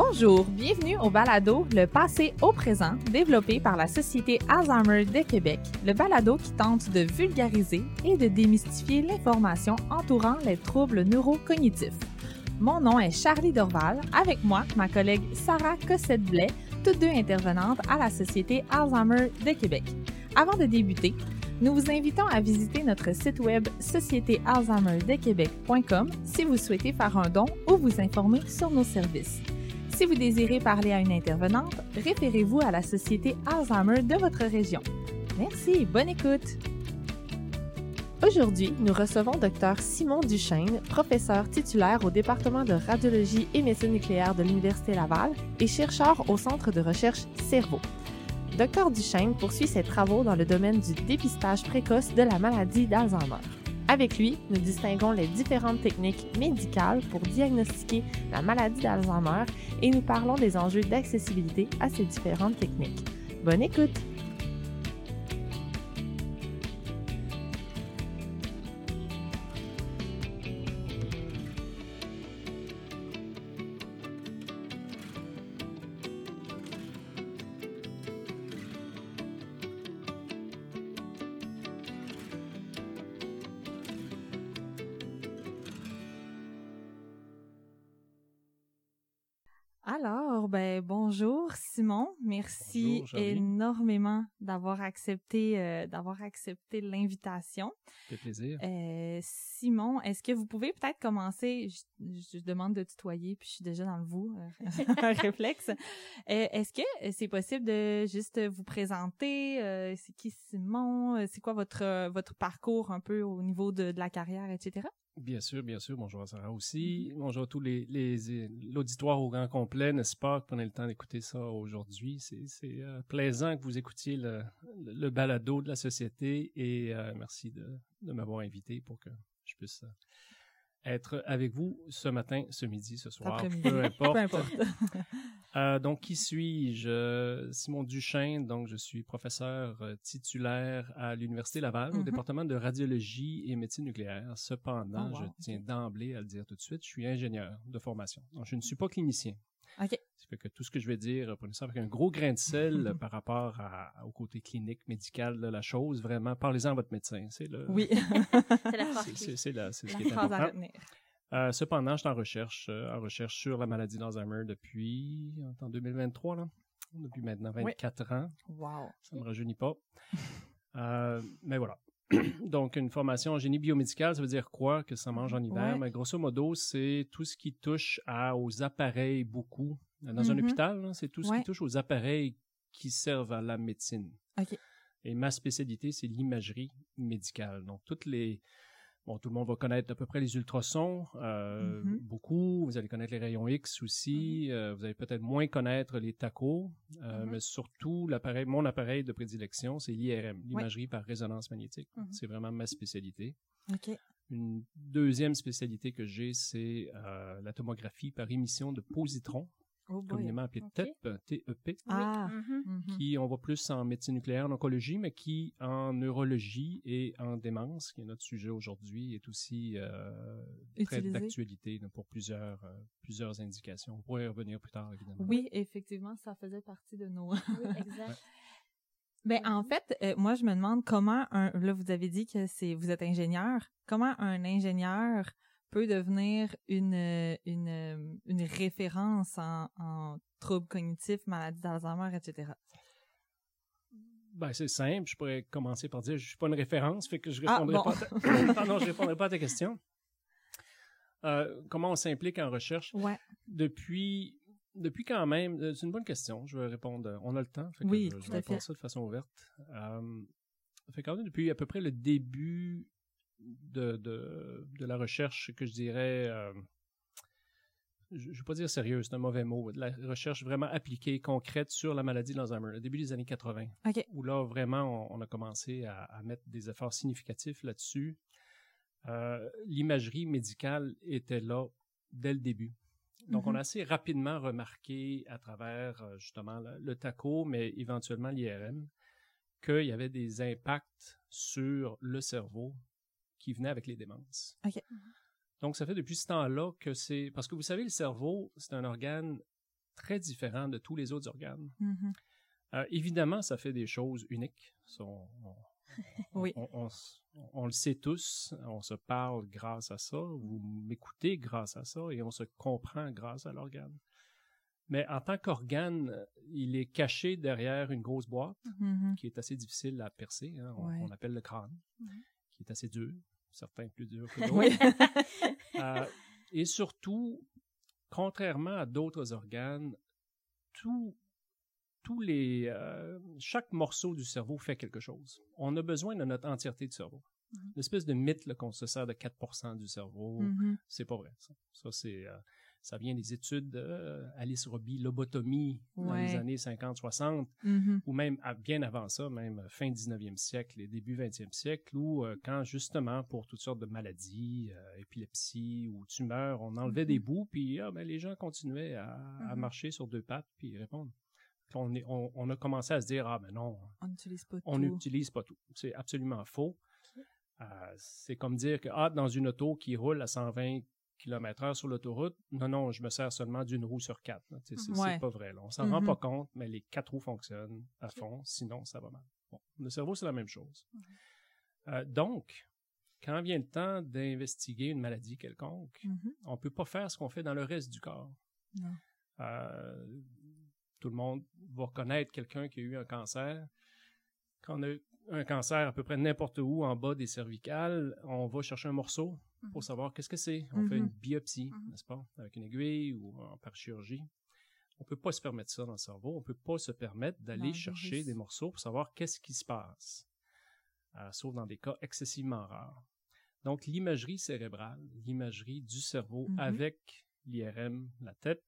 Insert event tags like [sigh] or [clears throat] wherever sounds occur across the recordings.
Bonjour, bienvenue au balado Le passé au présent, développé par la Société Alzheimer de Québec. Le balado qui tente de vulgariser et de démystifier l'information entourant les troubles neurocognitifs. Mon nom est Charlie Dorval, avec moi ma collègue Sarah Cossette-Blais, toutes deux intervenantes à la Société Alzheimer de Québec. Avant de débuter, nous vous invitons à visiter notre site web sociétéalzheimerdequebec.com si vous souhaitez faire un don ou vous informer sur nos services. Si vous désirez parler à une intervenante, référez-vous à la Société Alzheimer de votre région. Merci, bonne écoute! Aujourd'hui, nous recevons Dr Simon Duchesne, professeur titulaire au département de radiologie et médecine nucléaire de l'Université Laval et chercheur au Centre de recherche Cerveau. Dr Duchesne poursuit ses travaux dans le domaine du dépistage précoce de la maladie d'Alzheimer. Avec lui, nous distinguons les différentes techniques médicales pour diagnostiquer la maladie d'Alzheimer et nous parlons des enjeux d'accessibilité à ces différentes techniques. Bonne écoute! Simon, merci Bonjour, énormément d'avoir accepté euh, d'avoir accepté l'invitation. Fait plaisir. Euh, Simon, est-ce que vous pouvez peut-être commencer? Je, je demande de tutoyer puis je suis déjà dans le vous, euh, [laughs] un réflexe. Euh, est-ce que c'est possible de juste vous présenter? C'est qui Simon, c'est quoi votre votre parcours un peu au niveau de, de la carrière, etc. Bien sûr, bien sûr. Bonjour à Sarah aussi. Bonjour à tous les, les- l'auditoire au grand complet, n'est-ce pas, que prenez le temps d'écouter ça aujourd'hui. C'est, c'est euh, plaisant que vous écoutiez le, le, le balado de la société et euh, merci de, de m'avoir invité pour que je puisse euh, être avec vous ce matin, ce midi, ce soir, peu importe. Peu importe. [laughs] Euh, donc, qui suis-je? Simon Duchesne, donc je suis professeur euh, titulaire à l'Université Laval au département de radiologie et médecine nucléaire. Cependant, Oh, wow, je tiens d'emblée à le dire tout de suite, je suis ingénieur de formation. Donc, je ne suis pas clinicien. OK. Fait que tout ce que je vais dire, prenez ça avec un gros grain de sel [laughs] par rapport à- au côté clinique, médical de la chose. Vraiment, parlez-en à votre médecin. C'est le, Oui. [laughs] C'est la phrase c'est- la- c'est ce La qui est phrase à important. retenir. Euh, cependant, je suis en recherche, euh, en recherche sur la maladie d'Alzheimer depuis en 2023, là. depuis maintenant 24 ans. Wow. Ça ne me rajeunit pas. Euh, mais voilà. [coughs] Donc, une formation en génie biomédical, ça veut dire quoi que ça mange en hiver? Ouais. Mais grosso modo, c'est tout ce qui touche à, aux appareils beaucoup. Dans un Mhm. hôpital, c'est tout ce Ouais. qui touche aux appareils qui servent à la médecine. Et ma spécialité, c'est l'imagerie médicale. Donc, toutes les... Bon, tout le monde va connaître à peu près les ultrasons, euh, Mhm. beaucoup. Vous allez connaître les rayons X aussi. Euh, vous allez peut-être moins connaître les tacos. Euh. Mais surtout, l'appareil, mon appareil de prédilection, c'est l'IRM, l'imagerie par résonance magnétique. C'est vraiment ma spécialité. Une deuxième spécialité que j'ai, c'est la tomographie par émission de positrons, Oh communément appelée Ok. TEP, TEP Ah. Mhm. Mhm. qui, on voit plus en médecine nucléaire, en oncologie, mais qui, en neurologie et en démence, qui est notre sujet aujourd'hui, est aussi euh, très d'actualité pour plusieurs, euh, plusieurs indications. On pourrait y revenir plus tard, évidemment. Oui, effectivement, ça faisait partie de nos. [laughs] Oui, exact. ben en fait, euh, moi je me demande comment un. Là, vous avez dit que c'est vous êtes ingénieur. Comment un ingénieur peut devenir une euh, une euh, une référence en, en troubles cognitifs, maladies d'Alzheimer, etc. Ben, c'est simple. Je pourrais commencer par dire je suis pas une référence, fait que je Ah, répondrai bon. pas. À ta... [laughs] Pardon, je répondrai pas à ta question. Euh, comment on s'implique en recherche? Ouais. depuis depuis quand même C'est une bonne question. Je vais répondre. On a le temps. Fait que Oui, je, je vais répondre ça de façon ouverte. Euh, fait quand même depuis à peu près le début de de, de la recherche que je dirais. euh, je ne vais pas dire sérieux, c'est un mauvais mot, de la recherche vraiment appliquée, concrète sur la maladie d'Alzheimer, le début des années 80 OK. où là, vraiment, on, on a commencé à, à mettre des efforts significatifs là-dessus. Euh, L'imagerie médicale était là dès le début. Donc, Mhm. on a assez rapidement remarqué à travers, euh, justement, le, le TACO, mais éventuellement l'IRM, qu'il y avait des impacts sur le cerveau qui venaient avec les démences. Donc, ça fait depuis ce temps-là que c'est... Parce que vous savez, le cerveau, c'est un organe très différent de tous les autres organes. Mhm. Euh, évidemment, ça fait des choses uniques. On, on- [laughs] Oui. on- on s- on le sait tous, on se parle grâce à ça, vous m'écoutez grâce à ça, et on se comprend grâce à l'organe. Mais en tant qu'organe, il est caché derrière une grosse boîte Mhm. qui est assez difficile à percer. hein. On, Ouais. on appelle le crâne, Mhm. qui est assez dur, certains plus durs que [laughs] d'autres. [laughs] Euh, et surtout, contrairement à d'autres organes, tout, tous les, euh, chaque morceau du cerveau fait quelque chose. On a besoin de notre entièreté du cerveau. Mhm. L'espèce de mythe qu'on se sert de 4% du cerveau, Mhm. c'est pas vrai. Ça, Ça, c'est, euh, ça vient des études de Alice Robbie, lobotomie dans les années 50-60 Mhm. ou même à- bien avant ça, même fin 19e siècle et début 20e siècle, où euh, quand justement pour toutes sortes de maladies, euh, épilepsie ou tumeurs, on enlevait des bouts, puis ah, ben, les gens continuaient à, à Mhm. marcher sur deux pattes puis répondre. On, est- on, on a commencé à se dire ah ben non, On n'utilise pas on tout. n'utilise pas tout. C'est absolument faux. Euh, c'est comme dire que ah, dans une auto qui roule à 120 km heure sur l'autoroute, non, non, je me sers seulement d'une roue sur quatre. C'est Ouais. pas vrai. là. On s'en rend Mhm. pas compte, mais les quatre roues fonctionnent à fond, sinon ça va mal. Bon, le cerveau, c'est la même chose. Euh, donc, quand vient le temps d'investiguer une maladie quelconque, Mhm. on peut pas faire ce qu'on fait dans le reste du corps. Non. Euh, tout le monde va connaître quelqu'un qui a eu un cancer. Quand on a un cancer à peu près n'importe où en bas des cervicales, on va chercher un morceau pour Mhm. savoir qu'est-ce que c'est. On fait Mhm. une biopsie, Mhm. n'est-ce pas, avec une aiguille ou en par chirurgie. On peut pas se permettre ça dans le cerveau. On peut pas se permettre d'aller chercher des morceaux pour savoir qu'est-ce qui se passe, Euh, sauf dans des cas excessivement rares. Donc, l'imagerie cérébrale, l'imagerie du cerveau Mhm. avec l'IRM, la TEP,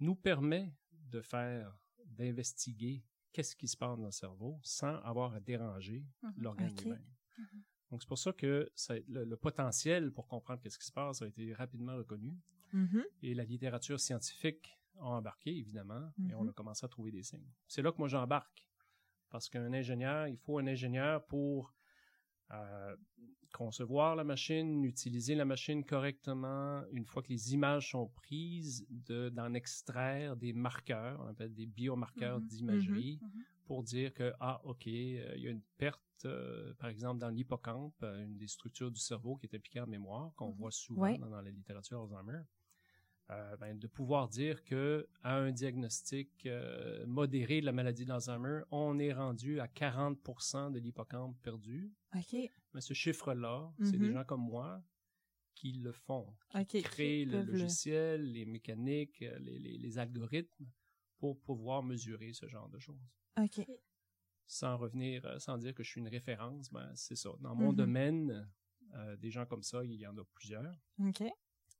nous permet de faire, d'investiguer qu'est-ce qui se passe dans le cerveau sans avoir à déranger Mhm. l'organe lui-même. Donc, c'est pour ça que ça- le, le potentiel pour comprendre qu'est-ce qui se passe a été rapidement reconnu. Mhm. Et la littérature scientifique a embarqué, évidemment, et on Mhm. a commencé à trouver des signes. C'est là que moi j'embarque. Parce qu'un ingénieur, il faut un ingénieur pour euh, concevoir la machine, utiliser la machine correctement, une fois que les images sont prises, de- d'en extraire des marqueurs, on appelle des biomarqueurs Mhm. d'imagerie, Mhm. pour dire que, ah, OK, euh, il y a une perte, euh, par exemple, dans l'hippocampe, euh, une des structures du cerveau qui est impliquée en mémoire, qu'on voit souvent dans, dans la littérature Alzheimer. Euh, ben, de pouvoir dire que à un diagnostic euh, modéré de la maladie d'Alzheimer, on est rendu à 40% de l'hippocampe perdu. OK. Mais ce chiffre-là, c'est des Mhm. gens comme moi qui le font, qui créent le logiciel, les mécaniques, euh, les, les- les algorithmes pour pouvoir mesurer ce genre de choses OK. sans revenir, sans dire que je suis une référence, ben c'est ça. Dans mon Mhm. domaine, euh, des gens comme ça, il y en a plusieurs. OK.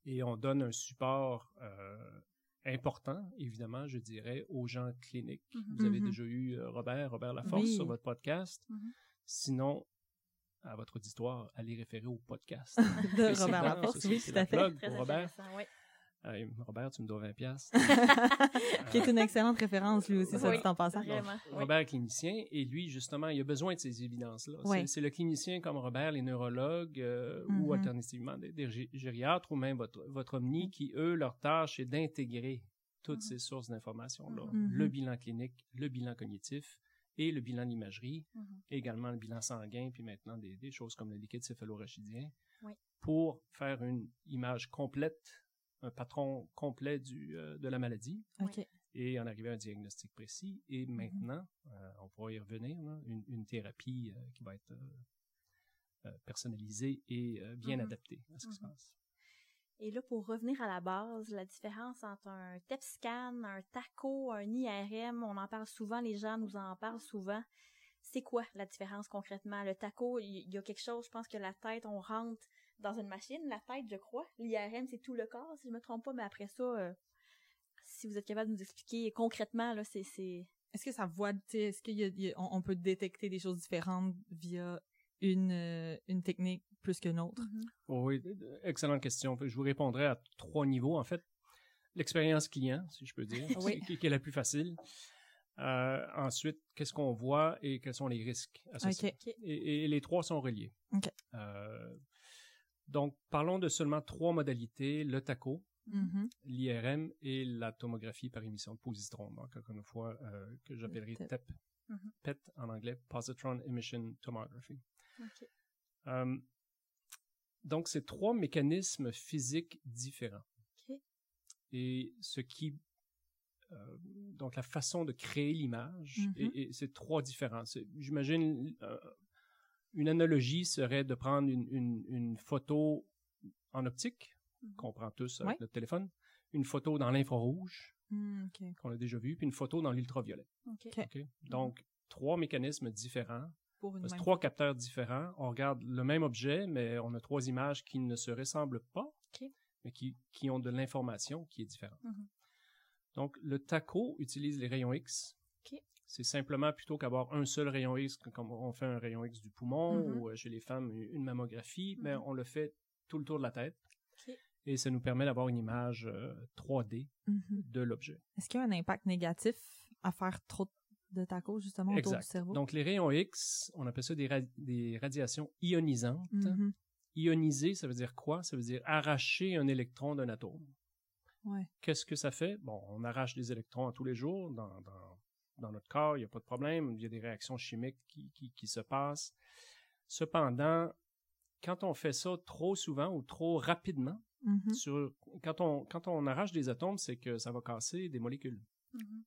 Et on donne un support euh, important, évidemment, je dirais, aux gens cliniques. Mhm. Vous avez Mhm. déjà eu euh, Robert, Robert Laforce Oui. sur votre podcast. Mhm. Sinon, à votre auditoire, allez référer au podcast. [laughs] De Robert Laforce, oui, c'est tout à fait. pour Robert. oui. Euh, Robert, tu me dois 20 piastres. [laughs] Qui est une excellente référence, lui aussi, ça Oui. dit en passant. Vraiment. Robert est clinicien et lui, justement, il a besoin de ces évidences-là. C'est- le clinicien comme Robert, les neurologues euh, ou alternativement des, des gé- gériatres ou même votre, votre omni qui, eux, leur tâche est d'intégrer toutes Mhm. ces sources d'informations-là. Mhm. Le bilan clinique, le bilan cognitif et le bilan d'imagerie, également le bilan sanguin, puis maintenant des, des choses comme le liquide céphalorachidien, Oui. pour faire une image complète, un patron complet du, euh, de la maladie et en arriver à un diagnostic précis. Et Mhm. maintenant, euh, on pourra y revenir, là, une, une thérapie euh, qui va être personnalisée et euh, bien Mhm. adaptée à ce qui se Mhm. passe. Et là, pour revenir à la base, la différence entre un TEP scan, un TACO, un IRM, on en parle souvent, les gens nous en parlent souvent. C'est quoi la différence concrètement? Le TACO, il y a quelque chose, je pense que la tête, on rentre dans une machine, la tête, je crois. L'IRM, c'est tout le corps, si je me trompe pas, mais après ça, euh, si vous êtes capable de nous expliquer concrètement, là, c'est... c'est... Est-ce que ça voit, tu sais, est-ce qu'on y a- on, on peut détecter des choses différentes via une, euh, une technique plus qu'une autre? Oh oui, excellente question. Je vous répondrai à trois niveaux, en fait. L'expérience client, si je peux dire, Oui. qui, qui est la plus facile. Euh, ensuite, qu'est-ce qu'on voit et quels sont les risques associés? Et, et les trois sont reliés. Euh, donc, parlons de seulement trois modalités. Le TACO, Mhm. l'IRM et la tomographie par émission de positrons, donc encore une fois euh, que j'appellerai TEP. Mhm. PET en anglais, Positron Emission Tomography. Donc, c'est trois mécanismes physiques différents. Et ce qui... euh, donc, la façon de créer l'image, Mhm. et, et c'est trois différents. C'est- J'imagine, euh, une analogie serait de prendre une, une- une photo en optique, Mhm. qu'on prend tous avec notre téléphone, une photo dans l'infrarouge, Mm, qu'on a déjà vu, puis une photo dans l'ultraviolet. Donc, trois mécanismes différents Pour une trois capteurs différents. On regarde le même objet, mais on a trois images qui ne se ressemblent pas, mais qui, qui ont de l'information qui est différente. Mhm. Donc, le TACO utilise les rayons X. C'est simplement plutôt qu'avoir un seul rayon X, comme on fait un rayon X du poumon Mhm. ou euh, chez les femmes une mammographie, mais Mhm. on le fait tout le tour de la tête. Et ça nous permet d'avoir une image euh, 3D Mhm. de l'objet. Est-ce qu'il y a un impact négatif à faire trop de tacos, justement, autour du cerveau? Donc, les rayons X, on appelle ça des, ra- des radiations ionisantes. Ioniser, ça veut dire quoi? Ça veut dire arracher un électron d'un atome. Ouais. Qu'est-ce que ça fait? Bon, on arrache des électrons à tous les jours dans, dans, dans notre corps, il n'y a pas de problème, il y a des réactions chimiques qui, qui, qui se passent. Cependant, quand on fait ça trop souvent ou trop rapidement, Mhm. sur, quand, on, quand on arrache des atomes, c'est que ça va casser des molécules. Mhm.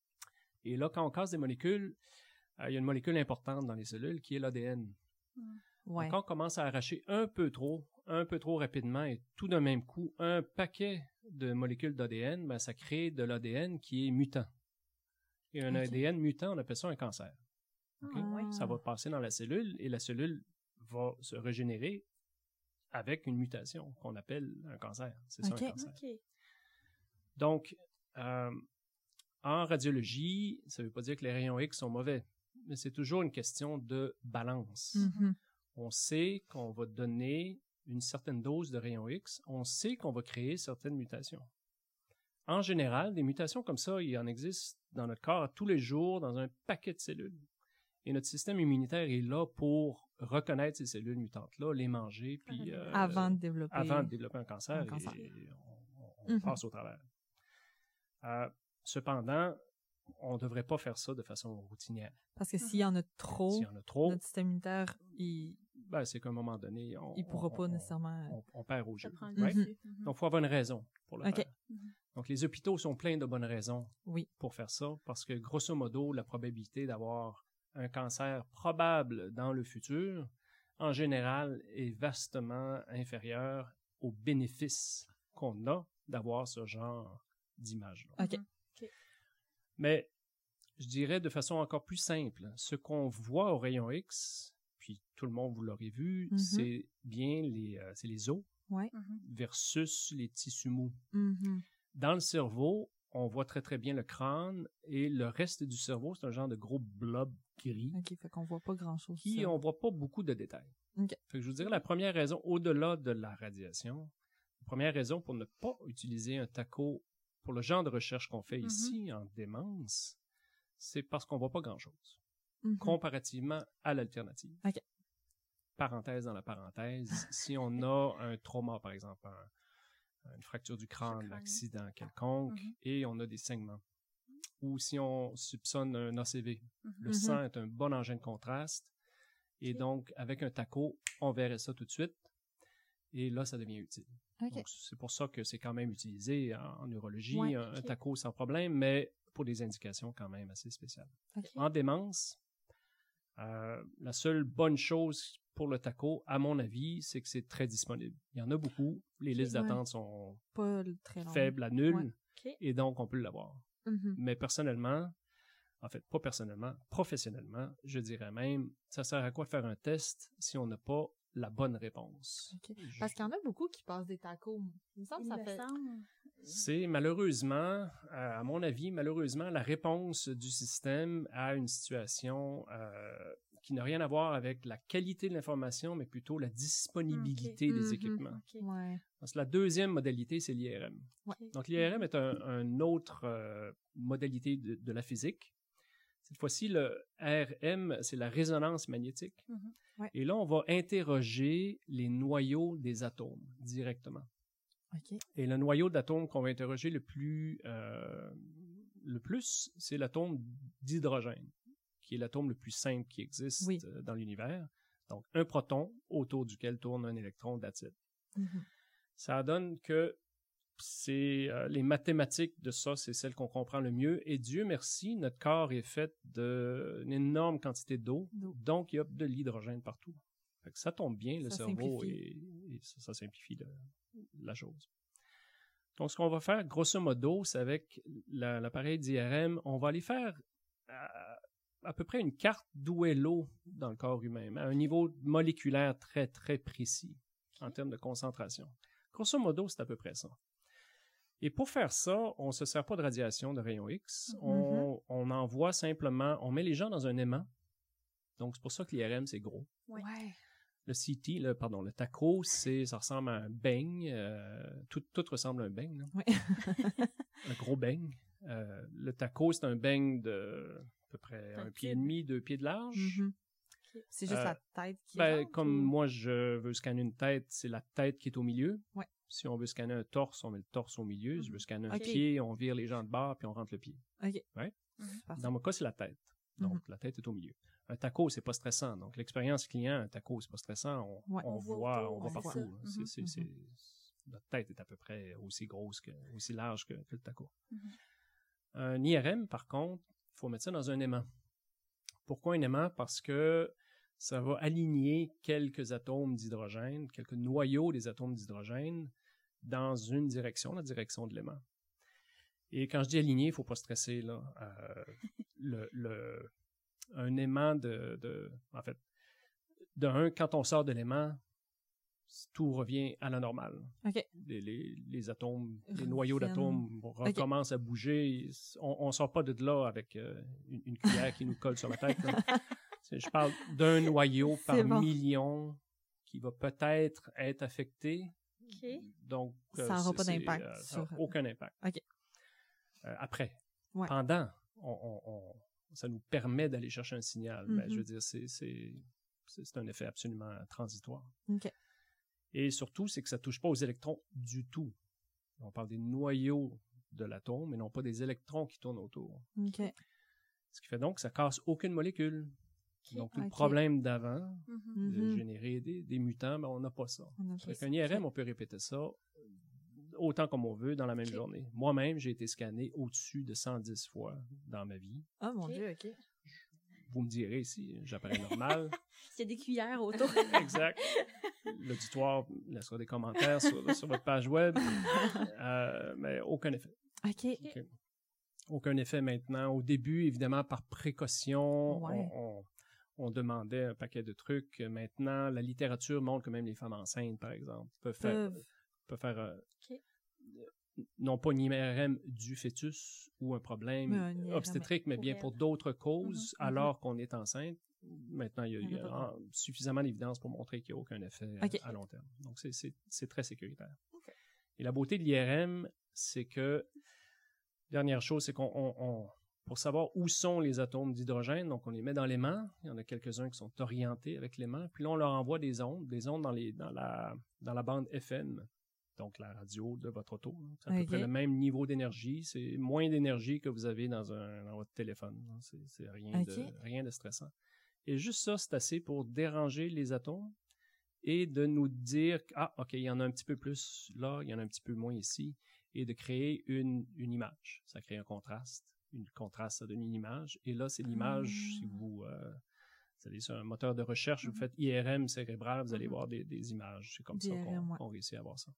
Et là, quand on casse des molécules, euh, il y a une molécule importante dans les cellules qui est l'ADN. Ouais. Quand on commence à arracher un peu trop, un peu trop rapidement et tout d'un même coup, un paquet de molécules d'ADN, ben, ça crée de l'ADN qui est mutant. Et un. ADN mutant, on appelle ça un cancer. Ah. Ça va passer dans la cellule et la cellule va se régénérer avec une mutation qu'on appelle un cancer. C'est ça un cancer. Donc, euh, en radiologie, ça ne veut pas dire que les rayons X sont mauvais, mais c'est toujours une question de balance. Mhm. On sait qu'on va donner une certaine dose de rayons X, on sait qu'on va créer certaines mutations. En général, des mutations comme ça, il en existe dans notre corps tous les jours dans un paquet de cellules. Et notre système immunitaire est là pour reconnaître ces cellules mutantes-là, les manger, puis euh, Avant de développer. avant de développer un cancer, un cancer. et on, Mhm. passe au travers. Euh, cependant, on ne devrait pas faire ça de façon routinière. Parce que s'il y en a trop, S'il y en a trop, notre système immunitaire, il, ben, c'est qu'à un moment donné, on, il pourra on- pas on- nécessairement. on, on perd au jeu. right? Mhm. Donc, il faut avoir une raison pour le faire. Donc, les hôpitaux sont pleins de bonnes raisons Oui. pour faire ça, parce que grosso modo, la probabilité d'avoir un cancer probable dans le futur, en général, est vastement inférieure aux bénéfices qu'on a d'avoir ce genre d'image-là. OK. Mhm. Mais je dirais de façon encore plus simple, ce qu'on voit au rayon X, puis tout le monde vous l'aurez vu, Mhm. c'est bien les, euh, c'est les os Mhm. versus les tissus mous. Mhm. Dans le cerveau, on voit très très bien le crâne et le reste du cerveau, c'est un genre de gros blob gris OK, fait qu'on voit pas grand-chose. qui ça. on voit pas beaucoup de détails. Ok. Fait que je vous dirais la première raison, au-delà de la radiation, la première raison pour ne pas utiliser un taco pour le genre de recherche qu'on fait ici en démence, c'est parce qu'on voit pas grand-chose Mhm. comparativement à l'alternative. Ok. Parenthèse dans la parenthèse, [laughs] si on a un trauma, par exemple, un- une fracture du crâne, crâne. accident quelconque, Mhm. et on a des saignements, ou si on soupçonne un ACV, le Mhm. sang est un bon engin de contraste, et donc avec un taco, on verrait ça tout de suite, et là, ça devient utile. OK. Donc, c'est pour ça que c'est quand même utilisé en, en neurologie, Ouais, un, un taco sans problème, mais pour des indications quand même assez spéciales. En démence, euh, la seule bonne chose pour le taco, à mon avis, c'est que c'est très disponible. Il y en a beaucoup. Les listes d'attente sont Pas très faibles à Ouais. OK. et donc on peut l'avoir. Mhm. Mais personnellement, en fait, pas personnellement, professionnellement, je dirais même, ça sert à quoi faire un test si on n'a pas la bonne réponse? Parce qu'il y en a beaucoup qui passent des tacos. Il me semble que ça me fait... semble. C'est malheureusement, à mon avis, malheureusement, la réponse du système à une situation euh, qui n'a rien à voir avec la qualité de l'information, mais plutôt la disponibilité des Mhm. équipements. OK. Ouais. Parce que la deuxième modalité, c'est l'IRM. Donc l'IRM est un, un autre euh, modalité de, de la physique. Cette fois-ci, le RM, c'est la résonance magnétique. Mhm. Ouais. Et là, on va interroger les noyaux des atomes directement. Et le noyau d'atome qu'on va interroger le plus, euh, le plus, c'est l'atome d'hydrogène, qui est l'atome le plus simple qui existe Oui. euh, dans l'univers. Donc, un proton autour duquel tourne un électron d'acide. Mhm. Ça donne que c'est euh, les mathématiques de ça, c'est celles qu'on comprend le mieux. Et Dieu merci, notre corps est fait d'une énorme quantité d'eau, donc il y a de l'hydrogène partout. Ça tombe bien, le Ça cerveau, simplifie. et, et ça, ça simplifie le- la chose. Donc, ce qu'on va faire, grosso modo, c'est avec la- l'appareil d'IRM, on va aller faire à, à peu près une carte d'où est l'eau dans le corps humain, mais à un niveau moléculaire très, très précis en termes de concentration. Grosso modo, c'est à peu près ça. Et pour faire ça, on ne se sert pas de radiation de rayons X. on, on envoie simplement, on met les gens dans un aimant. Donc, c'est pour ça que l'IRM, c'est gros. Ouais. Le CT, le, pardon, le taco, c'est, ça ressemble à un beigne. euh, tout, tout ressemble à un beigne. là. Ouais. [laughs] un gros beigne. Euh, le taco, c'est un beigne de à peu près Un un pied et demi, deux pieds de large. Mhm. C'est juste Euh, la tête qui Ben, rentre, comme ou- moi, je veux scanner une tête, c'est la tête qui est au milieu. Ouais. Si on veut scanner un torse, on met le torse au milieu. Si je veux scanner un pied, on vire les gens de bord puis on rentre le pied. OK. Ouais. Parfait. Dans mon cas, c'est la tête. Donc, la tête est au milieu. Un taco, c'est pas stressant. Donc, l'expérience client, un taco, c'est pas stressant. On, Ouais. on On voit on voit partout. C'est- Mhm. c'est- notre tête est à peu près aussi grosse que, aussi large que, que le taco. Mhm. Un IRM, par contre, il faut mettre ça dans un aimant. Pourquoi un aimant? Parce que ça va aligner quelques atomes d'hydrogène, quelques noyaux des atomes d'hydrogène dans une direction, la direction de l'aimant. Et quand je dis aligné, il faut pas stresser là. Euh, [laughs] le, le- un aimant de, de en fait, de un, quand on sort de l'aimant, tout revient à la normale. OK. Les, les, les atomes, les noyaux d'atomes recommencent à bouger. On, on sort pas de là avec euh, une, une cuillère qui nous colle sur la tête. [laughs] Je parle d'un noyau par bon. million qui va peut-être être affecté. OK. Donc, Ça aura c'est- pas d'impact euh, ça sur- aucun impact. OK. Euh, après, Ouais. pendant, on, on- on- ça nous permet d'aller chercher un signal. Mais Mhm. je veux dire, c'est, c'est, c'est, c'est un effet absolument transitoire. Et surtout, c'est que ça touche pas aux électrons du tout. On parle des noyaux de l'atome, mais non pas des électrons qui tournent autour. Ce qui fait donc que ça casse aucune molécule. Donc, tout le problème d'avant, Mhm. de Mhm. générer des, des mutants, ben, on n'a pas ça. On Avec un IRM, on peut répéter ça autant comme on veut dans la même journée. Moi-même, j'ai été scanné au-dessus de 110 fois dans ma vie. Ah, mon Ok. Dieu, OK. Vous me direz si j'apparais normal. [laughs] Il y a des cuillères autour. [laughs] exact. L'auditoire laissera des commentaires sur, sur votre page web. [laughs] Euh, mais aucun effet. OK. Aucun effet maintenant. Au début, évidemment, par précaution, Ouais. on, on- on demandait un paquet de trucs. Maintenant, la littérature montre que même les femmes enceintes, par exemple, peuvent faire, Peuvent. Peuvent faire euh, euh, non pas une IRM du fœtus ou un problème Mais un IRM, obstétrique, mais bien pour d'autres causes, Mhm, mhm. alors qu'on est enceinte. Maintenant, il y a, Il y suffisamment d'évidence pour montrer qu'il n'y a aucun effet à long terme. Donc, c'est- très sécuritaire. Et la beauté de l'IRM, c'est que, dernière chose, c'est qu'on, on- on- pour savoir où sont les atomes d'hydrogène, donc on les met dans l'aimant. Il y en a quelques-uns qui sont orientés avec l'aimant. Puis là, on leur envoie des ondes, des ondes dans, les, dans, la, dans la bande FM, donc la radio de votre auto. C'est à peu près le même niveau d'énergie. C'est moins d'énergie que vous avez dans, un, dans votre téléphone. hein. C'est, rien, de, rien de stressant. Et juste ça, c'est assez pour déranger les atomes et de nous dire ah, OK, il y en a un petit peu plus là, il y en a un petit peu moins ici, et de créer une, une image. Ça crée un contraste. Une contraste, ça donne une image. Et là, c'est l'image, Ah. si vous, euh, vous allez sur un moteur de recherche, vous Mhm. faites IRM cérébral, vous allez Mhm. voir des, des images. C'est comme ça qu'on d'IRM, ouais. qu'on réussit à voir ça.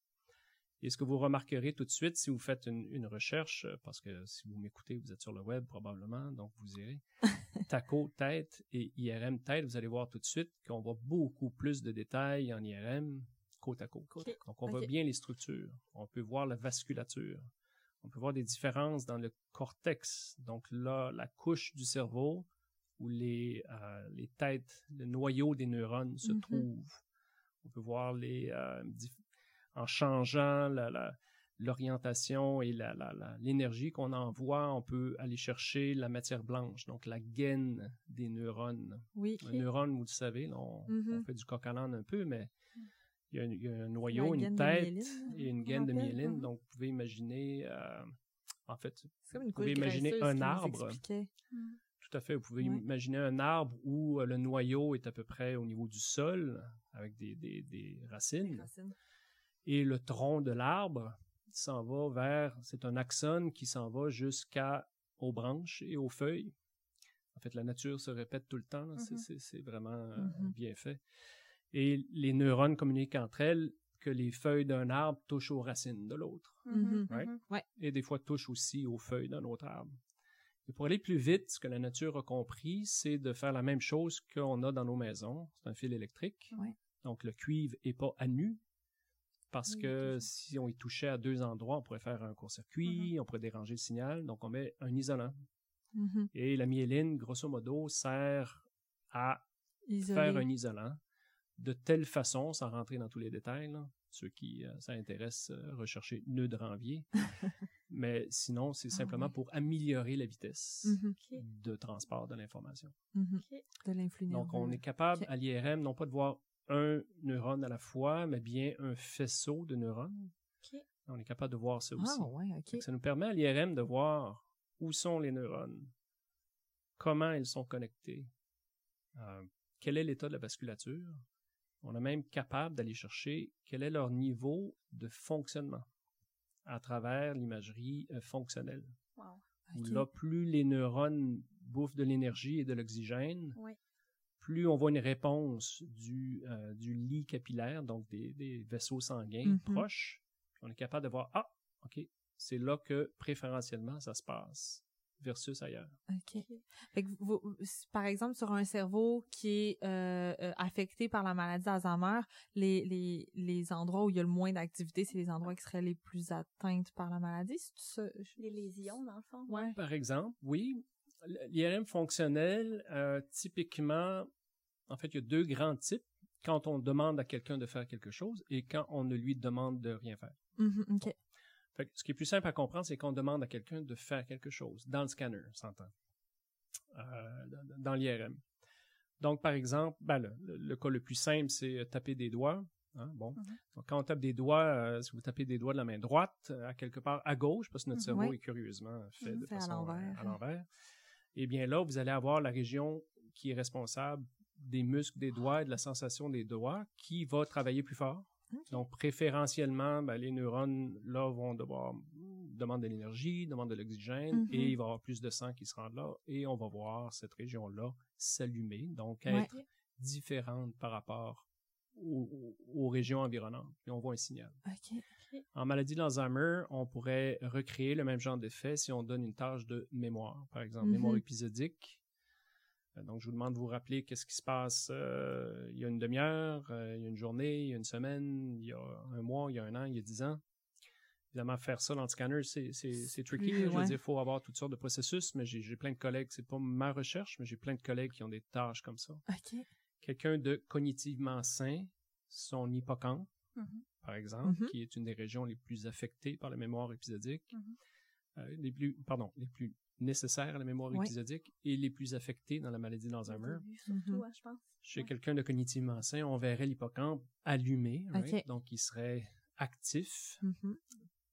Et ce que vous remarquerez tout de suite si vous faites une, une recherche, euh, parce que si vous m'écoutez, vous êtes sur le web probablement, donc vous irez, [laughs] taco tête et IRM tête, vous allez voir tout de suite qu'on voit beaucoup plus de détails en IRM côte à côte. Donc on voit bien les structures, on peut voir la vasculature, on peut voir des différences dans le cortex, donc là, la couche du cerveau où les, euh, les têtes, le noyau des neurones se Mhm. trouvent. On peut voir les, euh, en changeant l'orientation et la, la- la- l'énergie qu'on envoie, on peut aller chercher la matière blanche, donc la gaine des neurones. Oui. Un neurone, vous le savez, là, on, Mhm. on fait du coq un peu, mais il y a, un- il y a un noyau, une tête myéline, et une gaine de myéline. mhm. Donc, vous pouvez imaginer, euh, en fait, C'est comme une Vous pouvez imaginer un arbre. Tout à fait. Vous pouvez imaginer un arbre où euh, le noyau est à peu près au niveau du sol, avec des, des- des racines, Racine. Et le tronc de l'arbre s'en va vers, c'est un axone qui s'en va jusqu'aux branches et aux feuilles. En fait, la nature se répète tout le temps. là. C'est- vraiment euh, Mhm. bien fait. Et les neurones communiquent entre elles que les feuilles d'un arbre touchent aux racines de l'autre Mhm. Right? mhm. et des fois touchent aussi aux feuilles d'un autre arbre. Et pour aller plus vite, ce que la nature a compris, c'est de faire la même chose qu'on a dans nos maisons. C'est un fil électrique. Ouais. Donc le cuivre est pas à nu. Parce Oui, que si on y touchait à deux endroits, on pourrait faire un court-circuit, Mm-hmm. on pourrait déranger le signal. Donc on met un isolant. Mhm. Et la myéline, grosso modo, sert à faire un isolant de telle façon, sans rentrer dans tous les détails, là, ceux qui euh, ça intéresse, euh, rechercher nœud de ranvier. [laughs] Mais sinon, c'est Ah simplement ouais. pour améliorer la vitesse Mhm. Ok. de transport de l'information. De Donc, on est capable à l'IRM non pas de voir un neurone à la fois, mais bien un faisceau de neurones. On est capable de voir ça aussi. Ah, ouais, Ça nous permet à l'IRM de voir où sont les neurones, comment ils sont connectés, euh, quel est l'état de la vasculature. On est même capable d'aller chercher quel est leur niveau de fonctionnement à travers l'imagerie euh, fonctionnelle. Wow. Là, plus les neurones bouffent de l'énergie et de l'oxygène. Plus on voit une réponse du, euh, du lit capillaire, donc des, des vaisseaux sanguins Mhm. proches. On est capable de voir, ah, OK, c'est là que préférentiellement ça se passe versus ailleurs. OK. Fait que vous- vous- par exemple, sur un cerveau qui est euh, euh, affecté par la maladie d'Alzheimer, les, les, les endroits où il y a le moins d'activité, c'est les endroits qui seraient les plus atteintes par la maladie. Ça? Les lésions, dans le fond. Ouais. Par exemple, oui, l'IRM fonctionnel, euh, typiquement, en fait, il y a deux grands types quand on demande à quelqu'un de faire quelque chose et quand on ne lui demande de rien faire. Mhm, OK. Fait que ce qui est plus simple à comprendre, c'est qu'on demande à quelqu'un de faire quelque chose dans le scanner, on s'entend, euh, dans- l'IRM. Donc, par exemple, ben, le, cas le plus simple, c'est euh, taper des doigts. hein, bon, Mhm. Donc, quand on tape des doigts, euh, si vous tapez des doigts de la main droite, à quelque part à gauche, parce que notre Mhm. cerveau est curieusement fait de à façon euh, l'envers. à l'envers, eh bien là, vous allez avoir la région qui est responsable des muscles des doigts et de la sensation des doigts qui va travailler plus fort. Donc, préférentiellement, ben, les neurones, là, vont devoir demander de l'énergie, demander de l'oxygène, Mhm. et il va y avoir plus de sang qui se rend là, et on va voir cette région-là s'allumer, donc Ouais. être différente par rapport aux, régions environnantes. Et on voit un signal. En maladie d'Alzheimer, on pourrait recréer le même genre d'effet si on donne une tâche de mémoire, par exemple, Mhm. mémoire épisodique. Euh, Donc, je vous demande de vous rappeler qu'est-ce qui se passe euh, il y a une demi-heure, euh, il y a une journée, il y a une semaine, il y a un mois, il y a un an, il y a dix ans. Évidemment, faire ça dans le scanner, c'est, tricky. plus. Je veux dire, il faut avoir toutes sortes de processus, mais j'ai, plein de collègues, c'est pas ma recherche, mais j'ai plein de collègues qui ont des tâches comme ça. Quelqu'un de cognitivement sain, son hippocampe, Mhm. par exemple, Mhm. qui est une des régions les plus affectées par la mémoire épisodique, Mhm. euh, les plus, pardon, les plus nécessaires à la mémoire Ouais. épisodique et les plus affectées dans la maladie d'Alzheimer. Surtout, Mhm. hein, je pense. Chez Ouais. quelqu'un de cognitivement sain, on verrait l'hippocampe allumé, right? Donc il serait actif, Mhm.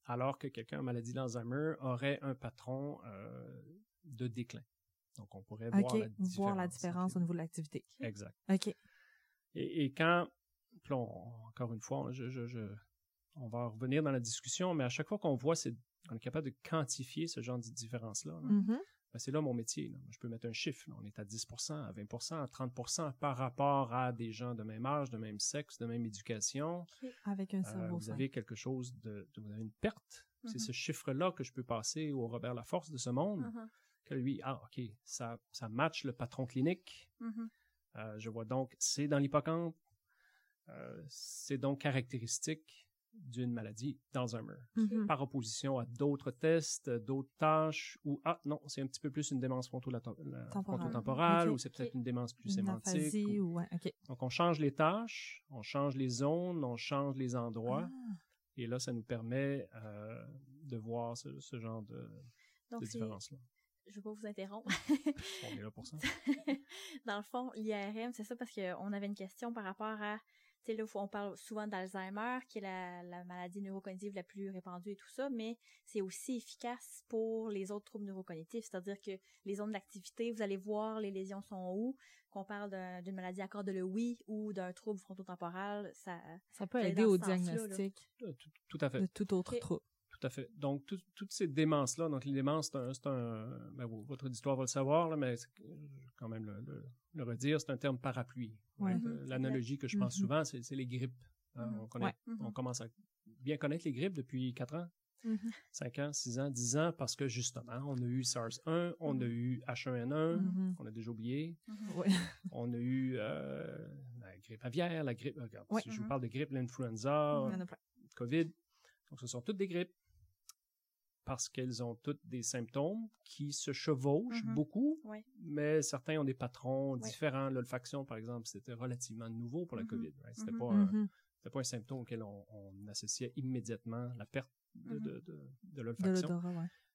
alors que quelqu'un en maladie d'Alzheimer aurait un patron euh, de déclin. Donc on pourrait voir la différence. Voir la différence au niveau de l'activité. Exact. OK. Et, et quand, puis là, on- encore une fois, je, je, je- on va revenir dans la discussion, mais à chaque fois qu'on voit, c'est, on est capable de quantifier ce genre de différence-là. là. Mhm. Ben, c'est là mon métier. là. Je peux mettre un chiffre. là. On est à 10% à 20% à 30% par rapport à des gens de même âge, de même sexe, de même éducation. Avec un Euh, cerveau vous avez quelque chose de, de- vous avez une perte. C'est Mhm. ce chiffre-là que je peux passer au Robert Laforce de ce monde, Mhm. que lui, ah, OK, ça, ça match le patron clinique. Euh, je vois donc, c'est dans l'hippocampe. Euh, c'est donc caractéristique d'une maladie d'Alzheimer. Mhm. Par opposition à d'autres tests, euh, d'autres tâches, où, ah non, c'est un petit peu plus une démence frontotemporale, Ok. ou c'est peut-être une démence plus Une sémantique. ou- ou... ouais. Donc, on change les tâches, on change les zones, on change les endroits, Ah. et là, ça nous permet euh, de voir ce, ce genre de, de différence-là. je vais pas vous interrompre. On est là pour ça. [laughs] dans le fond, l'IRM, c'est ça parce qu'on avait une question par rapport à, sais, là, on parle souvent d'Alzheimer, qui est la, la, maladie neurocognitive la plus répandue et tout ça, mais c'est aussi efficace pour les autres troubles neurocognitifs. C'est-à-dire que les zones d'activité, vous allez voir les lésions sont où, qu'on parle d'une maladie à corps de oui ou d'un trouble frontotemporal, ça... Ça peut aider au diagnostic. Euh, tout, à fait. De tout autre trouble. Tout à fait. Donc, toutes ces démences-là, donc les démences, c'est un, ben, votre auditoire va le savoir, là, mais quand même le, le, redire, c'est un terme parapluie. Mm-hmm. L'analogie que je pense mm-hmm. souvent, c'est les grippes. Hein. Mm-hmm. on, connaît, on commence à bien connaître les grippes depuis 4 ans. 5 ans, 6 ans, 10 ans, parce que justement, on a eu SARS-1, on a eu H1N1, on a déjà oublié. [laughs] On a eu euh, la grippe aviaire, la grippe, regarde, si je vous parle de grippe, l'influenza, COVID. Donc, ce sont toutes des grippes parce qu'elles ont toutes des symptômes qui se chevauchent mm-hmm. beaucoup, mais certains ont des patrons différents. L'olfaction, par exemple, c'était relativement nouveau pour la mm-hmm. COVID. C'était mm-hmm. pas, un, pas un symptôme auquel on, associait immédiatement la perte de, de, de, l'olfaction.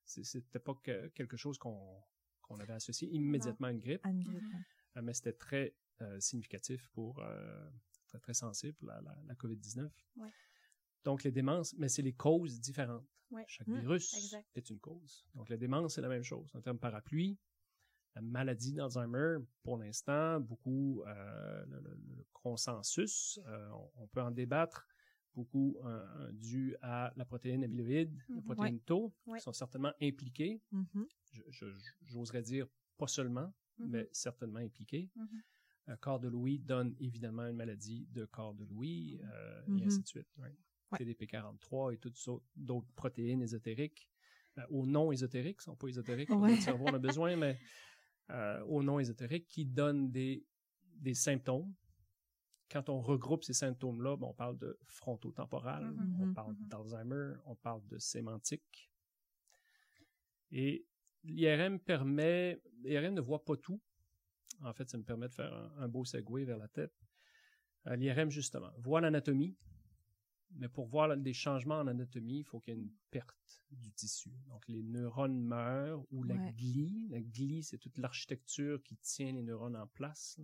C'était pas quelque chose qu'on avait associé immédiatement à une grippe, euh, mais c'était très euh, significatif pour, euh, très, très sensible la, la, COVID-19. Donc, les démences, mais c'est les causes différentes. Chaque mmh, virus est une cause. Donc, la démence, c'est la même chose. En termes parapluie, la maladie d'Alzheimer, pour l'instant, beaucoup euh, le, consensus, euh, on, peut en débattre, beaucoup euh, dû à la protéine amyloïde, la mmh protéine tau, qui sont certainement impliquées. Mmh j'oserais dire pas seulement, mais certainement impliquées. corps de Louis donne évidemment une maladie de corps de Louis, et ainsi de suite. TDP43 et toutes d'autres protéines ésotériques, euh, ou non ésotériques, sont pas ésotériques, ouais. le cerveau en a besoin, mais euh, aux non ésotériques qui donnent des, des symptômes. Quand on regroupe ces symptômes-là, ben, on parle de frontotemporal, mm-hmm. on mm-hmm. parle mm-hmm. d'Alzheimer, on parle de sémantique. Et l'IRM permet, l'IRM ne voit pas tout. En fait, ça me permet de faire un, beau segue vers la tête. Euh, L'IRM, justement, voit l'anatomie, mais pour voir des changements en anatomie, il faut qu'il y ait une perte du tissu. Donc, les neurones meurent ou la glie. La glie, c'est toute l'architecture qui tient les neurones en place.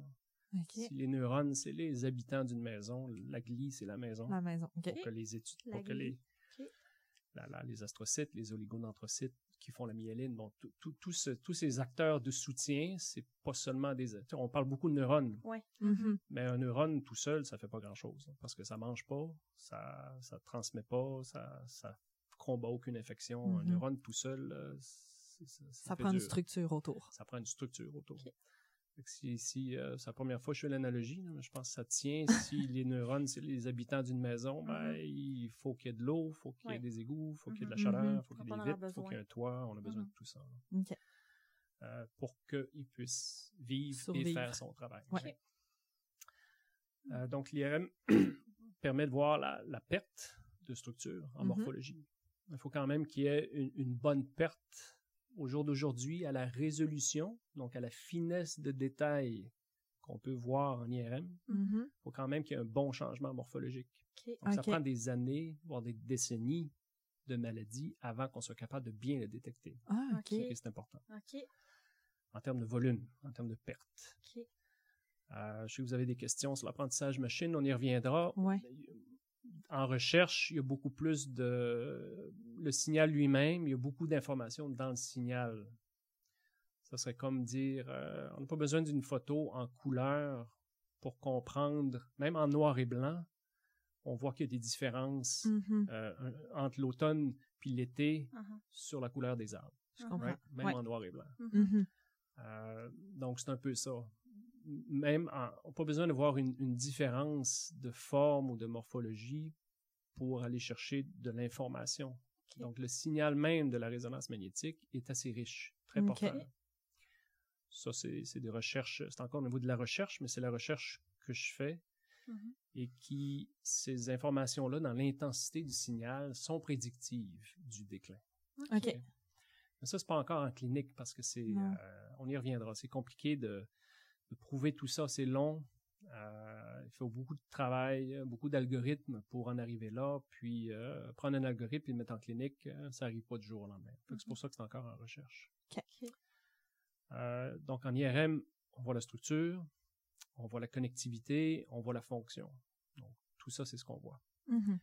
Si les neurones, c'est les habitants d'une maison, la glie, c'est la maison. La maison, Pour que les études, pour que les, les astrocytes, les oligodendrocytes qui font la myéline. Donc, tous ces acteurs de soutien, c'est pas seulement des... On parle beaucoup de neurones. Ouais. Mm-hmm. Mais un neurone tout seul, ça fait pas grand-chose. Parce que ça mange pas, ça ça transmet pas, ça ça combat aucune infection. Un mm-hmm. neurone tout seul, euh, ça, prend une structure autour. Ça prend une structure autour. Si, si euh, c'est la première fois que je fais l'analogie, mais je pense que ça tient. [laughs] si les neurones, c'est les habitants d'une maison, ben, mm-hmm. il faut qu'il y ait de l'eau, il faut qu'il y ait des égouts, il faut qu'il y ait de la mm-hmm. chaleur, il faut qu'il y ait des vitres, il faut qu'il y ait un toit. On a besoin mm-hmm. de tout ça. Euh, pour qu'il puisse vivre et faire son travail. Euh, donc, l'IRM [coughs] permet de voir la, la, perte de structure en morphologie. Il faut quand même qu'il y ait une, une bonne perte au jour d'aujourd'hui à la résolution, donc à la finesse de détail qu'on peut voir en IRM, il mm-hmm. faut quand même qu'il y ait un bon changement morphologique. Donc, ça prend des années, voire des décennies de maladie avant qu'on soit capable de bien le détecter. Ah, C'est important. En termes de volume, en termes de perte. Euh, je sais que vous avez des questions sur l'apprentissage machine, on y reviendra. Ouais en recherche, il y a beaucoup plus de le signal lui-même, il y a beaucoup d'informations dans le signal. Ça serait comme dire, euh, on n'a pas besoin d'une photo en couleur pour comprendre, même en noir et blanc, on voit qu'il y a des différences mm-hmm. euh, entre l'automne puis l'été uh-huh. sur la couleur des arbres. Même en noir et blanc. Mm-hmm. Euh, donc c'est un peu ça même, on n'a pas besoin de voir une, différence de forme ou de morphologie pour aller chercher de l'information. Donc, le signal même de la résonance magnétique est assez riche, très important. Ça, c'est des recherches, c'est encore au niveau de la recherche, mais c'est la recherche que je fais mm-hmm. et qui, ces informations-là, dans l'intensité du signal, sont prédictives du déclin. OK. Mais ça, c'est pas encore en clinique parce que c'est, euh, on y reviendra. C'est compliqué de, de prouver tout ça, c'est long. Euh, il faut beaucoup de travail, beaucoup d'algorithmes pour en arriver là. Puis euh, prendre un algorithme et le mettre en clinique, euh, ça arrive pas du jour au lendemain. C'est pour ça que c'est encore en recherche. donc en IRM, on voit la structure, on voit la connectivité, on voit la fonction. Donc tout ça, c'est ce qu'on voit. Mhm.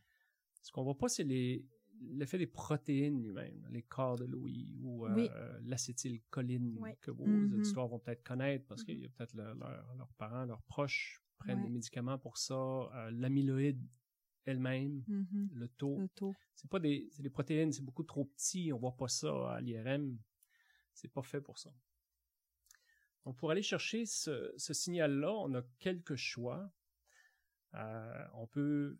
Ce qu'on voit pas, c'est les l'effet des protéines lui-même, les corps de Louis ou euh, Oui. l'acétylcholine Oui. que vos auditeurs vont peut-être connaître parce qu'il y a peut-être le- leur- leurs parents, leurs proches prennent Ouais. des médicaments pour ça. Euh, L'amyloïde elle-même, Mhm. le taux, taux. c'est pas des, c'est des protéines, c'est beaucoup trop petit, on voit pas ça à l'IRM. C'est pas fait pour ça. Donc, pour aller chercher ce, ce signal-là, on a quelques choix. Euh, on peut,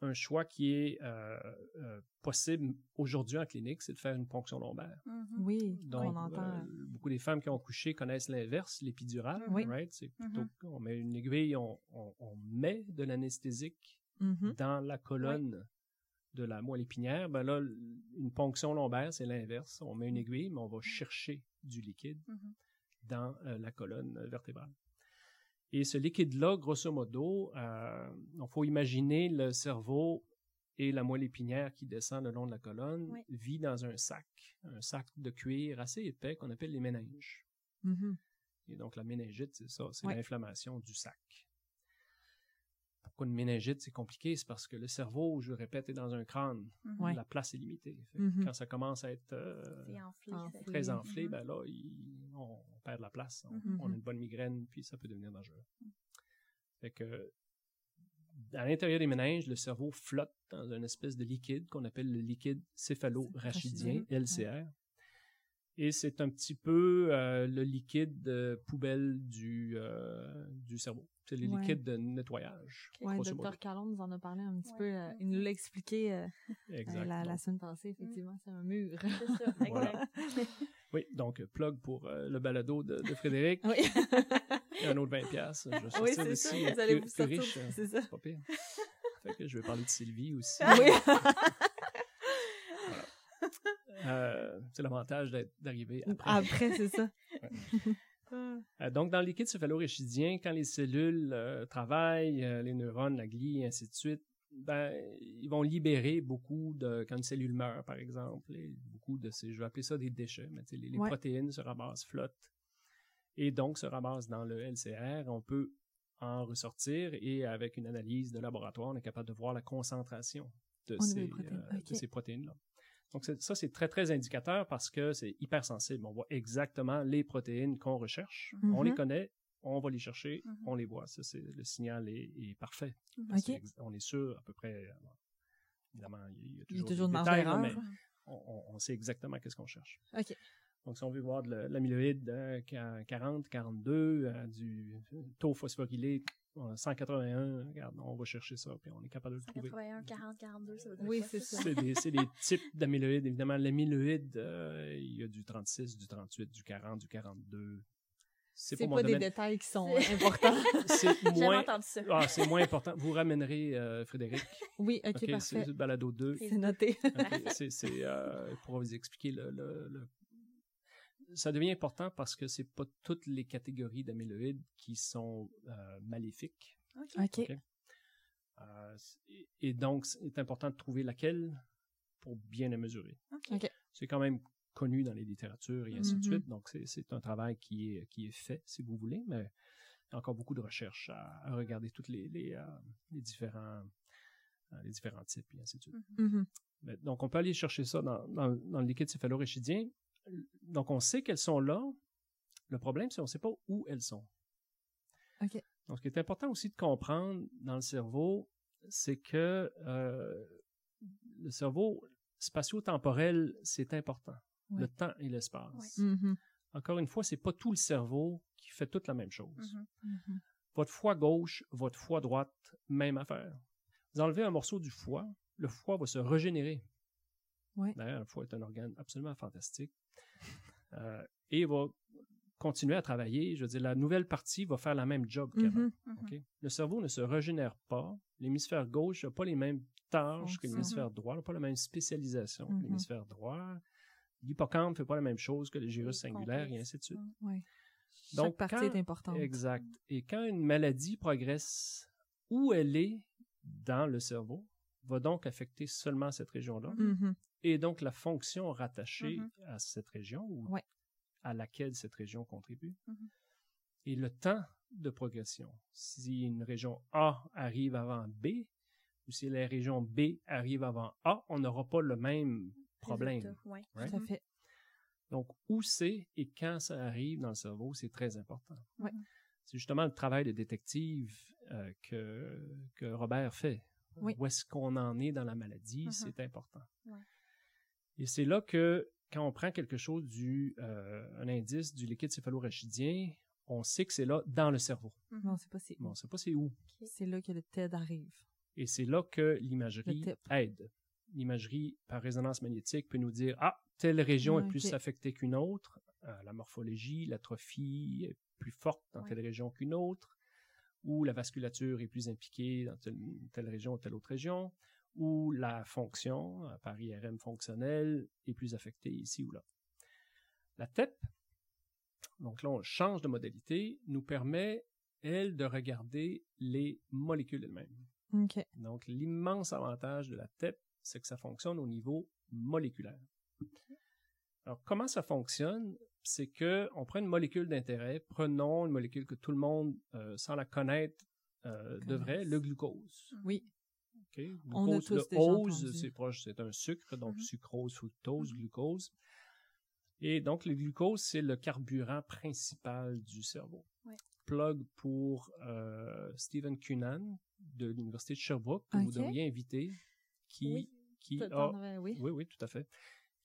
un choix qui est euh, euh, possible aujourd'hui en clinique, c'est de faire une ponction lombaire. Mhm. Oui, Donc, entend. euh, beaucoup des femmes qui ont couché connaissent l'inverse, l'épidural, Oui. right? C'est plutôt Mhm. qu'on met une aiguille, on, on- on met de l'anesthésique dans la colonne de la moelle épinière, ben là, une ponction lombaire, c'est l'inverse. On met une aiguille, mais on va chercher du liquide dans euh, la colonne vertébrale. Et ce liquide-là, grosso modo, euh, il faut imaginer le cerveau et la moelle épinière qui descend le long de la colonne Oui. vit dans un sac, un sac de cuir assez épais qu'on appelle les méninges. Mhm. Et donc, la méningite, c'est ça, c'est l'inflammation du sac. Pourquoi une méningite, c'est compliqué? C'est parce que le cerveau, je le répète, est dans un crâne. Mhm. Ouais. La place est limitée. Fait que Mhm. Quand ça commence à être euh, enflé. Très enflé, ben là, il- on perd de la place. On, Mhm. on a une bonne migraine, puis ça peut devenir dangereux. Fait que, à l'intérieur des méninges, le cerveau flotte dans une espèce de liquide qu'on appelle le liquide céphalorachidien, LCR. Et c'est un petit peu euh, le liquide euh, poubelle du, euh, du cerveau. C'est le Ouais. liquide de nettoyage. Modo. Dr. Calon nous en a parlé un petit Ouais. peu. euh, il nous l'a expliqué euh, Exact. la, la semaine passée, effectivement. C'est un mur. C'est ça, [laughs] Voilà. exact. [laughs] Oui, donc plug pour euh, le balado de, de Frédéric. oui, Et un autre 20$. piastres. Je vais oui sortir c'est ça. Vous allez plus- vous plus sortir. riche, C'est ça. C'est pas pire. fait que je vais parler de Sylvie aussi. Oui. [laughs] Euh, c'est l'avantage d'arriver après. Après, c'est ça. [laughs] Euh, donc, dans le liquide céphalorachidien, quand les cellules euh, travaillent, les neurones, la glie, et ainsi de suite, ben, ils vont libérer beaucoup de, quand une cellule meurt, par exemple, et beaucoup de ces, je vais appeler ça des déchets, mais les, les Ouais. protéines se ramassent, flottent, et donc se ramassent dans le LCR. On peut en ressortir et avec une analyse de laboratoire, on est capable de voir la concentration de ces, euh, ces protéines-là. Donc ça, c'est très, très indicateur parce que c'est hypersensible. On voit exactement les protéines qu'on recherche. On les Mhm. connaît, on va les chercher, Mhm. on les voit. Ça, c'est, le signal est, est parfait. On est sûr à peu près. euh, évidemment, il y a Il y a toujours, des détails, d'erreur. mais on, sait exactement qu'est-ce qu'on cherche. Donc, si on veut voir de la- l'amyloïde euh, qu- 40, 42, euh, du taux phosphorylé euh, 181, regarde, on va chercher ça, puis on est capable de le trouver. 181, 40, 42, ça veut dire Oui, c'est ça? C'est des, c'est des [laughs] types d'amyloïdes. Évidemment, l'amyloïde, euh, il y a du 36, du 38, du 40, du 42. C'est C'est pas pas, des détails qui sont C'est- importants. [laughs] [laughs] C'est moins, entendu ça. ah, c'est moins important. Vous ramènerez euh, Frédéric. Oui, OK, c'est parfait. le balado 2. C'est noté. OK, c'est, c'est, euh, pour vous expliquer le, le- le- Ça devient important parce que c'est pas toutes les catégories d'amyloïdes qui sont euh, maléfiques. OK. Euh, et- et donc, c'est important de trouver laquelle pour bien la mesurer. OK. OK. C'est quand même connu dans les littératures et ainsi de Mhm. suite. Donc, c'est, un travail qui est, qui est fait, si vous voulez, mais il y a encore beaucoup de recherches à, à regarder tous les, les, euh, les différents, les différents types et ainsi de suite. Mhm. Mais- donc, on peut aller chercher ça dans, dans, dans le liquide céphalorachidien. Donc, on sait qu'elles sont là. Le problème, c'est qu'on ne sait pas où elles sont. Donc, ce qui est important aussi de comprendre dans le cerveau, c'est que euh, le cerveau spatio-temporel, c'est important. Ouais. Le temps et l'espace. Ouais. Mhm. Encore une fois, c'est pas tout le cerveau qui fait toute la même chose. Mhm. Mhm. Votre foie gauche, votre foie droite, même affaire. Vous enlevez un morceau du foie, le foie va se régénérer. D'ailleurs, le foie est un organe absolument fantastique. Euh, et il va continuer à travailler. Je veux dire, la nouvelle partie va faire la même job qu'avant. Mhm. OK? Le cerveau ne se régénère pas. L'hémisphère gauche n'a pas les mêmes tâches que l'hémisphère droit, n'a pas la même spécialisation que Mhm. l'hémisphère droit. L'hippocampe ne fait pas la même chose que le gyrus singulaire et ainsi de suite. Ouais. Donc, Chaque partie quand- est importante. Exact. Et quand une maladie progresse, où elle est dans le cerveau, va donc affecter seulement cette région-là, Mhm. Et donc la fonction rattachée Mhm. à cette région ou Ouais. à laquelle cette région contribue. Mhm. Et le temps de progression. Si une région A arrive avant B, ou si la région B arrive avant A, on n'aura pas le même problème. Right? Tout à fait. Donc, où c'est et quand ça arrive dans le cerveau, c'est très important. Ouais. C'est justement le travail de détective euh, que, que Robert fait. Oui. Où est-ce qu'on en est dans la maladie, Mhm. c'est important. Ouais. Et c'est là que, quand on prend quelque chose du, euh, un indice du liquide céphalorachidien, on sait que c'est là dans le cerveau. Mhm. Mais on sait pas c'est où. on sait pas c'est où. C'est là que le TED arrive. Et c'est là que l'imagerie aide. L'imagerie par résonance magnétique peut nous dire ah telle région est plus affectée qu'une autre, Euh, la morphologie, l'atrophie est plus forte dans Ouais. telle région qu'une autre, ou la vasculature est plus impliquée dans telle, telle région ou telle autre région, ou la fonction par IRM fonctionnelle est plus affectée ici ou là. La TEP, donc là on change de modalité, nous permet elle de regarder les molécules elles-mêmes. Donc, l'immense avantage de la TEP, c'est que ça fonctionne au niveau moléculaire. Alors, comment ça fonctionne? C'est que on prend une molécule d'intérêt, prenons une molécule que tout le monde, euh, sans la connaître, euh, devrait, le glucose. Oui. OK? On a Glucose, tous le déjà ose, c'est proche, c'est un sucre, donc Mhm. sucrose, fructose, Mhm. glucose. Et donc, le glucose, c'est le carburant principal du cerveau. Ouais. Plug pour euh, Stephen Cunan de l'Université de Sherbrooke, que vous Ok. devriez inviter, qui, Oui. qui a oui. oui, oui, tout à fait.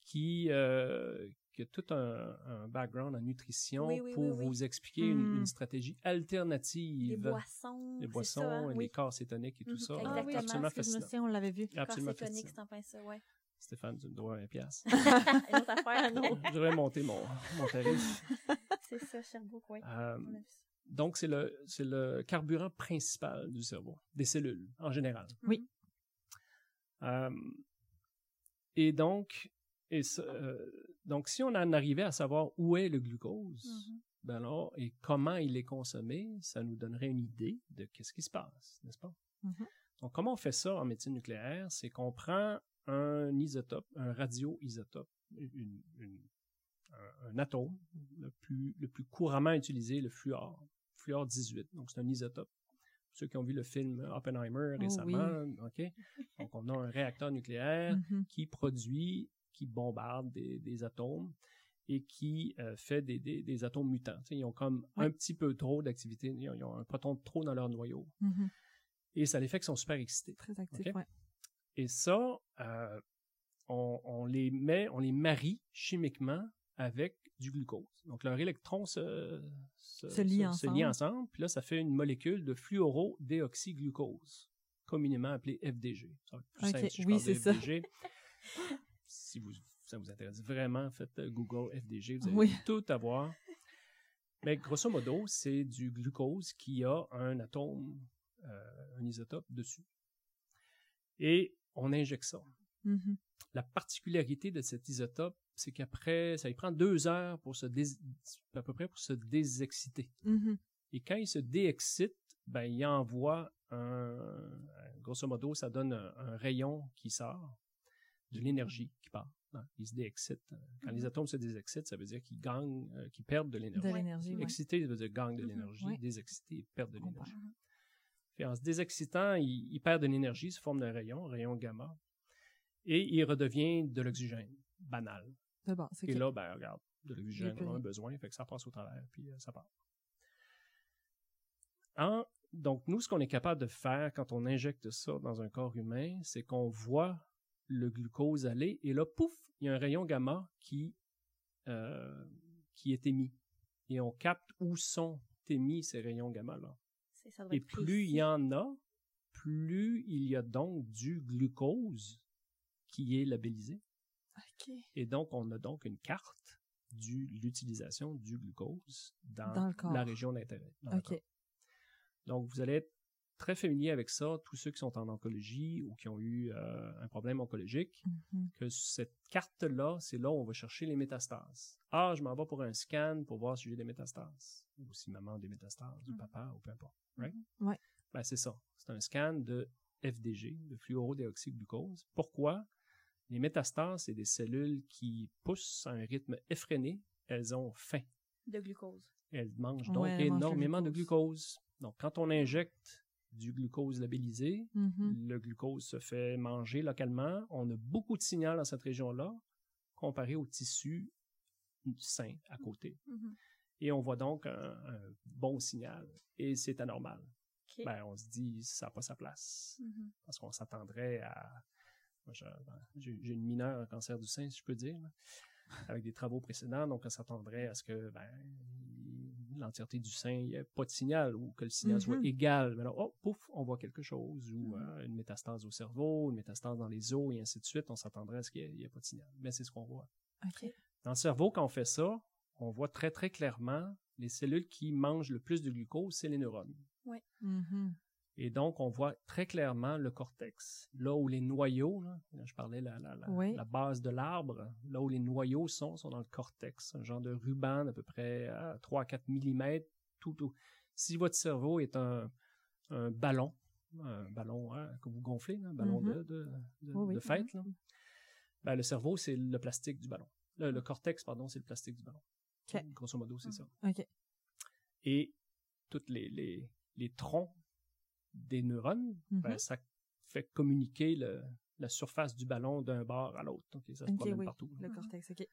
Qui, euh, qui a tout un, un background en nutrition Oui, oui, pour oui, oui. vous expliquer une, Hmm. une stratégie alternative. Les boissons. Les boissons, ça, hein? les oui. corps cétoniques et tout Mhm, ça. Ah oui, Exactement. Absolument je me fascinant. souviens, on l'avait vu. Absolument Corps cétonique, c'est en plein ça, ouais. Stéphane, tu me dois un pièce. [laughs] Une autre affaire, non? [laughs] Je devrais monter mon, mon tarif. [laughs] C'est ça, Sherbrooke, oui. Euh, donc, c'est le, c'est le carburant principal du cerveau, des cellules en général. Oui. Euh, et donc, et euh, donc, si on en arrivait à savoir où est le glucose, Mhm. ben alors, et comment il est consommé, ça nous donnerait une idée de qu'est-ce qui se passe, n'est-ce pas? Mhm. Donc, comment on fait ça en médecine nucléaire? C'est qu'on prend un isotope, un radioisotope, une- une- un, un atome, le plus, le plus couramment utilisé, le fluor, fluor 18. Donc, c'est un isotope. Pour ceux qui ont vu le film Oppenheimer Oh, récemment, OK? Donc, on a un réacteur nucléaire Mhm. qui produit, qui bombarde des, des atomes et qui euh, fait des, des- des atomes mutants. Ils ont comme un petit peu trop d'activité, ils ont, ils ont un proton de trop dans leur noyau. Mhm. Et ça les fait qu'ils sont super excités. Très ouais. Et ça, euh, on, on les met, on les marie chimiquement avec du glucose. Donc leur électron se, Se lie ensemble. ensemble, puis là, ça fait une molécule de fluorodéoxyglucose, communément appelée FDG. Ça va être plus Ok, simple si je oui, c'est ça. [laughs] Si vous, ça vous intéresse vraiment, faites euh, Google FDG, vous allez Oui. [laughs] tout avoir. Mais grosso modo, c'est du glucose qui a un atome, euh, un isotope dessus. Et on injecte ça. Mhm. La particularité de cet isotope, c'est qu'après, ça lui prend deux heures pour se dés- à peu près pour se désexciter. Mhm. Et quand il se déexcite, ben, il envoie un, grosso modo, ça donne un, un rayon qui sort, de l'énergie qui part. Non, il se déexcite. Quand les Mhm. atomes se désexcitent, ça veut dire qu'ils gagnent, euh, qu'ils perdent de De l'énergie. ouais. Excité, ça veut dire gagne de Mhm. l'énergie. Ouais. Ils perdent de l'énergie. Puis en se désexcitant, il, il perd de l'énergie sous forme d'un rayon, rayon gamma, et il redevient de l'oxygène, banal. C'est Et que- là, ben regarde, de l'oxygène, on a rien. besoin, fait que ça passe au travers, puis euh, ça part. En- donc, nous, ce qu'on est capable de faire quand on injecte ça dans un corps humain, c'est qu'on voit le glucose aller, et là, pouf, il y a un rayon gamma qui, euh, qui est émis. Et on capte où sont émis ces rayons gamma-là. Et plus il y en a, plus il y a donc du glucose qui est labellisé. Et donc, on a donc une carte de l'utilisation du glucose dans, la région d'intérêt. Donc, vous allez être très familier avec ça, tous ceux qui sont en oncologie ou qui ont eu euh, un problème oncologique, Mhm. que cette carte-là, c'est là où on va chercher les métastases. Ah, je m'en vais pour un scan pour voir si j'ai des métastases. Ou si maman a des métastases, ou Mhm. papa, ou peu importe. Right? Ouais. Ben, c'est ça. C'est un scan de FDG, de fluorodéoxyglucose. Pourquoi? Les métastases, c'est des cellules qui poussent à un rythme effréné. Elles ont faim. De glucose. Elles mangent Ouais, donc mangent énormément de glucose. Donc, quand on injecte du glucose labellisé. Mhm. Le glucose se fait manger localement. On a beaucoup de signal dans cette région-là comparé au tissu sain à côté. Mhm. Et on voit donc un, un bon signal. Et c'est anormal. Ben, on se dit, ça n'a pas sa place. Mhm. Parce qu'on s'attendrait à... ben, J'ai une mineure en cancer du sein, si je peux dire, avec des travaux précédents. Donc, on s'attendrait à ce que ben, l'entièreté du sein, il n'y ait pas de signal ou que le signal soit Mhm. égal. Mais là, oh, pouf, on voit quelque chose. Ou Mhm. euh, une métastase au cerveau, une métastase dans les os, et ainsi de suite. On s'attendrait à ce qu'il n'y ait, pas de signal. Mais c'est ce qu'on voit. Dans le cerveau, quand on fait ça, on voit très, très clairement les cellules qui mangent le plus de glucose, c'est les neurones. Mhm. Et donc, on voit très clairement le cortex. Là où les noyaux, là, je parlais la, la, la, Oui. la base de l'arbre, là où les noyaux sont, sont dans le cortex. Un genre de ruban d'à peu près à 3 à 4 mm. Tout, Si votre cerveau est un, un ballon, un ballon hein, que vous gonflez, là, un ballon Mhm. de, de, de, Oui, oui. de fête, là, ben, le cerveau, c'est le plastique du ballon. Le, le cortex, pardon, c'est le plastique du ballon. Grosso modo, c'est ça. OK. Et toutes les, les, les troncs des neurones, ben, ça fait communiquer le- la surface du ballon d'un bord à l'autre. Donc, ça se OK, promène oui. partout. Le cortex, OK.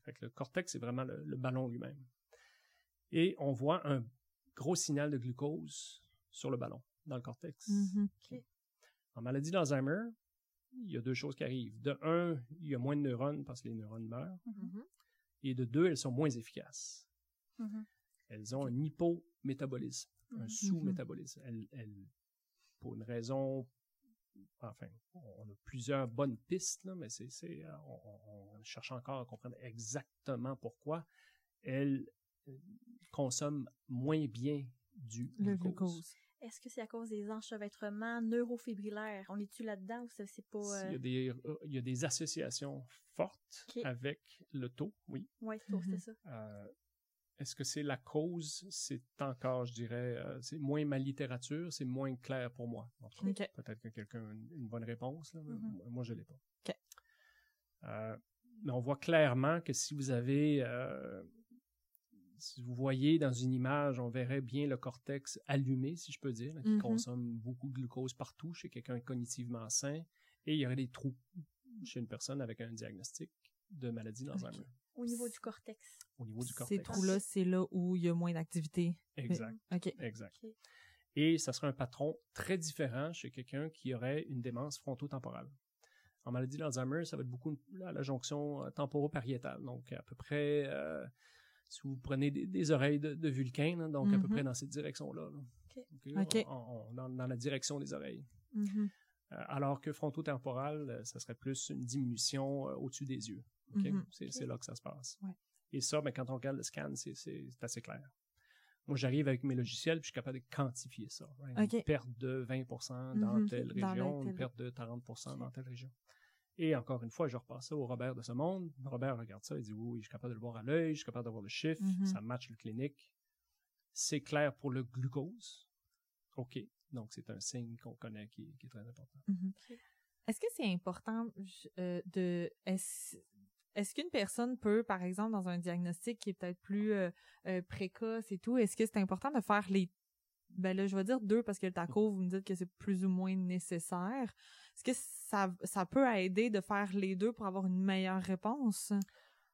Fait que le cortex, c'est vraiment le, le ballon lui-même. Et on voit un gros signal de glucose sur le ballon, dans le cortex. Mhm. En maladie d'Alzheimer, il y a deux choses qui arrivent. De un, il y a moins de neurones parce que les neurones meurent. Et de deux, elles sont moins efficaces. Elles ont un hypométabolisme, un Mhm. sous-métabolisme. Elles- pour une raison, enfin, on a plusieurs bonnes pistes, là, mais c'est, euh, on, cherche encore à comprendre exactement pourquoi elles euh, consomment moins bien du Le glucose. glucose. Est-ce que c'est à cause des enchevêtrements neurofibrillaires? On est-tu là-dedans ou ça, c'est pas... Il, y a des, euh, il y a des associations fortes avec le taux, oui. Ouais, c'est Mhm. ça. Euh, Est-ce que c'est la cause? C'est encore, je dirais, euh, c'est moins ma littérature, c'est moins clair pour moi. Peut-être que quelqu'un a une, une bonne réponse, là, Mhm. moi- je l'ai pas. Euh, mais on voit clairement que si vous avez, euh, si vous voyez dans une image, on verrait bien le cortex allumé, si je peux dire, là, qui Mhm. consomme beaucoup de glucose partout chez quelqu'un cognitivement sain, et il y aurait des trous chez une personne avec un diagnostic de maladie d'Alzheimer Au niveau du cortex. au niveau du Ces trous-là, c'est là où il y a moins d'activité. Exact. OK. Exact. Et ça serait un patron très différent chez quelqu'un qui aurait une démence frontotemporale. En maladie d'Alzheimer, ça va être beaucoup à la jonction euh, temporopariétale. Donc, à peu près, euh, si vous prenez des, des oreilles de, de vulcain, donc à peu Mhm. près dans cette direction-là. là. Ok. Ok? Ok. On- on- dans, dans la direction des oreilles. Mhm. Euh, alors que frontotemporal, euh, ça serait plus une diminution euh, au-dessus des yeux. Mhm. C'est là que ça se passe. Ouais. Et ça, ben, quand on regarde le scan, c'est- assez clair. Moi, j'arrive avec mes logiciels, puis je suis capable de quantifier ça. right? Une perte de 20% dans Mhm. telle Dans région, une perte de 40 Ok. dans telle région. Et encore une fois, je repasse ça au Robert de ce monde. Robert regarde ça, il dit oui, oui, je suis capable de le voir à l'œil, je suis capable d'avoir le chiffre, Mhm. ça match le clinique. C'est clair pour le glucose. OK. Donc, c'est un signe qu'on connaît qui, qui est très important. Est-ce que c'est important euh, de est-ce qu'une personne peut, par exemple, dans un diagnostic qui est peut-être plus euh, euh, précoce et tout, est-ce que c'est important de faire les ben là, je vais dire deux parce que le taco, vous me dites que c'est plus ou moins nécessaire. Est-ce que ça, ça peut aider de faire les deux pour avoir une meilleure réponse?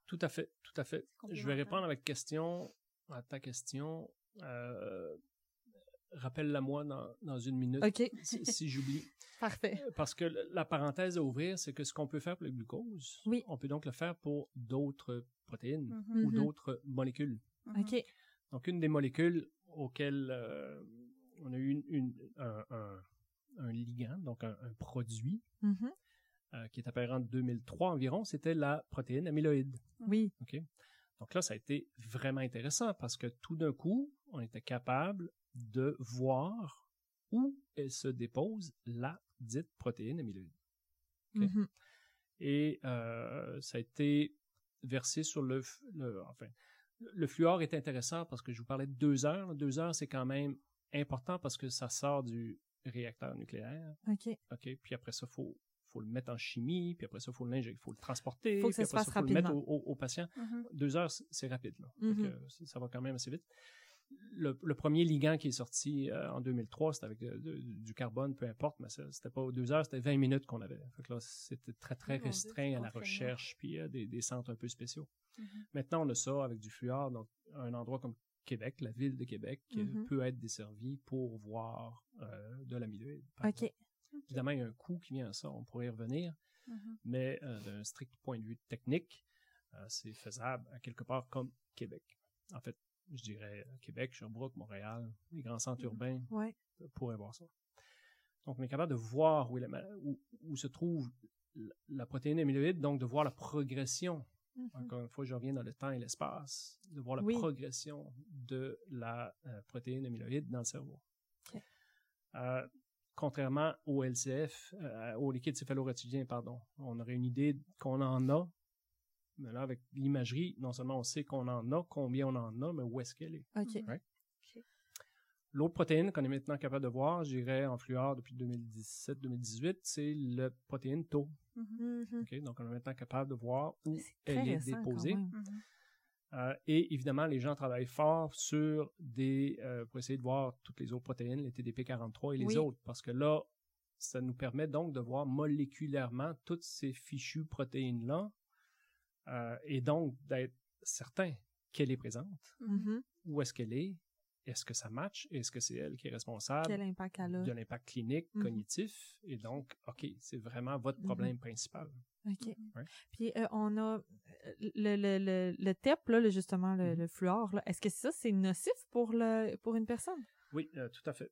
Tout à fait, tout à fait. Je vais répondre avec question, à ta question. Euh, Rappelle-la-moi dans, dans une minute [laughs] si, si j'oublie. parfait. Parce que la parenthèse à ouvrir, c'est que ce qu'on peut faire pour le glucose, Oui. on peut donc le faire pour d'autres protéines Mhm. ou Mhm. d'autres molécules. Mhm. OK. Donc, une des molécules auxquelles euh, on a eu une, une- un, un- un ligand, donc un, un produit, euh, qui est apparu en 2003 environ, c'était la protéine amyloïde. Oui. OK? Donc là, ça a été vraiment intéressant parce que tout d'un coup, on était capable de voir où elle se dépose la dite protéine amyloïde. Mhm. Et euh, ça a été versé sur le, le enfin le fluor est intéressant parce que je vous parlais de deux heures. Deux heures, c'est quand même important parce que ça sort du réacteur nucléaire. OK. OK, puis après ça, faut faut le mettre en chimie, puis après ça, faut l'injecter, faut le transporter, Faut que ça puis se après fasse faut le mettre au, rapidement. au- au patient. Mhm. Deux heures, c'est rapide là. Mhm. ça- ça va quand même assez vite. Le, le premier ligand qui est sorti euh, en 2003, c'était avec de- de- du carbone, peu importe, mais c'était pas deux heures, c'était 20 minutes qu'on avait. Fait que là, c'était très, très Oh Dieu, restreint à la recherche, puis euh, des, des centres un peu spéciaux. Mhm. Maintenant, on a ça avec du fluor, donc un endroit comme Québec, la ville de Québec, euh, Mhm. peut être desservie pour voir euh, de l'amyloïde. OK. exemple. Évidemment, il y a un coût qui vient à ça, on pourrait y revenir, Mhm. mais euh, d'un strict point de vue technique, euh, c'est faisable à quelque part comme Québec. En fait, je dirais Québec, Sherbrooke, Montréal, les grands centres Mhm. urbains Ouais. euh, pourraient voir ça. Donc, on est capable de voir où, est la ma- où- où se trouve la- la protéine amyloïde, donc de voir la progression Mhm. encore une fois, je reviens dans le temps et l'espace, de voir la Oui. progression de la euh, protéine amyloïde dans le cerveau. Euh, contrairement au LCF, euh, au liquide céphalo-rétidien, pardon, on aurait une idée qu'on en a, mais là, avec l'imagerie, non seulement on sait qu'on en a, combien on en a, mais où est-ce qu'elle est. OK. L'autre protéine qu'on est maintenant capable de voir, je dirais en fluor depuis 2017-2018, c'est la protéine Tau. Ok, Donc, on est maintenant capable de voir où C'est elle est déposée. Euh, et évidemment, les gens travaillent fort sur des euh, pour essayer de voir toutes les autres protéines, les TDP43 et les Oui. autres, parce que là, ça nous permet donc de voir moléculairement toutes ces fichues protéines-là, euh, et donc d'être certain qu'elle est présente, Mhm. où est-ce qu'elle est, est-ce que ça match, est-ce que c'est elle qui est responsable Quel impact elle a? de l'impact clinique, Mhm. cognitif, et donc, OK, c'est vraiment votre Mhm. problème principal. OK. Ouais. Puis euh, on a le, le, le, le TEP, là, le- justement, le, le fluor, est-ce que ça, c'est nocif pour, le, pour une personne? Oui, euh, tout à fait.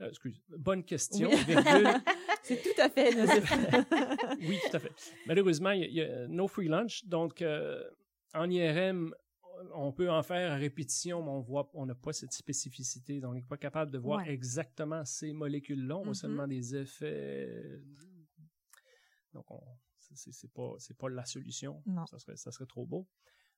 Euh, excuse, bonne question, Oui. virgule. [laughs] c'est tout à fait. [laughs] Oui, tout à fait. Malheureusement, il y a, a no free lunch. Donc, euh, en IRM, on peut en faire à répétition, mais on voit, on n'a pas cette spécificité. Donc, on n'est pas capable de voir Ouais. exactement ces molécules-là. On voit Mhm. seulement des effets. Donc, on, c'est- pas, pas la solution. Non. Ça serait, ça serait trop beau.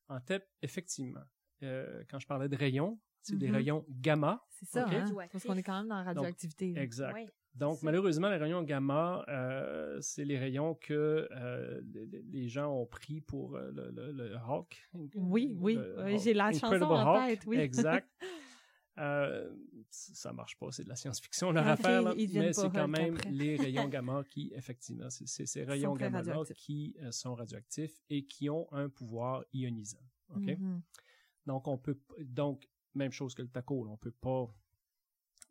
En TEP, effectivement, euh, quand je parlais de rayons, c'est des Mhm. rayons gamma. c'est ça, Ok? hein? Parce qu'on est quand même dans la radioactivité. Exact. Ouais. Donc, malheureusement, les rayons gamma, euh, c'est les rayons que euh, les, les gens ont pris pour euh, le, le, le Hawk. Oui, oui, j'ai la chanson Incredible en Hulk, tête, oui. Exact. [laughs] Euh, ça marche pas, c'est de la science-fiction leur Ok, affaire, là, mais c'est quand même après. les rayons [laughs] gamma qui, effectivement, c'est ces rayons gamma-là radioactifs. qui euh, sont radioactifs et qui ont un pouvoir ionisant. OK? Mhm. Donc, on peut, donc, même chose que le taco, là, on peut pas,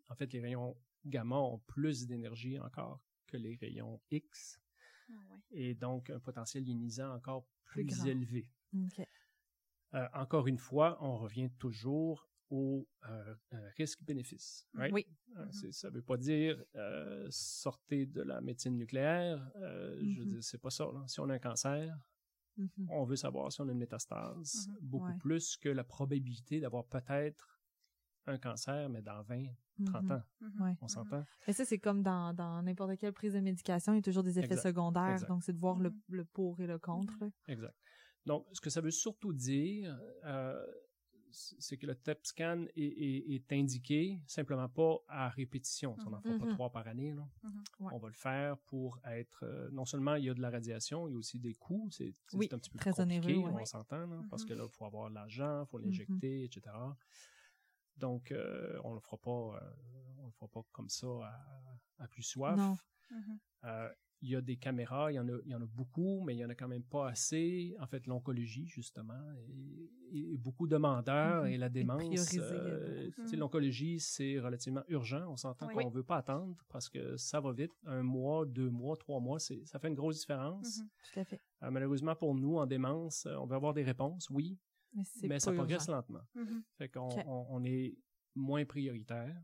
en fait, les rayons gamma ont plus d'énergie encore que les rayons X Ah ouais. et donc un potentiel ionisant encore Plus élevé. Euh, encore une fois, on revient toujours au euh, euh, risque-bénéfice. right? Oui. Euh, c'est- Ça veut pas dire sortez de la médecine nucléaire. Je veux Mhm. dire, c'est pas ça. là. Si on a un cancer, Mhm. on veut savoir si on a une métastase, Mhm. beaucoup Ouais. plus que la probabilité d'avoir peut-être un cancer, mais dans 20, 30 Mhm. ans. Ouais. on s'entend? Mais ça, c'est comme dans, dans n'importe quelle prise de médication, il y a toujours des effets Exact. secondaires. Exact. Donc, c'est de voir le, le pour et le contre. là. Exact. Donc, ce que ça veut surtout dire, euh, c'est que le TEP scan est, est- est indiqué simplement pas à répétition. On n'en fera pas Mhm. trois par année. là. Mhm. Ouais. On va le faire pour être... euh, non seulement il y a de la radiation, il y a aussi des coûts. C'est Oui, un petit peu très compliqué, onéreux, ouais. on s'entend, parce que là, il faut avoir l'argent, il faut l'injecter, etc. Donc, euh, on le fera pas... euh, on le fera pas comme ça à, à plus soif. Non. Euh, il y a des caméras, il y en a, il y en a beaucoup, mais il y en a quand même pas assez. En fait, l'oncologie, justement, beaucoup demandeur Mhm. et la démence. euh, sais, L'oncologie, c'est relativement urgent. On s'entend Oui. qu'on veut pas attendre parce que ça va vite. Un mois, deux mois, trois mois, c'est, ça fait une grosse différence. Mhm. Tout à fait. Euh, malheureusement pour nous, en démence, euh, on veut avoir des réponses, oui, Mais, ça progresse lentement. Mhm. Fait qu'on on, on est moins prioritaire.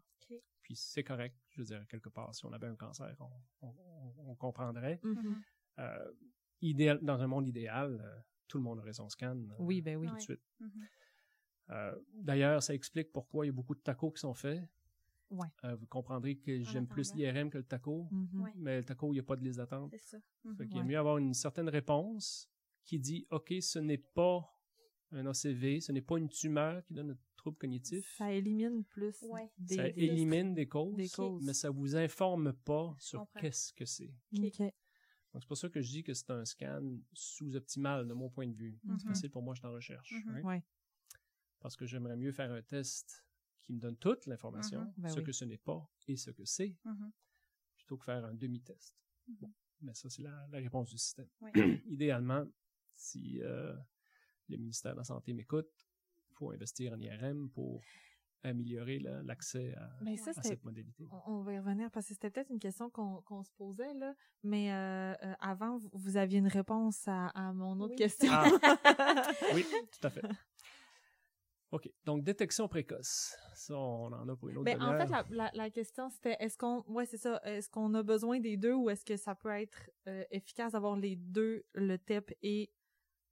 Puis c'est correct. Je veux dire, quelque part, si on avait un cancer, on, on- on- on comprendrait. Mhm. Mhm. Euh, idéal, dans un monde idéal, euh, tout le monde aurait son scan euh, Oui, ben oui. tout Ouais. de suite. Mhm. Euh, D'ailleurs, ça explique pourquoi il y a beaucoup de tacos qui sont faits. Ouais. Euh, vous comprendrez que j'aime plus l'IRM que le taco. Ouais. mais le taco, il n'y a pas de liste d'attente. C'est ça. Fait est Ouais. mieux avoir une certaine réponse qui dit OK, ce n'est pas un ACV, ce n'est pas une tumeur qui donne un trouble cognitif. Ça élimine plus Ouais. des ça élimine des causes, Des causes. mais ça vous informe pas sur qu'est-ce que c'est. Donc c'est pour ça que je dis que c'est un scan sous-optimal de mon point de vue. C'est Mhm. facile pour moi, je suis en recherche. Mhm. right? Ouais. Parce que j'aimerais mieux faire un test qui me donne toute l'information, Mhm. Ben ce oui. que ce n'est pas et ce que c'est, plutôt que faire un demi-test. Bon, mais ça, c'est la, la réponse du système. Oui. [clears throat] Idéalement, si euh, le ministère de la Santé m'écoute, faut investir en IRM pour améliorer la- l'accès à, Mais ça, à c'était cette modalité. On, on va y revenir parce que c'était peut-être une question qu'on qu'on se posait, là. Mais euh, euh, avant, vous, vous aviez une réponse à, à mon autre Oui. question. Ah. [laughs] Oui, tout à fait. OK. Donc, détection précoce. Ça, on en a pour une autre Ben, en fait, la, la, la question, c'était est-ce qu'on. Ouais, c'est ça. Est-ce qu'on a besoin des deux ou est-ce que ça peut être euh, efficace d'avoir les deux, le TEP et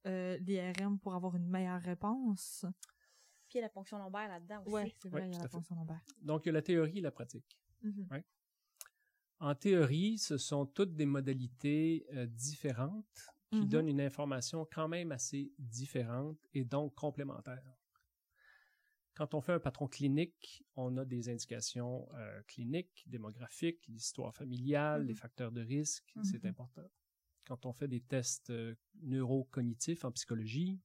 euh, l'IRM, pour avoir une meilleure réponse? La ponction lombaire là-dedans aussi. Ouais, c'est vrai, Ouais, il y a la fonction lombaire. Donc, il y a la théorie et la pratique. Mhm. En théorie, ce sont toutes des modalités euh, différentes qui Mhm. donnent une information quand même assez différente et donc complémentaire. Quand on fait un patron clinique, on a des indications euh, cliniques, démographiques, l'histoire familiale, les facteurs de risque, c'est important. Quand on fait des tests euh, neurocognitifs en psychologie,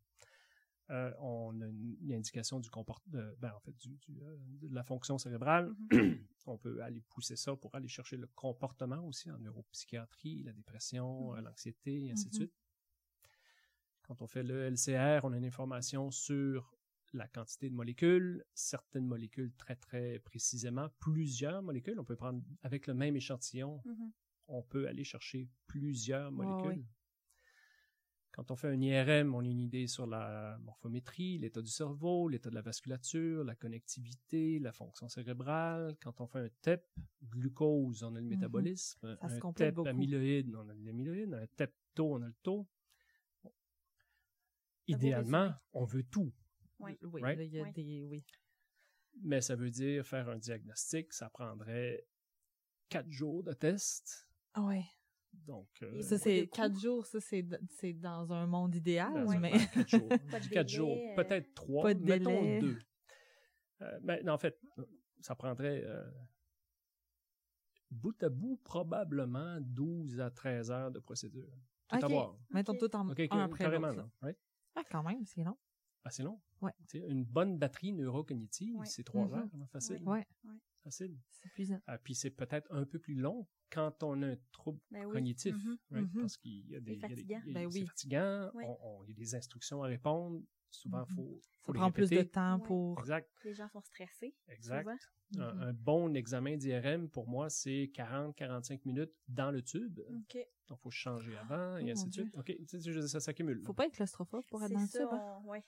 euh, on a une, une indication du comportement, ben, en fait, du, du, euh, de la fonction cérébrale. Mhm. [clears throat] on peut aller pousser ça pour aller chercher le comportement aussi en neuropsychiatrie, la dépression, Mhm. euh, l'anxiété, et ainsi de Mhm. suite. Quand on fait le LCR, on a une information sur la quantité de molécules, certaines molécules très très précisément, plusieurs molécules. On peut prendre avec le même échantillon, Mhm. on peut aller chercher plusieurs Ouais, molécules. Quand on fait un IRM, on a une idée sur la morphométrie, l'état du cerveau, l'état de la vasculature, la connectivité, la fonction cérébrale. Quand on fait un TEP, glucose, on a le Mhm. métabolisme. Ça se un TEP beaucoup. amyloïde, on a l'amyloïde. Un TEP tau, on a le taux. Bon. Idéalement, on veut tout. Oui, Right? là, il y a Ouais. des. Oui. Mais ça veut dire faire un diagnostic, ça prendrait quatre jours de test. Ah ouais. Donc, euh, Ça, Ouais. c'est quatre jours, ça, c'est c'est dans un monde idéal, Ben, Ouais. mais. ouais, quatre jours. [laughs] Quatre jours, euh, peut-être trois, pas de mettons délai. deux. Euh, mais non, en fait, ça prendrait euh, bout à bout probablement 12 à 13 heures de procédure. Tout Ok. à voir. Mettons Ok. tout en OK, un après carrément, là. Ouais. Ah, quand même, c'est long. Assez long. Ouais. Une bonne batterie neurocognitive, Ouais. c'est trois Mhm. heures, hein, facile. Ouais. Facile. C'est épuisant. Ah, puis c'est peut-être un peu plus long quand on a un trouble Ben oui. cognitif, Mhm. right? Mhm. parce qu'il y a des, il il Ben c'est oui. fatigant, Ouais. on- on- il y a des instructions à répondre, souvent faut, Ça faut les prend plus de temps Ouais. pour. Exact, Les gens sont stressés. exact. Un, un bon examen d'IRM, pour moi, c'est 40-45 minutes dans le tube. OK. Donc, il faut changer avant et Oh, ainsi mon de suite. OK, tu sais, ça s'accumule. Faut pas être claustrophobe pour être dans le ça, tube. hein? ouais.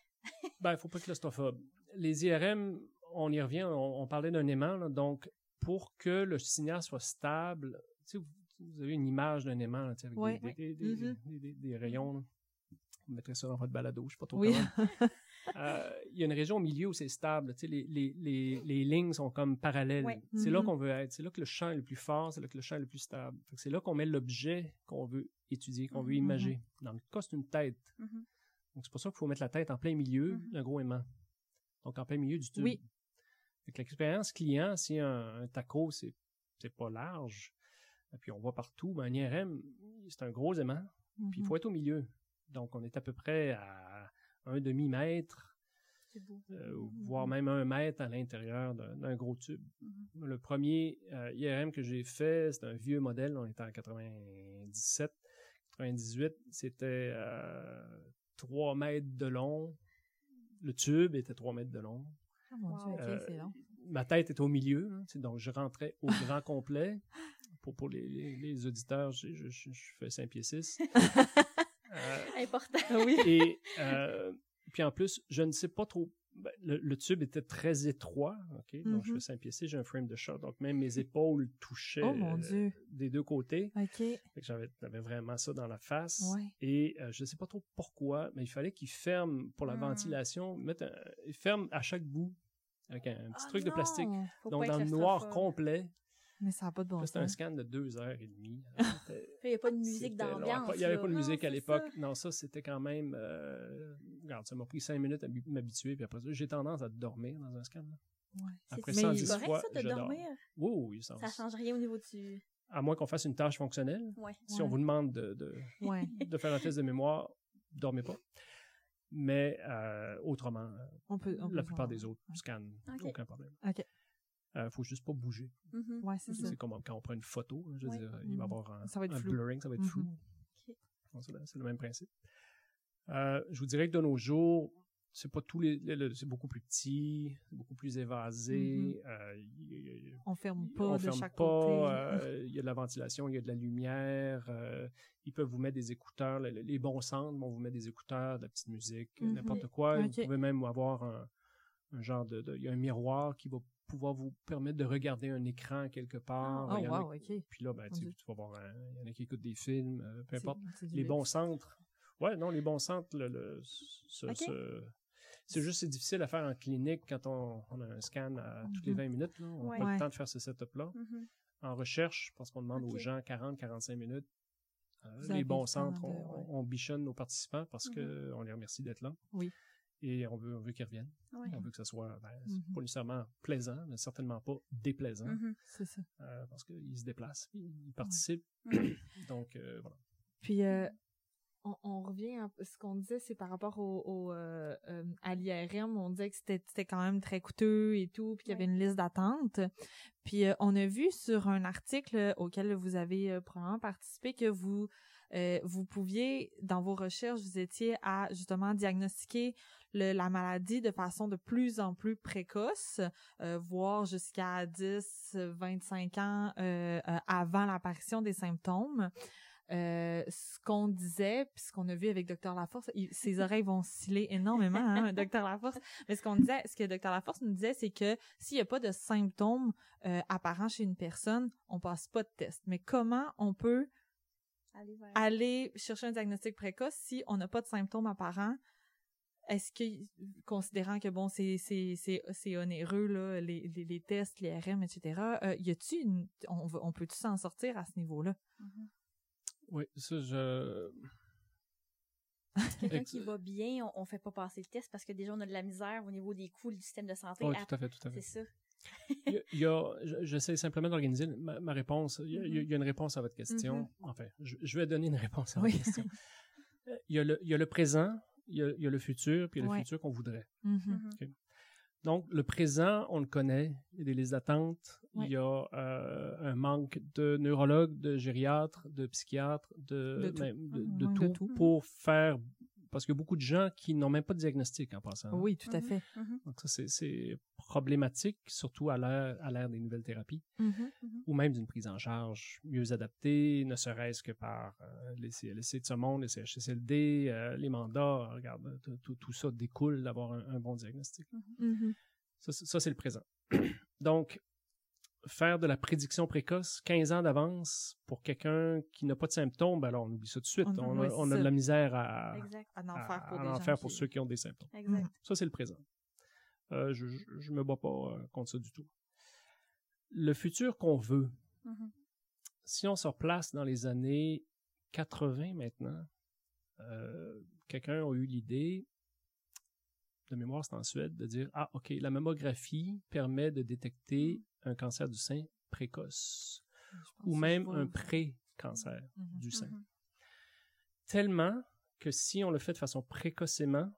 Ben, il faut pas être claustrophobe. Les IRM, on y revient, on, on parlait d'un aimant, là, donc pour que le signal soit stable, vous, vous avez une image d'un aimant là, avec Ouais. des, rayons. là. Vous mettrez ça dans votre balado, je sais pas trop Oui. comment. [laughs] Euh, Il y a une région au milieu où c'est stable. Les, les, les, les lignes sont comme parallèles. Ouais. C'est là Mhm. qu'on veut être. C'est là que le champ est le plus fort, c'est là que le champ est le plus stable. C'est là qu'on met l'objet qu'on veut étudier, qu'on veut Mhm. imager. Dans le cas, c'est une tête. Mhm. Donc, c'est pour ça qu'il faut mettre la tête en plein milieu d'un gros aimant. Donc, en plein milieu du tube. Oui. L'expérience client, si un, un taco, c'est, c'est pas large, et puis on voit partout, ben, un IRM, c'est un gros aimant, puis il Mhm. faut être au milieu. Donc, on est à peu près à un demi-mètre, euh, Mhm. voire même un mètre à l'intérieur d'un, d'un gros tube. Mhm. Le premier euh, IRM que j'ai fait, c'est un vieux modèle, on était en 97, 98, c'était euh, 3 mètres de long. Le tube était 3 mètres de long. Ah, mon Dieu, Euh, c'est long. Ma tête était au milieu, hein, donc je rentrais au grand [laughs] complet. Pour, pour les, les- les auditeurs, je, je, je- je fais 5 pieds 6. [laughs] Important. Ah oui. et euh, puis en plus, je ne sais pas trop. ben, le, le tube était très étroit, ok. Donc je Mhm. fais 5 pieds 6, j'ai un frame de shot, donc même mes épaules touchaient Oh mon euh, des deux côtés. Ok. J'avais vraiment ça dans la face. Ouais. Et euh, je ne sais pas trop pourquoi, mais il fallait qu'il ferme pour la Hmm. ventilation, mettre un- il ferme à chaque bout avec un, un petit Ah truc de plastique. Donc dans le noir complet, Mais ça n'a pas de bon c'était un scan de deux heures et demie. [laughs] Il n'y a pas de musique d'ambiance. Il n'y avait pas de Non, musique à l'époque. ça. Non, ça, c'était quand même... euh, regarde, ça m'a pris cinq minutes à m'habi- m'habituer, puis après ça, j'ai tendance à dormir dans un scan. là. Ouais. Après C'est- 110 c'est correct, fois, ça, de dormir? Oui, oui, ça, Ça change rien au niveau du... À moins qu'on fasse une tâche fonctionnelle. Ouais. Si on vous demande de, de, [laughs] de faire un test de mémoire, dormez pas. Mais euh, autrement, euh, On peut, on peut la plupart voir. des autres Ouais. scannent, aucun problème. OK. Euh, faut juste pas bouger. Mhm. Ouais, c'est ça. C'est comme quand on prend une photo, je veux Ouais. dire, il va y Mhm. avoir un, Ça va être un flou. blurring, ça va être flou. Ok. Donc, C'est le, c'est le même principe. Euh, je vous dirais que de nos jours, c'est pas tous les, c'est beaucoup plus petit, beaucoup plus évasé. euh, il- il- On ferme pas on de ferme chaque pas, côté. euh, [laughs] il y a de la ventilation, il y a de la lumière. euh, ils peuvent vous mettre des écouteurs. le- le- Les, bons centres vont vous mettre des écouteurs, de la petite musique, Mhm. n'importe quoi. Ok. Vous pouvez même avoir un, un genre de, Il y a un miroir qui va pouvoir vous permettre de regarder un écran quelque part. Oh, Il y en a wow, OK. puis là, ben, tu, vas voir, un- il y en a qui écoutent des films, euh, peu importe. Les bons centres. Ouais, non, les bons centres, le, le- ce- c'est juste, c'est difficile à faire en clinique quand on, on a un scan à toutes les Mhm. 20 minutes. Là. On n'a Ouais. pas le temps de faire ce setup-là. Mhm. En recherche, parce qu'on demande aux gens 40-45 minutes. euh, les bons centres, de- on, ouais. on bichonne nos participants parce Mhm. que on les remercie d'être là. Oui. Et on veut, on veut qu'ils reviennent. Ouais. On veut que ce soit, ben, c'est Mhm. pas nécessairement plaisant, mais certainement pas déplaisant, Mhm. C'est ça. euh, parce qu'ils se déplacent, ils participent. Mhm. [coughs] Donc, euh, voilà. Puis, euh, on, on revient à ce qu'on disait, c'est par rapport au, au, euh, euh, à l'IRM, on disait que c'était c'était quand même très coûteux et tout, puis qu'il y avait Ouais. une liste d'attente. Puis, euh, on a vu sur un article auquel vous avez euh, probablement participé que vous euh, vous pouviez, dans vos recherches, vous étiez à justement diagnostiquer le- la maladie de façon de plus en plus précoce, euh, voire jusqu'à 10, 25 ans euh, euh, avant l'apparition des symptômes. Euh, ce qu'on disait, puis ce qu'on a vu avec Dr Laforce, il- ses oreilles vont osciller énormément, hein, [laughs] Dr Laforce. Mais ce qu'on disait, ce que Dr Laforce nous disait, c'est que s'il n'y a pas de symptômes euh, apparents chez une personne, on passe pas de test. Mais comment on peut vers- aller chercher un diagnostic précoce si on n'a pas de symptômes apparents? Est-ce que, considérant que bon, c'est c'est c'est c'est onéreux là, les, les, les tests, les RM, etc. Euh, y on, on peut-tu s'en sortir à ce niveau-là? Mhm. Oui, ça, je. [laughs] Quelqu'un qui va bien, on, on fait pas passer le test parce que déjà on a de la misère au niveau des coûts du système de santé. Oui, tout à fait, tout à c'est fait. ça. Il y a, [laughs] j'essaie simplement d'organiser ma, ma réponse. Il y, a, il y a une réponse à votre question. Enfin, je, je vais donner une réponse à Oui. votre question. [laughs] Il y, a le, il y a le présent, il y a, il y a le futur, puis il y a le Ouais. futur qu'on voudrait. Mhm. Donc, le présent, on le connaît. Il y a des listes d'attente. Il y a euh, un manque de neurologues, de gériatres, de psychiatres, de, De tout. même de, de ouais, tout, de tout. pour faire... Parce qu'il y a beaucoup de gens qui n'ont même pas de diagnostic en passant. Oui, tout à Mhm. fait. Mhm. Donc ça, c'est- problématique, surtout à l'ère des nouvelles thérapies, Mhm. ou même d'une prise en charge mieux adaptée, ne serait-ce que par euh, les CLSC de ce monde, les CHSLD, euh, les mandats. Regarde, tout- ça découle d'avoir un, un bon diagnostic. Ça, c'est- ça, c'est le présent. [clears throat] Donc, faire de la prédiction précoce 15 ans d'avance pour quelqu'un qui n'a pas de symptômes, ben alors on oublie ça tout de suite. On- a, on de la misère à, Exact. À en faire pour à en ceux qui ont des symptômes. Exact. Ça, c'est le présent. Euh, je, je, je me bats pas euh, contre ça du tout. Le futur qu'on veut, Mhm. si on se replace dans les années 80 maintenant, euh, quelqu'un a eu l'idée, de mémoire c'est en Suède, de dire, ah ok, la mammographie permet de détecter un cancer du sein précoce, ou même un pré-cancer Mhm. du sein. Mhm. Tellement que si on le fait de façon précocement,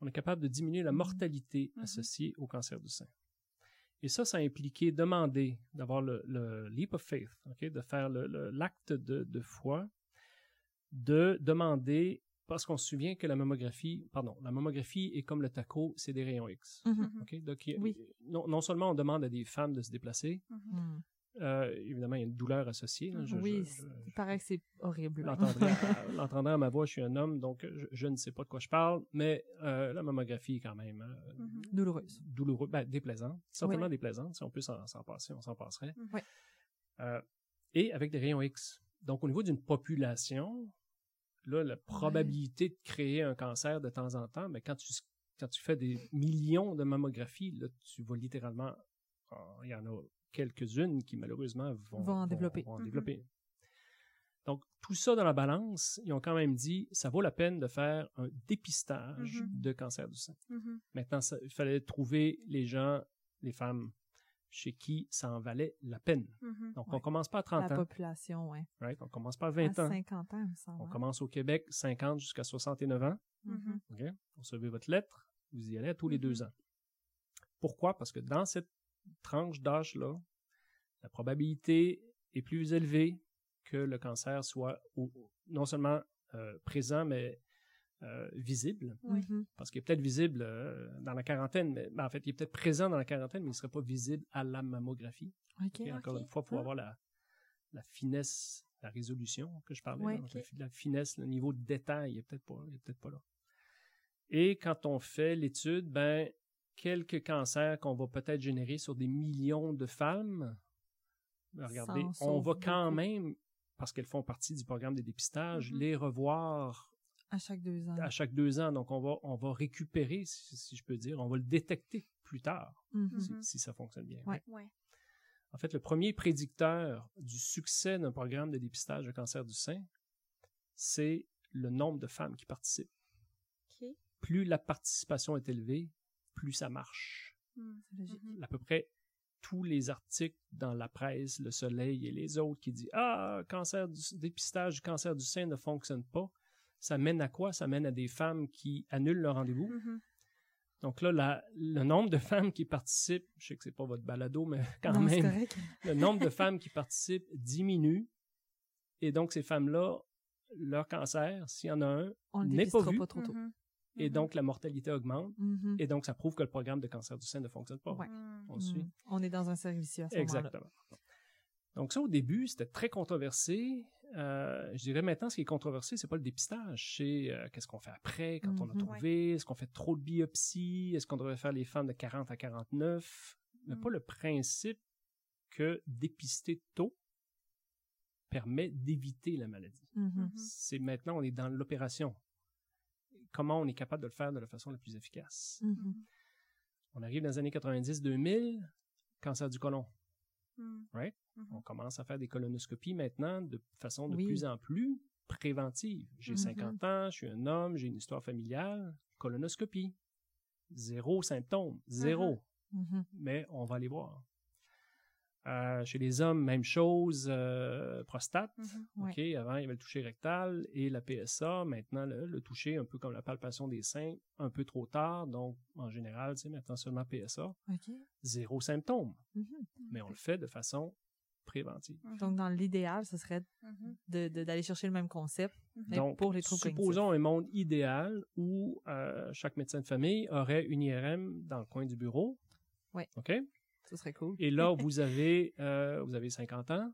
on est capable de diminuer la Mhm. mortalité associée au cancer du sein. Et ça, ça a impliqué demander, d'avoir le, le leap of faith, ok, de faire le- le- l'acte de, de foi, de demander, parce qu'on se souvient que la mammographie, pardon, la mammographie est comme le taco, c'est des rayons X. Mhm. Mhm. ok? Donc, il Oui. non, non seulement on demande à des femmes de se déplacer, Mhm. Euh, évidemment, il y a une douleur associée. là, je- oui, je- je- il paraît que c'est horrible. l'entendrez [laughs] à, ma voix, je suis un homme, donc je, je ne sais pas de quoi je parle, mais euh, la mammographie est quand même euh. Douloureuse. douloureuse, ben, déplaisante, certainement Oui. déplaisante. Si on peut s'en, passer, on s'en passerait. Oui. Et avec des rayons X. Donc, au niveau d'une population, là, la probabilité de créer un cancer de temps en temps, mais quand tu, quand tu fais des millions de mammographies, là, tu vas littéralement, ah, il y en a quelques-unes qui malheureusement vont, Vont en développer. vont en Mhm. développer. Donc, tout ça dans la balance, ils ont quand même dit, ça vaut la peine de faire un dépistage Mhm. de cancer du sein. Mhm. Maintenant, ça- il fallait trouver les gens, les femmes chez qui ça en valait la peine. Mhm. Donc, on Ouais. commence pas à 30 La ans, population, ouais. right? on commence pas à 20 à ans. 50 ans, il me semble. On hein. commence au Québec 50 jusqu'à 69 ans. Vous recevez votre lettre, vous y allez à tous les deux ans. Pourquoi? Parce que dans cette tranche d'âge-là, la probabilité est plus élevée que le cancer soit au- non seulement euh, présent, mais euh, visible. Oui. Mhm. Parce qu'il est peut-être visible euh, dans la quarantaine, mais ben, en fait, il est peut-être présent dans la quarantaine, mais il ne serait pas visible à la mammographie. Encore une fois, pour Ah. avoir la, la finesse, la résolution que je parlais, là. La finesse, le niveau de détail, il est peut-être pas, là. Et quand on fait l'étude, ben, quelques cancers qu'on va peut-être générer sur des millions de femmes, ben, regardez, on va quand beaucoup. même, parce qu'elles font partie du programme de dépistage, Mhm. les revoir À chaque deux ans. à chaque deux ans. Donc, on va, on va récupérer, si, si je peux dire, on va le détecter plus tard, Mhm. si, si ça fonctionne bien. Ouais. Ouais. En fait, le premier prédicteur du succès d'un programme de dépistage de cancer du sein, c'est le nombre de femmes qui participent. OK. Plus la participation est élevée, plus ça marche. C'est logique. Mhm. À peu près tous les articles dans la presse, Le Soleil et les autres qui disent Ah, cancer du, dépistage du cancer du sein ne fonctionne pas. Ça mène à quoi? Ça mène à des femmes qui annulent leur rendez-vous. Mhm. Donc là, la- le nombre de femmes qui participent, je sais que c'est pas votre balado, mais [laughs] quand Non, même, le nombre de [laughs] femmes qui participent diminue. Et donc, ces femmes-là, leur cancer, s'il y en a un, n'est pas vu. pas trop tôt. Et Mhm. donc la mortalité augmente. Mhm. Et donc, ça prouve que le programme de cancer du sein ne fonctionne pas. Ouais. On suit. On est dans un service à ce. Exactement. Donc ça, au début, c'était très controversé. Euh, je dirais maintenant, ce qui est controversé, c'est pas le dépistage, c'est euh, qu'est-ce qu'on fait après, quand on a Mhm. trouvé, est-ce qu'on fait trop de biopsies, est-ce qu'on devrait faire les femmes de 40 à 49, mais Mhm. pas le principe que dépister tôt permet d'éviter la maladie. Mhm. C'est maintenant, on est dans l'opération. Comment on est capable de le faire de la façon la plus efficace? On arrive dans les années 90-2000, cancer du côlon. Right? Mhm. On commence à faire des colonoscopies maintenant de façon de Oui. plus en plus préventive. J'ai Mhm. 50 ans, je suis un homme, j'ai une histoire familiale, colonoscopie. Zéro symptôme, zéro. Mhm. Mais on va aller voir. Euh, chez les hommes, même chose, euh, prostate. Mhm. Ouais. OK, avant, il y avait le toucher rectal et la PSA. Maintenant, le, le toucher, un peu comme la palpation des seins, un peu trop tard. Donc, en général, c'est maintenant seulement PSA. OK. Zéro symptôme. Mhm. Mais on le fait de façon préventive. Mhm. Donc, dans l'idéal, ce serait de- de- d'aller chercher le même concept, mais Donc, pour les troubles cognitifs. supposons un monde idéal où euh, chaque médecin de famille aurait une IRM dans le coin du bureau. Ouais. OK? Ce serait cool. Et là, vous avez, euh, vous avez 50 ans,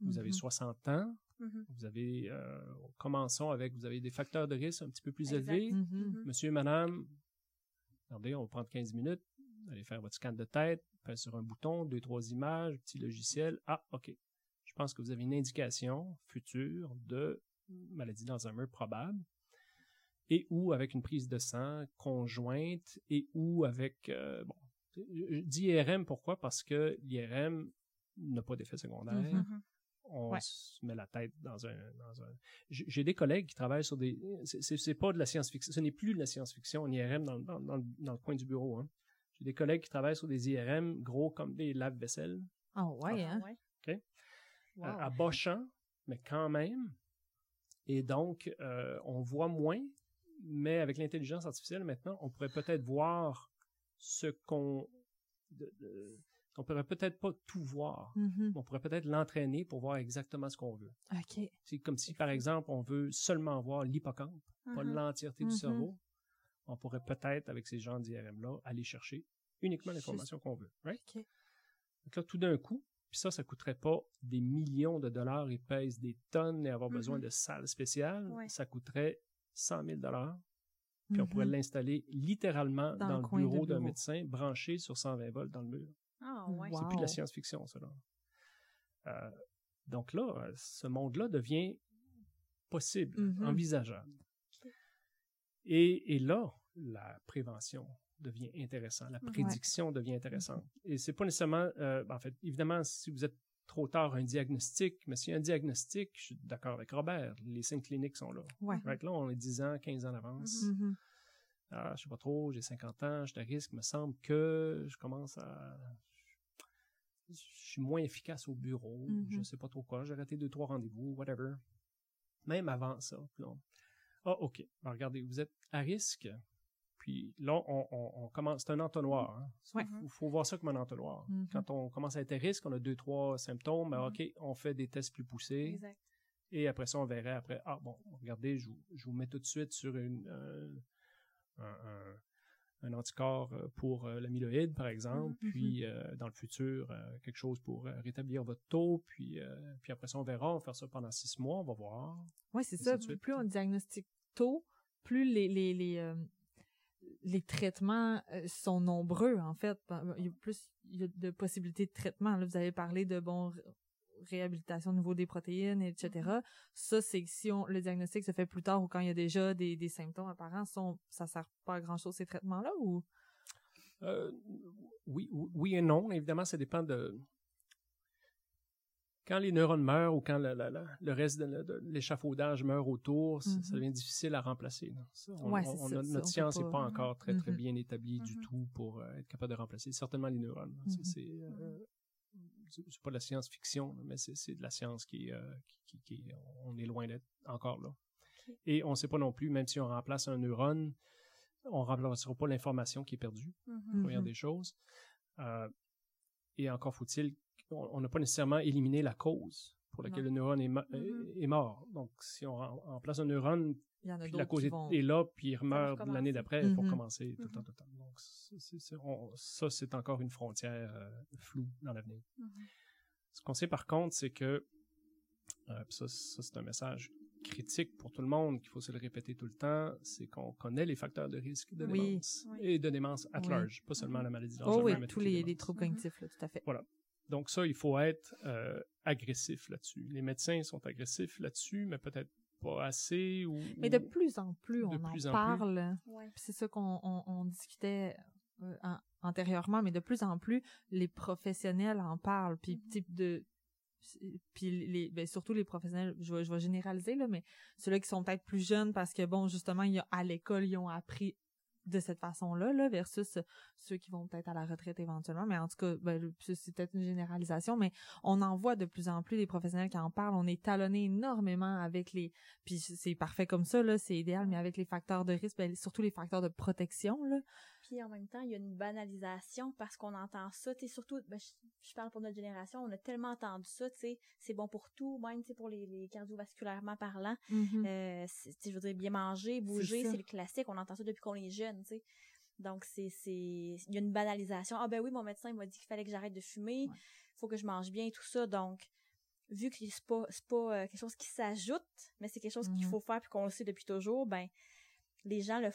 vous avez Mhm. 60 ans, Mhm. vous avez, euh, commençons avec, vous avez des facteurs de risque un petit peu plus Exact. élevés. Mhm. Mhm. Monsieur et madame, regardez, on va prendre 15 minutes, allez faire votre scan de tête, faire sur un bouton, deux, trois images, petit logiciel. Ah, OK. Je pense que vous avez une indication future de maladie d'Alzheimer probable. Et ou avec une prise de sang conjointe, et ou avec, euh, bon, je dis IRM, pourquoi? Parce que l'IRM n'a pas d'effet secondaire Mhm. Mhm. on Ouais. se met la tête dans un, dans un... J'ai des collègues qui travaillent sur des... c'est- pas de la science-fiction, ce n'est plus de la science-fiction en IRM dans, dans, dans, dans le coin du bureau. Hein. J'ai des collègues qui travaillent sur des IRM gros comme des lave-vaisselle, Ah ouais, Ah hein? ouais. OK? Wow. à, à bas champ, mais quand même. Et donc, euh, on voit moins, mais avec l'intelligence artificielle maintenant, on pourrait peut-être voir ce qu'on... de- de- on pourrait peut-être pas tout voir. Mhm. On pourrait peut-être l'entraîner pour voir exactement ce qu'on veut. C'est comme si, par exemple, on veut seulement voir l'hippocampe, pas Mhm. l'entièreté du cerveau. On pourrait peut-être, avec ces genres d'IRM-là, aller chercher uniquement l'information qu'on veut. Right? Donc là, tout d'un coup, puis ça, ça coûterait pas des millions de dollars et pèse des tonnes et avoir besoin de salles spéciales. Ouais. Ça coûterait 100 000 dollars. Puis on pourrait l'installer littéralement Dans dans, le bureau d'un médecin branché sur 120 volts dans le mur. Ah ouais. Wow. C'est plus de la science-fiction. Là. Euh, donc là, euh, ce monde-là devient possible, Mhm. envisageable. Et, et là, la prévention devient intéressante, la Ouais. prédiction devient intéressante. Et c'est pas nécessairement, euh, en fait, évidemment, si vous êtes trop tard, un diagnostic, mais s'il y a un diagnostic, je suis d'accord avec Robert, les signes cliniques sont là. Ouais. Right, là, on est 10 ans, 15 ans d'avance. Mhm. Ah, je sais pas trop, j'ai 50 ans, je suis à risque, me semble que je commence à... je suis moins efficace au bureau, Mhm. je sais pas trop quoi, j'ai raté deux, trois rendez-vous, whatever. Même avant ça, ah, ok, Ben, regardez, vous êtes à risque, puis là, on, on- on commence, c'est un entonnoir, hein. Ouais. faut, faut voir ça comme un entonnoir. Mhm. Quand on commence à être à risque, on a deux, trois symptômes, ben, Mhm. ok, on fait des tests plus poussés, Exact. et après ça, on verrait après, ah bon, regardez, je vous, je vous mets tout de suite sur une, euh, un, un- un anticorps euh, pour euh, l'amyloïde, par exemple, Mhm. puis euh, dans le futur, quelque chose pour rétablir votre taux, puis, puis après ça, on verra, on va faire ça pendant six mois, on va voir. Oui, c'est ça. Plus on diagnostique tôt, plus les, les, les, les traitements euh, sont nombreux, en fait. Il y a plus il y a de possibilités de traitement. Là, vous avez parlé de bon ré- réhabilitation au niveau des protéines, etc. Mm-hmm. Ça, c'est que si on, le diagnostic se fait plus tard ou quand il y a déjà des, des symptômes apparents, ça, on- ça sert pas à grand chose ces traitements-là ou? Euh, oui, oui et non. Évidemment, ça dépend de... Quand les neurones meurent ou quand le, reste de, de l'échafaudage meurt autour, ça- ça Mhm. devient difficile à remplacer. Ça, on- Ouais, c'est on- ça, notre ça, science n'est pas- pas encore très, très Mhm. bien établie du Mhm. tout pour euh, être capable de remplacer. Certainement les neurones. C'est euh, pas de la science-fiction, mais c'est de la science qui, euh, qui, qui- qui- on est loin d'être encore là. Et on ne sait pas non plus, même si on remplace un neurone, on ne remplacera pas l'information qui est perdue première des choses. Euh, et encore faut-il, on n'a pas nécessairement éliminé la cause pour laquelle Non. le neurone est, Mhm. est- est mort. Donc, si on rem- remplace un neurone, Il y en a puis d'autres la cause est, vont... est là, puis il meurt l'année d'après, il faut Mhm. recommencer tout le temps, Mhm. tout le temps. Donc, on- ça, c'est encore une frontière euh, floue dans l'avenir. Ce qu'on sait par contre, c'est que, euh, ça, ça, c'est un message critique pour tout le monde, qu'il faut se le répéter tout le temps, c'est qu'on connaît les facteurs de risque de Oui. démence. Oui. Et de démence at Oui. large, pas seulement la maladie Oh d'Alzheimer, oui, mais tous les, troubles cognitifs, là, tout à fait. Donc ça, il faut être euh, agressif là-dessus. Les médecins sont agressifs là-dessus, mais peut-être pas assez ou... Mais de plus en plus, on plus en parle. Ouais. C'est ça qu'on on, on discutait euh, an- antérieurement, mais de plus en plus, les professionnels en parlent. Puis Mhm. type de puis les ben, surtout les professionnels je vais, je vais généraliser là mais ceux-là qui sont peut-être plus jeunes parce que bon justement il y a, à l'école ils ont appris de cette façon-là là versus ceux qui vont peut-être à la retraite éventuellement. Mais en tout cas ben, c'est peut-être une généralisation mais on en voit de plus en plus des professionnels qui en parlent. On est talonné énormément avec les puis c'est parfait comme ça là c'est idéal mais avec les facteurs de risque ben, surtout les facteurs de protection là Puis en même temps, il y a une banalisation parce qu'on entend ça, tu sais, surtout, ben, je, je parle pour notre génération, on a tellement entendu ça, tu sais, c'est bon pour tout, même, tu sais, pour les, les cardiovasculairement parlant. Euh, c'est- tu sais, je veux dire, bien manger, bouger, c'est le classique, on entend ça depuis qu'on est jeune, tu sais. Donc, c'est, c'est, il y a une banalisation. Ah ben oui, mon médecin il m'a dit qu'il fallait que j'arrête de fumer, Ouais. faut que je mange bien, tout ça. Donc, vu que c'est pas, pas euh, quelque chose qui s'ajoute, mais c'est quelque chose qu'il Mhm. faut faire puis qu'on le sait depuis toujours, ben, les gens le,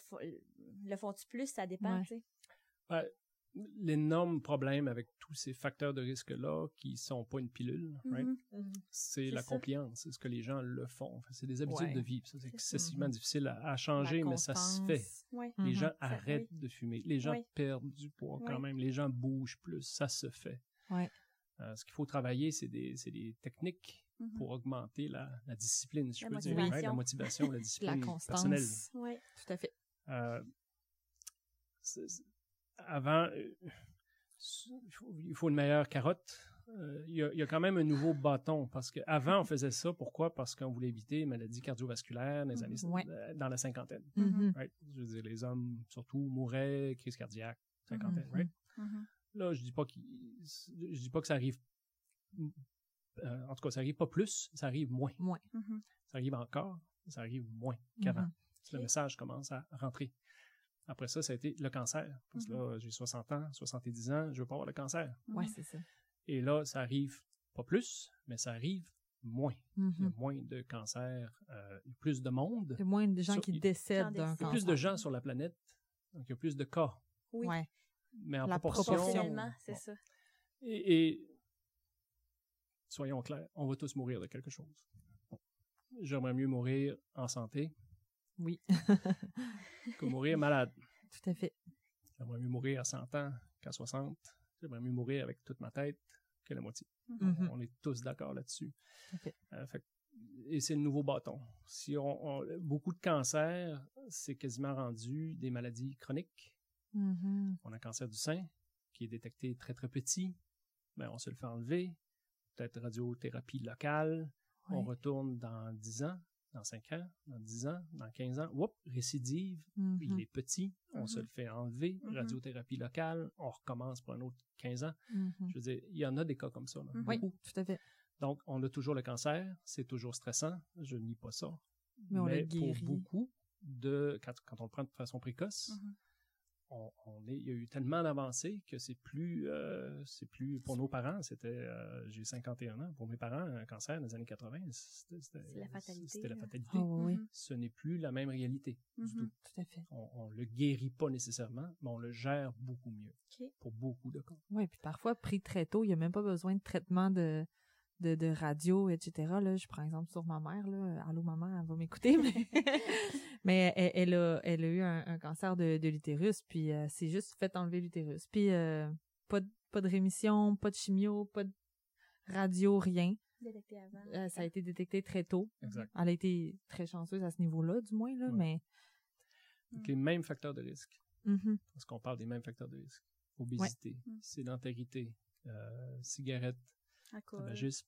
le font-tu plus, ça dépend, Ouais. tu sais. L'énorme problème avec tous ces facteurs de risque-là qui sont pas une pilule, right? Mhm. c'est C'est la ça. compliance. C'est ce que les gens le font. Enfin, c'est des habitudes Ouais. de vie. c'est excessivement Mhm. difficile à, à changer, La mais ça se fait. Ouais. Les gens Ça- arrêtent de fumer. Les gens Oui. perdent du poids quand Oui. même. Les gens bougent plus. Ça se fait. Ouais. Euh, ce qu'il faut travailler, c'est des, c'est des techniques pour augmenter la, la discipline, si je La peux dire. right? La motivation. motivation, la [laughs] la discipline constance personnelle. Ouais. tout à fait Euh, avant, euh, il faut, il faut une meilleure carotte. Euh, Il y, a, il y a quand même un nouveau bâton parce qu'avant on faisait ça. Pourquoi? Parce qu'on voulait éviter les maladies cardiovasculaires dans, les années, Ouais. dans la cinquantaine. Mhm. right? Je veux dire, les hommes surtout mouraient, crise cardiaque, cinquantaine. Mhm. right? Mhm. Là, je dis pas je dis pas que ça arrive. euh, en tout cas, ça arrive pas plus, ça arrive moins. Mhm. Ça arrive encore, ça arrive moins qu'avant. Mhm. Le message commence à rentrer. Après ça, ça a été le cancer. Parce que là, j'ai 60 ans, 70 ans, je veux pas avoir le cancer. ouais Mhm. c'est ça Et là, ça arrive pas plus, mais ça arrive moins. Il y a Mhm. moins de cancers, euh, il y a plus de monde, Il y a moins de gens Sur- qui décèdent d'un décèdent. il y a cancer. plus de gens sur la planète, donc il y a plus de cas. Oui. Ouais. Mais en La proportion. proportion. Proportionnellement, c'est Bon. ça. Et, et soyons clairs, on va tous mourir de quelque chose. J'aimerais mieux mourir en santé Oui, [laughs] que mourir malade. tout à fait. J'aimerais mieux mourir à 100 ans qu'à 60. J'aimerais mieux mourir avec toute ma tête que la moitié. Mhm. On est tous d'accord là-dessus. Euh, et c'est le nouveau bâton. Si on, on- beaucoup de cancers, c'est quasiment rendu des maladies chroniques. Mhm. On a un cancer du sein qui est détecté très très petit. ben, on se le fait enlever. Peut-être radiothérapie locale. On retourne dans 10 ans, dans 5 ans, dans 10 ans, dans 15 ans. Whoop, récidive. Mhm. Il est petit. On se Mhm. le fait enlever. Mhm. Radiothérapie locale. On recommence pour un autre 15 ans. Je veux dire, il y en a des cas comme ça. là. Oui, tout à fait. Donc, on a toujours le cancer. C'est toujours stressant. Je nie pas ça. Mais on le pour beaucoup de quand, quand on le prend de façon précoce. On, on est, il y a eu tellement d'avancées que c'est plus, euh, c'est plus pour nos parents. C'était, euh, j'ai 51 ans. Pour mes parents, un cancer dans les années 80, c'était, la fatalité, C'était la là. fatalité. Oh, oui, Mhm. Ce n'est plus la même réalité du Mhm. tout. tout à fait. On, on le guérit pas nécessairement, mais on le gère beaucoup mieux pour beaucoup de cas. Oui, puis parfois, pris très tôt, il n'y a même pas besoin de traitement de, de, de radio, etc. Là, je prends exemple sur ma mère. Là. Allô, maman, elle va m'écouter. Mais, [laughs] mais elle, elle a, elle a eu un, un cancer de, de l'utérus, puis euh, c'est juste fait enlever l'utérus. Puis euh, pas, de, pas de rémission, pas de chimio, pas de radio, rien. Détecté avant. Euh, ça a été détecté très tôt. Exact. Elle a été très chanceuse à ce niveau-là, du moins, là, Ouais. mais... Donc, les mêmes facteurs de risque. Mhm. Parce qu'on parle des mêmes facteurs de risque. Obésité, Mm. sédentarité, euh, cigarette, tabagisme,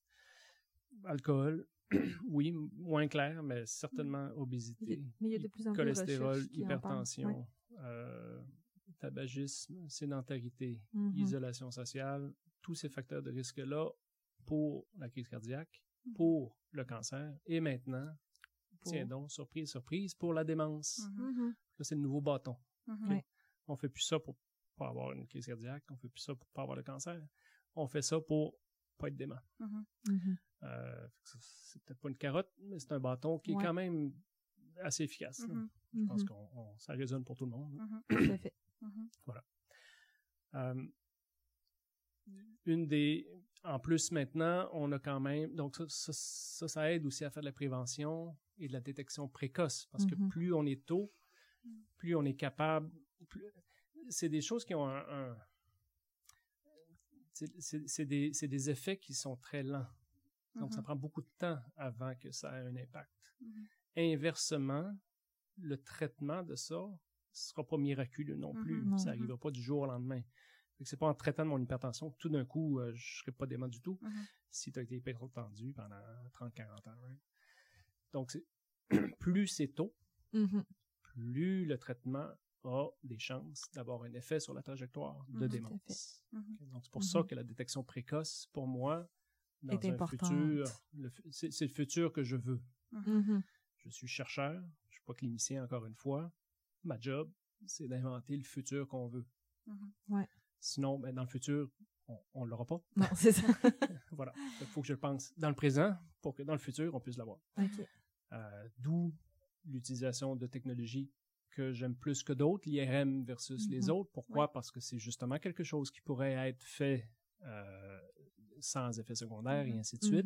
alcool, [clears throat] oui, moins clair, mais certainement obésité, Mais il y a de plus en plus de cholestérol, qui en hypertension, euh, tabagisme, sédentarité, Mhm. isolation sociale, tous ces facteurs de risque-là pour la crise cardiaque, Mhm. pour le cancer, et maintenant, Pour- tiens donc, surprise, surprise, pour la démence. Mhm. Mhm. Ça, c'est le nouveau bâton. Mhm. Ouais. On fait plus ça pour pas avoir une crise cardiaque, on fait plus ça pour pas avoir le cancer. On fait ça pour pas être dément. Euh, c'est peut-être pas une carotte, mais c'est un bâton qui Ouais. est quand même assez efficace. Mhm. Je pense Mhm. qu'on on- ça résonne pour tout le monde. Mhm. [coughs] Tout à fait. Mhm. Euh, une des, en plus maintenant, on a quand même, donc ça, ça, ça, ça aide aussi à faire de la prévention et de la détection précoce, parce que plus on est tôt, plus on est capable, plus- c'est des choses qui ont un, un- des, c'est des effets qui sont très lents. Donc, ça Mhm. prend beaucoup de temps avant que ça ait un impact. Mhm. Inversement, le traitement de ça sera pas miraculeux non plus. Mhm. Ça n'arrivera pas du jour au lendemain. C'est pas en traitant de mon hypertension que tout d'un coup, euh, je serai pas dément du tout. Si tu as été hypertendu pendant 30-40 ans. right? Donc, [clears throat] plus c'est tôt, plus le traitement a des chances d'avoir un effet sur la trajectoire de démence. Donc, c'est pour ça que la détection précoce, pour moi, dans Est un importante. futur, le fu- c'est le futur que je veux. Mhm. Je suis chercheur, je suis pas clinicien encore une fois. Ma job, c'est d'inventer le futur qu'on veut. Ouais. Sinon, ben, dans le futur, on, on l'aura pas. Non, c'est ça. [laughs] [laughs] voilà. Il faut que je le pense dans le présent pour que dans le futur, on puisse l'avoir. Euh, D'où l'utilisation de technologies que j'aime plus que d'autres, l'IRM versus les autres. Pourquoi? Parce que c'est justement quelque chose qui pourrait être fait euh, sans effet secondaire et Mhm. ainsi de suite.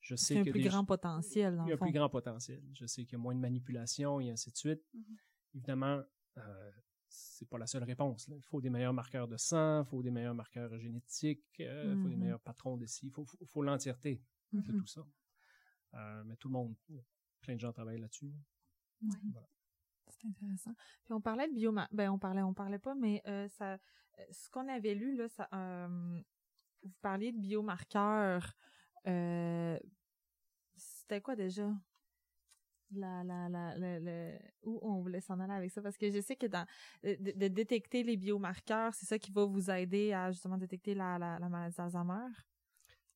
Je sais un que plus des- grand potentiel, dans il y a un fond. plus grand potentiel. Je sais qu'il y a moins de manipulation et ainsi de suite. Mhm. Évidemment, euh, c'est pas la seule réponse. là. Il faut des meilleurs marqueurs de sang, il faut des meilleurs marqueurs génétiques, euh, il faut des Mhm. meilleurs patrons de ci, il faut, faut- faut l'entièreté de tout ça. Euh, mais tout le monde, plein de gens travaillent là-dessus. C'est intéressant. Puis on parlait de bioma... Ben, on parlait, on parlait pas, mais euh, ça, euh, ce qu'on avait lu, là, ça, euh, vous parliez de biomarqueurs. Euh, c'était quoi déjà? La, la, la, la, où on voulait s'en aller avec ça? Parce que je sais que dans de, détecter les biomarqueurs, c'est ça qui va vous aider à justement détecter la, la, la maladie d'Alzheimer?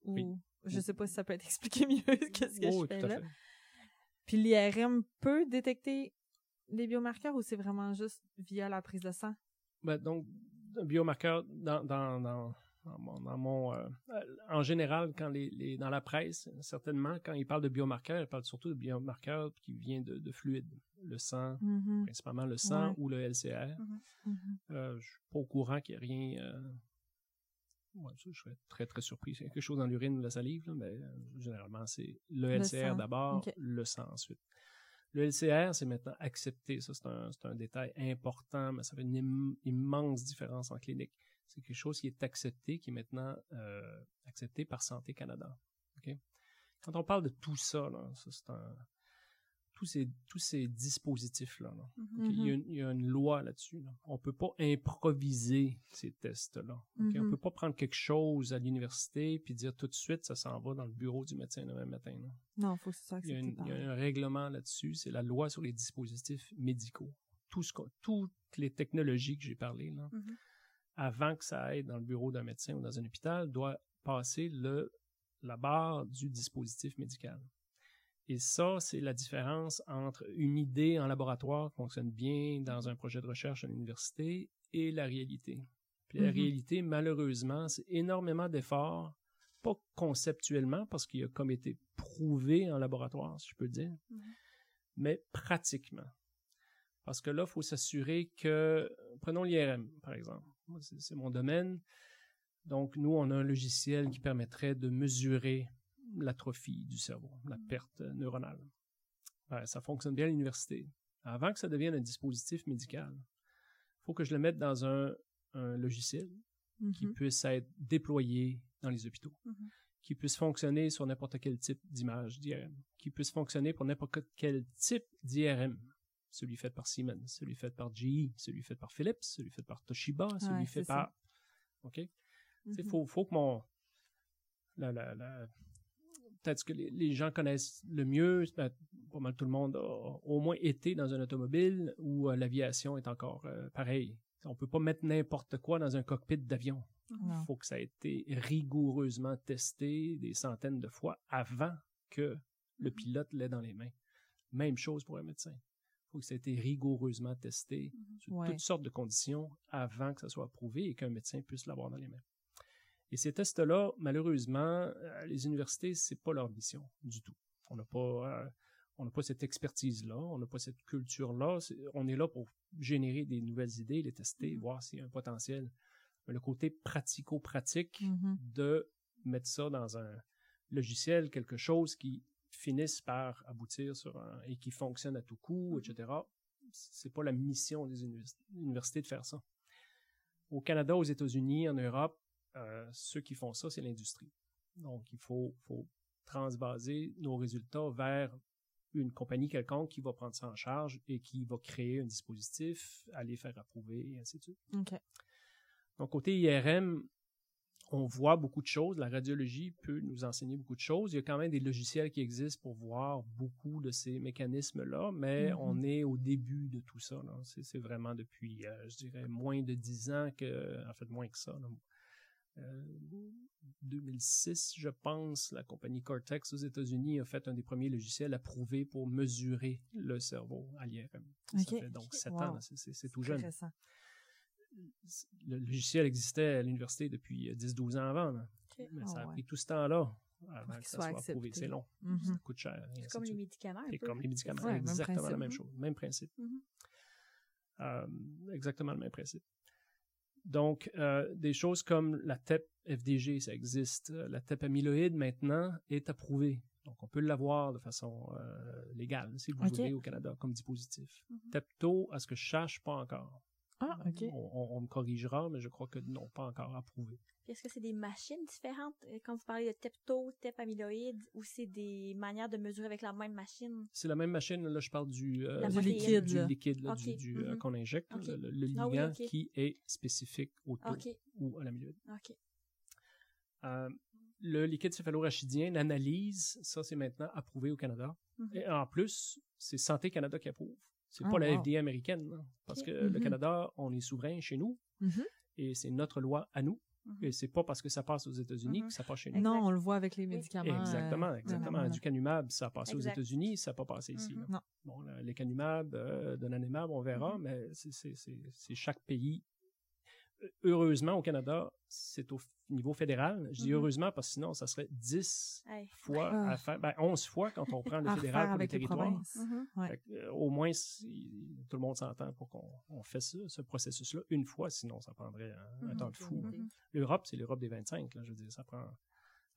Ou Oui. je sais pas si ça peut être expliqué mieux [laughs] ce que Oh, je fais tout à là. fait. Puis l'IRM peut détecter les biomarqueurs ou c'est vraiment juste via la prise de sang? Ben, donc, un biomarqueur dans, dans, dans, dans mon, dans mon, euh, en général, quand les, les, dans la presse, certainement, quand ils parlent de biomarqueurs, ils parlent surtout de biomarqueurs qui viennent de, de fluides, le sang, Mhm, principalement le sang Ouais. ou le LCR. mhm. Euh, je suis pas au courant qu'il n'y ait rien. Euh... Ouais, je serais très très surpris. C'est quelque chose dans l'urine ou la salive, là, mais euh, généralement c'est le Le LCR d'abord, le sang ensuite. Le LCR, c'est maintenant accepté. Ça, c'est un, un détail important, mais ça fait une im- immense différence en clinique. C'est quelque chose qui est accepté, qui est maintenant euh, accepté par Santé Canada. Quand on parle de tout ça, là, ça c'est un. tous ces, tous ces dispositifs-là. là. Mhm. OK? Il, y a une, il y a une loi là-dessus. Là. On peut pas improviser ces tests-là. On Mhm. peut pas prendre quelque chose à l'université puis dire tout de suite ça s'en va dans le bureau du médecin demain matin. là. Non, faut soit Il y, a une- il y a un règlement là-dessus, c'est la loi sur les dispositifs médicaux. Tout ce toutes les technologies que j'ai parlé, là, Mhm. Avant que ça aille dans le bureau d'un médecin ou dans un hôpital, doit passer le, la barre du dispositif médical. Et ça, c'est la différence entre une idée en laboratoire qui fonctionne bien dans un projet de recherche à l'université et la réalité. Puis la Mhm. réalité, malheureusement, c'est énormément d'efforts, pas conceptuellement, parce qu'il a comme été prouvé en laboratoire, si je peux dire, Mhm. mais pratiquement. Parce que là, il faut s'assurer que, prenons l'IRM, par exemple. C'est mon domaine. Donc, nous, on a un logiciel qui permettrait de mesurer l'atrophie du cerveau, la perte neuronale. Ça fonctionne bien à l'université. Avant que ça devienne un dispositif médical, il faut que je le mette dans un, un logiciel qui Mhm. puisse être déployé dans les hôpitaux, Mhm. qui puisse fonctionner sur n'importe quel type d'image d'IRM, qui puisse fonctionner pour n'importe quel type d'IRM. Celui fait par Siemens, celui fait par GE, celui fait par Philips, celui fait par Toshiba, celui Ouais, fait par... OK? Mhm. faut, faut que mon... la- la- la- Peut-être que les, les gens connaissent le mieux, pas mal tout le monde a au moins été dans une automobile où euh, l'aviation est encore euh, pareil. On peut pas mettre n'importe quoi dans un cockpit d'avion. Il faut que ça ait été rigoureusement testé des centaines de fois avant que le pilote l'ait dans les mains. Même chose pour un médecin. Faut que ça ait été rigoureusement testé sur Ouais. toutes sortes de conditions avant que ça soit approuvé et qu'un médecin puisse l'avoir dans les mains. Et ces tests-là, malheureusement, euh, les universités, c'est pas leur mission du tout. On n'a pas, euh, on n'a pas cette expertise-là, on n'a pas cette culture-là. On est là pour générer des nouvelles idées, les tester, Mhm. voir s'il y a un potentiel. Mais le côté pratico-pratique Mhm. de mettre ça dans un logiciel, quelque chose qui finisse par aboutir sur un et qui fonctionne à tout coup, etc. C'est pas la mission des univers- universités de faire ça. Au Canada, aux États-Unis, en Europe, euh, ceux qui font ça, c'est l'industrie. Donc, il faut, faut transbaser nos résultats vers une compagnie quelconque qui va prendre ça en charge et qui va créer un dispositif, aller faire approuver, et ainsi de suite. Donc, côté IRM, on voit beaucoup de choses. La radiologie peut nous enseigner beaucoup de choses. Il y a quand même des logiciels qui existent pour voir beaucoup de ces mécanismes-là, mais Mhm. on est au début de tout ça. C'est vraiment depuis, euh, je dirais, moins de dix ans que, en fait, moins que ça. là. Euh, 2006, je pense, la compagnie Cortex aux États-Unis a fait un des premiers logiciels approuvés pour mesurer le cerveau à l'IRM. Ça Ok. fait donc sept Wow. ans, c'est- tout jeune Intéressant. Le logiciel existait à l'université depuis euh, 10-12 ans avant. là. Ok. Mais Ah ça a ouais. pris tout ce temps-là avant que ça soit soit approuvé. C'est long, Mhm. ça coûte cher. C'est comme les médicaments. peu. comme les médicaments, Ouais, même exactement la même chose, même principe. Mhm. Euh, exactement le même principe. Donc, euh, des choses comme la TEP FDG, ça existe. Euh, La TEP amyloïde, maintenant, est approuvée. Donc, on peut l'avoir de façon euh, légale, si vous Ok. voulez, au Canada, comme dispositif. Mhm. TEPTO, à ce que je sache, pas encore. Ah, OK. On, on- on me corrigera, mais je crois que non, pas encore approuvé. Est-ce que c'est des machines différentes? Euh, quand vous parlez de TEPTO, TEP amyloïde, ou c'est des manières de mesurer avec la même machine? C'est la même machine, là, je parle du, euh, du liquide, du liquide, là, du, euh, mhm. qu'on injecte, le, le Ah oui, ligand qui est spécifique au taux ou à l'amyloïde. OK. Euh, le liquide céphalorachidien, l'analyse, ça c'est maintenant approuvé au Canada. Mhm. Et en plus, c'est Santé Canada qui approuve. C'est Ah, pas la wow. FDA américaine, là, parce Ok. que le Mhm. Canada, on est souverain chez nous Mhm. et c'est notre loi à nous. Mhm. Et c'est pas parce que ça passe aux États-Unis Mhm. que ça passe chez nous. Non, on le voit avec les médicaments. Exactement, euh, exactement. voilà. Du canumab, ça a passé aux. États-Unis, ça n'a pas passé ici. Non. Bon, les canumab, euh, donanemab, on verra, mais c'est chaque pays. Heureusement, au Canada, c'est au niveau fédéral. Je dis Mhm. heureusement parce que sinon, ça serait 10 Hey. fois Ah. à faire, ben 11 fois quand on prend le [laughs] fédéral pour. Mhm. Ouais. Fait que, euh, au moins, si- tout le monde s'entend pour qu'on on fait ça, ce processus-là une fois, sinon ça prendrait un, un temps de fou. L'Europe, c'est l'Europe des 25. Là, je veux dire, ça prend,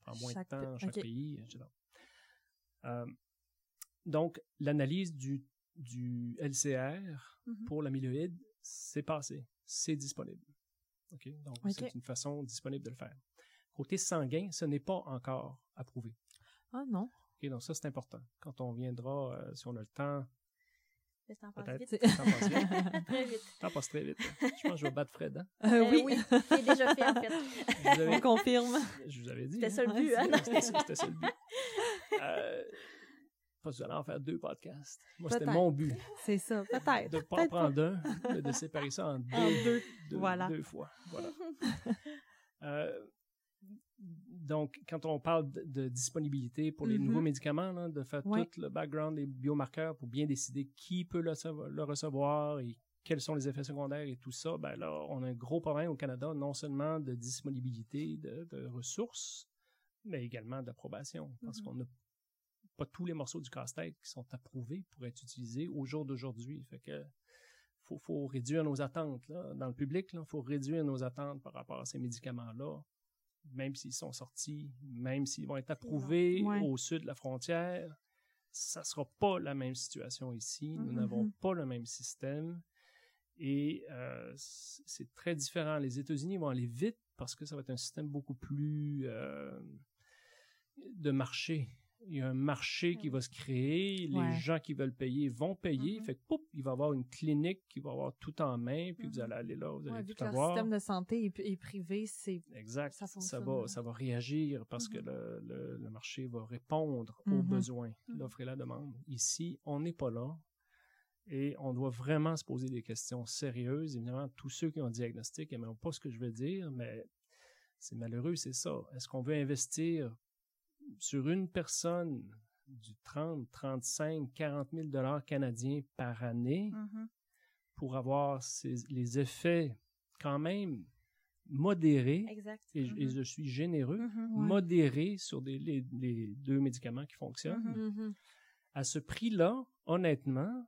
prend moins Chaque de temps, chaque pays, etc. Euh, donc, l'analyse du, du LCR pour l'amyloïde, c'est passé. C'est disponible. Donc, c'est une façon disponible de le faire. Côté sanguin, ce n'est pas encore approuvé. Ah non. Donc ça, c'est important. Quand on viendra, euh, si on a le temps, Le temps passe peut-être. vite. Vite. [laughs] Très vite. Le temps passe très vite. Je pense que je vais battre Fred. hein. Euh, Euh, oui, oui, c'est déjà fait, en fait. Je vous avais, on confirme. je vous avais dit. C'était hein. ça le but, hein? C'était ça c'était ça le but. Euh, pas que vous allez en faire deux podcasts? Moi, c'était mon but. [laughs] C'est ça, peut-être. De ne pas en prendre un, mais de séparer ça en [laughs] deux, En deux. deux- Voilà. deux fois. Voilà. [laughs] Euh, donc, quand on parle de, de disponibilité pour les Mhm. nouveaux médicaments, là, de faire Ouais. tout le background des biomarqueurs pour bien décider qui peut le, recevoir- le recevoir et quels sont les effets secondaires et tout ça, ben là, on a un gros problème au Canada, non seulement de disponibilité de, de ressources, mais également d'approbation, parce Mhm. qu'on n'a pas tous les morceaux du casse-tête qui sont approuvés pour être utilisés au jour d'aujourd'hui. Fait que faut, faut réduire nos attentes là. dans le public. Il faut réduire nos attentes par rapport à ces médicaments-là, même s'ils sont sortis, même s'ils vont être approuvés Ouais. au sud de la frontière. Ça sera pas la même situation ici. Nous Mhm. n'avons pas le même système. Et euh, c'est très différent. Les États-Unis vont aller vite parce que ça va être un système beaucoup plus euh, de marché. Il y a un marché qui va se créer, les Ouais. gens qui veulent payer vont payer. Mhm. Fait que, il va y avoir une clinique qui va avoir tout en main, puis vous Mhm. allez aller là, vous allez Ouais, vu tout que avoir. système de santé est, est privé, c'est Exact. ça va, ça va réagir parce que Mhm. le, le- le marché va répondre aux besoins, l'offre et la demande. Ici, on n'est pas là et on doit vraiment se poser des questions sérieuses. Évidemment, tous ceux qui ont un diagnostic n'aimeront pas ce que je veux dire, mais c'est malheureux, c'est ça. Est-ce qu'on veut investir sur une personne du 30, 35, 40 000 dollars canadiens par année Mhm. pour avoir ces- les effets quand même modérés Exact. et, Mhm. je suis généreux, Mhm. Ouais. modéré sur des, les, les deux médicaments qui fonctionnent. À ce prix-là, honnêtement,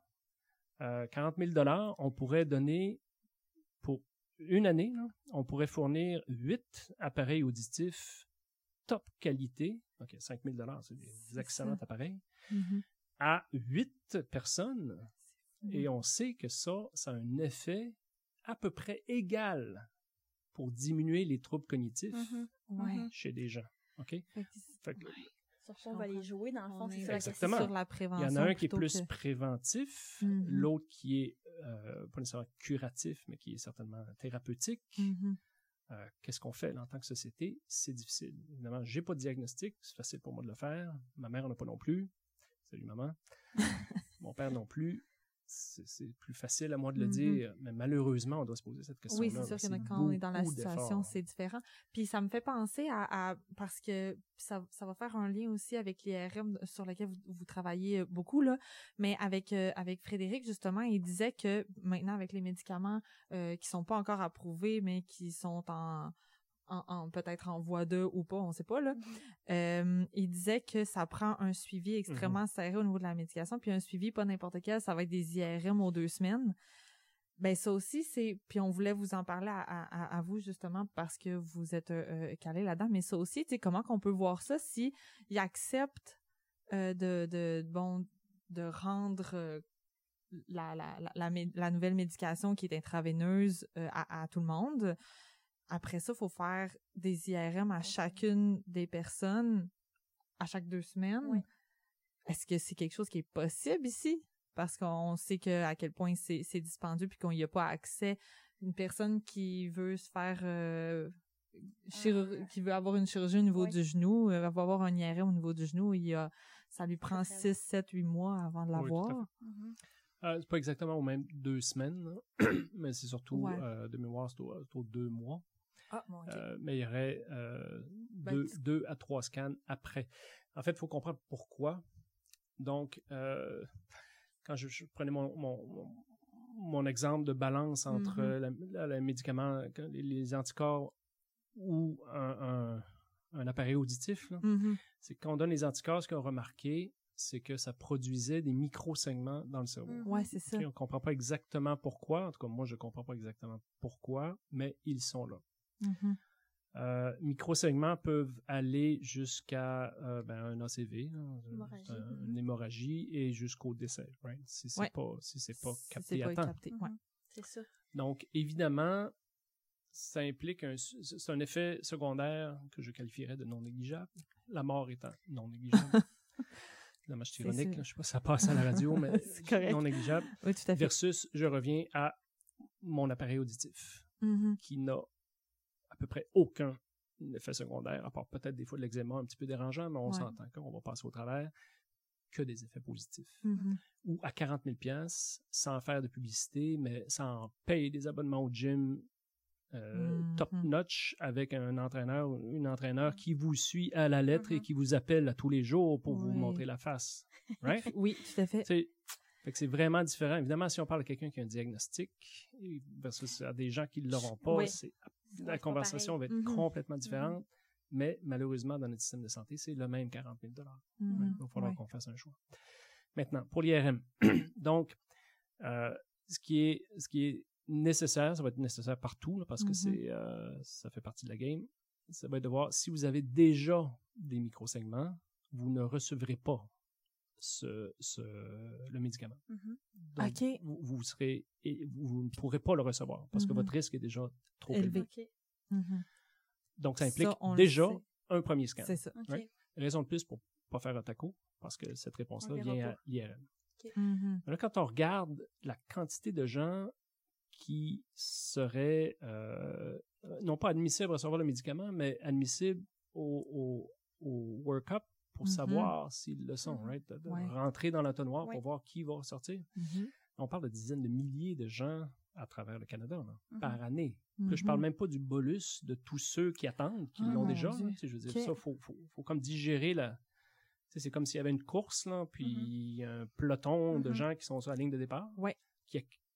euh, 40 000 dollars, on pourrait donner pour une année, là, on pourrait fournir huit appareils auditifs top qualité. OK, 5 000 dollars, c'est des excellents ça. appareils. Mhm. À huit personnes, et on sait que ça, ça a un effet à peu près égal pour diminuer les troubles cognitifs Mhm. Ouais. Mhm. chez des gens. OK? Fait que Fait que Sur quoi on va les jouer, dans le fond, on c'est Exactement. sur la il prévention. y en a un qui est plus que- préventif, l'autre qui est euh, pas nécessairement curatif, mais qui est certainement thérapeutique. Euh, Qu'est-ce qu'on fait là, en tant que société? C'est difficile. Évidemment, j'ai pas de diagnostic, c'est facile pour moi de le faire. Ma mère n'en a pas non plus. Salut maman. [laughs] Mon père non plus. C'est plus facile à moi de le Mhm. dire, mais malheureusement, on doit se poser cette question-là. Oui, c'est sûr a quand on est dans la situation, c'est différent. Puis ça me fait penser à, à- parce que ça, ça va faire un lien aussi avec l'IRM sur lequel vous, vous travaillez euh, beaucoup là, mais avec euh, avec Frédéric justement, il disait que maintenant avec les médicaments euh, qui sont pas encore approuvés mais qui sont en en, en- peut-être en voie de ou pas, on sait pas là. Euh, il disait que ça prend un suivi extrêmement serré au niveau de la médication, puis un suivi pas n'importe quel, ça va être des IRM aux deux semaines. Ben ça aussi c'est puis on voulait vous en parler à, à, à vous justement parce que vous êtes euh, euh, calé là-dedans mais ça aussi tu sais comment qu'on peut voir ça si ils acceptent euh, de de bon de rendre la, la, la, nouvelle médication qui est intraveineuse euh, à, à tout le monde. Après ça, faut faire des IRM à chacune des personnes à chaque deux semaines. Oui. Est-ce que c'est quelque chose qui est possible ici? Parce qu'on sait que à quel point c'est c'est dispendieux puis qu'on n'y a pas accès. Une personne qui veut se faire euh, Ah. qui veut avoir une chirurgie au niveau Oui. du genou, euh, va avoir un IRM au niveau du genou, il y a ça lui prend Très, très 6, 7, 8 mois avant de l'avoir. Mhm. Euh, c'est pas exactement aux mêmes deux semaines, [clears throat] mais c'est surtout Ouais. euh, de mémoire, c'est au- c'est aux deux mois. Ah, bon, Euh, mais il y aurait euh, Ben, deux, à trois scans après. En fait, il faut comprendre pourquoi. Donc, euh, quand je, je prenais mon, mon, mon- exemple de balance entre la- la- le médicament, les, les anticorps ou un, un- un appareil auditif, Mhm. c'est quand on donne les anticorps, ce qu'on a remarqué, c'est que ça produisait des micro-segments dans le cerveau. Mhm. Ouais, c'est ça. On comprend pas exactement pourquoi. En tout cas, moi, je comprends pas exactement pourquoi, mais ils sont là. Mhm. Euh, microsegments peuvent aller jusqu'à euh, ben, un ACV, Hémorragie. euh, Mhm. une hémorragie et jusqu'au décès, right? Si c'est Ouais. pas si c'est pas Si capté à temps. capté, ouais. Mhm. C'est ça. Donc évidemment, ça implique un c'est un effet secondaire que je qualifierais de non négligeable. La mort étant non négligeable. Suis [laughs] C'est ironique, là, je sais pas si ça passe à la radio, [laughs] mais non négligeable. Oui, tout à fait. Versus, je reviens à mon appareil auditif, Mhm. qui n'a peu près aucun effet secondaire, à part peut-être des fois de l'eczéma un petit peu dérangeant, mais on Ouais. s'entend qu'on va passer au travers, que des effets positifs. Mhm. Ou à 40 000 pièces sans faire de publicité, mais sans payer des abonnements au gym euh, Mhm. top notch avec un entraîneur ou une entraîneur qui vous suit à la lettre et Mhm. qui vous appelle à tous les jours pour vous montrer la face. Right? [laughs] Oui, tout à fait. C'est fait que c'est vraiment différent. Évidemment, si on parle à quelqu'un qui a un diagnostic versus à des gens qui ne l'auront pas, Oui. c'est- la conversation va être Mhm. complètement différente. Mais malheureusement, dans notre système de santé, c'est le même 40 000 Mhm. Il va falloir Ouais. qu'on fasse un choix. Maintenant, pour l'IRM. [clears throat] Donc, euh, ce, qui est, ce qui est nécessaire, ça va être nécessaire partout, là, parce que Mhm. c'est, euh, ça fait partie de la game. Ça va être de voir si vous avez déjà des microsegments, vous ne recevrez pas ce, ce, le médicament. Mhm. Donc, vous, vous serez, et vous ne pourrez pas le recevoir parce que Mhm. votre risque est déjà trop élevé. Mhm. Donc, ça implique Ça, déjà un premier scan. C'est ça. Ouais. Raison de plus pour pas faire un taco, parce que cette réponse-là vient à pas. l'IRM. Mhm. Mais là, quand on regarde la quantité de gens qui seraient euh, non pas admissibles à recevoir le médicament, mais admissibles au, au, au work-up pour Mhm. savoir s'ils le sont, Mhm. right? De, de Ouais. rentrer dans l'entonnoir Ouais. pour voir qui va sortir. Mhm. On parle de dizaines de milliers de gens à travers le Canada là, par année. Là, je parle même pas du bolus de tous ceux qui attendent, qui. Ah, l'ont déjà. Là. Tu sais, je veux dire, ça, faut, faut, faut comme digérer la. C'est comme s'il y avait une course, là, puis y a un peloton de gens qui sont sur la ligne de départ, Ouais.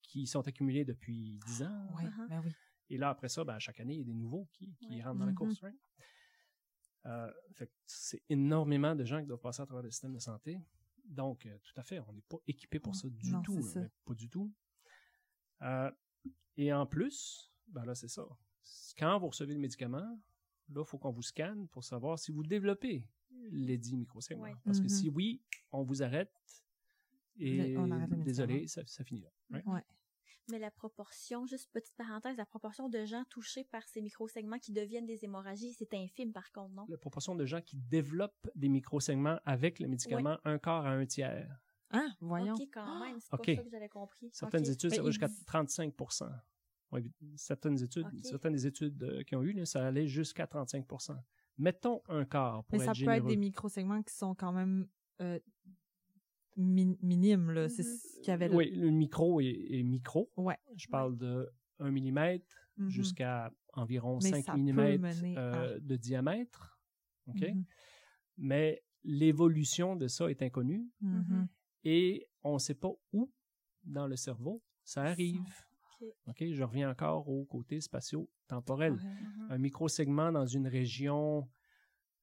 qui, sont accumulés depuis 10 ans. Ben oui. Et là, après ça, ben, chaque année, il y a des nouveaux qui, qui Ouais. rentrent dans la course. right? Euh, c'est énormément de gens qui doivent passer à travers le système de santé. Donc, euh, tout à fait, on n'est pas équipé pour ça du Non, tout. ça. Pas du tout. Euh, et en plus, ben là, c'est ça. Quand vous recevez le médicament, là, il faut qu'on vous scanne pour savoir si vous développez les 10 microsegments. Ouais. Parce que Mhm. si oui, on vous arrête. Et arrête désolé, ça, ça finit là. right? Ouais. Mais la proportion, juste petite parenthèse, la proportion de gens touchés par ces microsegments qui deviennent des hémorragies, c'est infime par contre, non? La proportion de gens qui développent des microsegments avec le médicament, un quart à un tiers. Ah, voyons. OK, quand même, c'est OK. pas ça que j'avais compris. Certaines études, ça Ben, va ils jusqu'à disent- 35 Ouais, certaines études, certaines des études euh, qui ont eu, là, ça allait jusqu'à 35% Mettons un quart pour Mais ça être peut généreux. être des microsegments qui sont quand même euh, min- minimes, là. C'est Mhm. ce qu'il y avait là. Oui, le micro est, est micro. Ouais. Je parle de 1 mm Mhm. jusqu'à environ Mais 5 ça peut mm à- de diamètre. OK? Mhm. Mais l'évolution de ça est inconnue et on ne sait pas où dans le cerveau ça arrive. OK? Je reviens encore au côté spatio-temporel. Un microsegment dans une région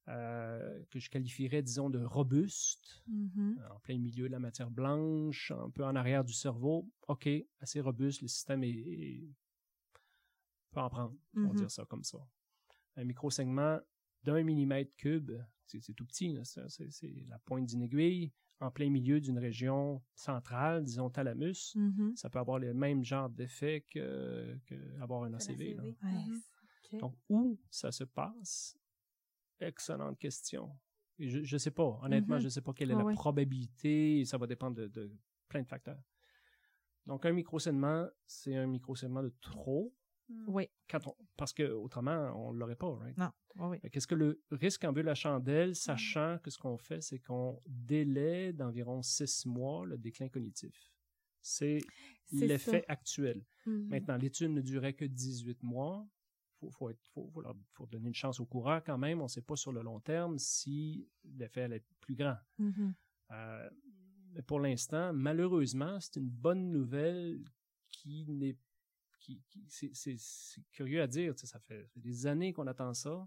euh, que je qualifierais, disons, de robuste, Mhm. en plein milieu de la matière blanche, un peu en arrière du cerveau. OK, assez robuste, le système est, est- peut en prendre, on va Mhm. dire ça comme ça. Un microsegment d'un millimètre cube, c'est c'est tout petit, là, c'est c'est- c'est la pointe d'une aiguille, en plein milieu d'une région centrale, disons thalamus. Mhm. Ça peut avoir le même genre d'effet que, que avoir un ACV. là. Ouais. Donc, où ça se passe? Excellente question. Je ne sais pas. Honnêtement, Mhm. je ne sais pas quelle est Ah la ouais. probabilité. Ça va dépendre de, de plein de facteurs. Donc, un microsegment, c'est un microsegment de trop. Mhm. Oui. Quand on, parce que autrement, on ne l'aurait pas, right? Non. Oui. Qu'est-ce que le risque en vue de la chandelle, sachant que ce qu'on fait, c'est qu'on délaie d'environ six mois le déclin cognitif. C'est l'effet actuel. Mhm. Maintenant, l'étude ne durait que 18 mois. Il faut, faut, être- faut- faut leur- faut donner une chance aux coureurs quand même. On ne sait pas sur le long terme si l'effet allait être plus grand. Mhm. Euh, mais pour l'instant, malheureusement, c'est une bonne nouvelle qui n'est qui, qui- c'est, curieux à dire, ça fait, ça fait des années qu'on attend ça.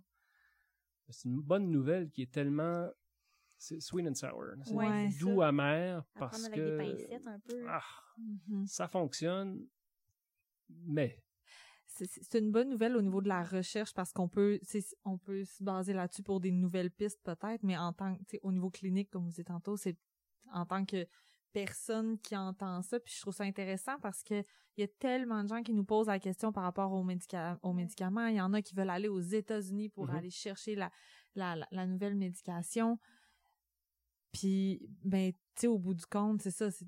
C'est une bonne nouvelle qui est tellement c'est sweet and sour. C'est Ouais, doux ça. amer À parce que avec des pincettes un peu. ah, Mhm. ça fonctionne, mais C'est- une bonne nouvelle au niveau de la recherche parce qu'on peut, on peut se baser là-dessus pour des nouvelles pistes peut-être, mais en tant que, au niveau clinique, comme vous disiez tantôt, c'est en tant que personne qui entend ça, puis je trouve ça intéressant parce que il y a tellement de gens qui nous posent la question par rapport aux, médica- aux médicaments. Il y en a qui veulent aller aux États-Unis pour Mhm. aller chercher la, la, la, la nouvelle médication. Puis, ben, tu sais, au bout du compte, c'est ça. c'est-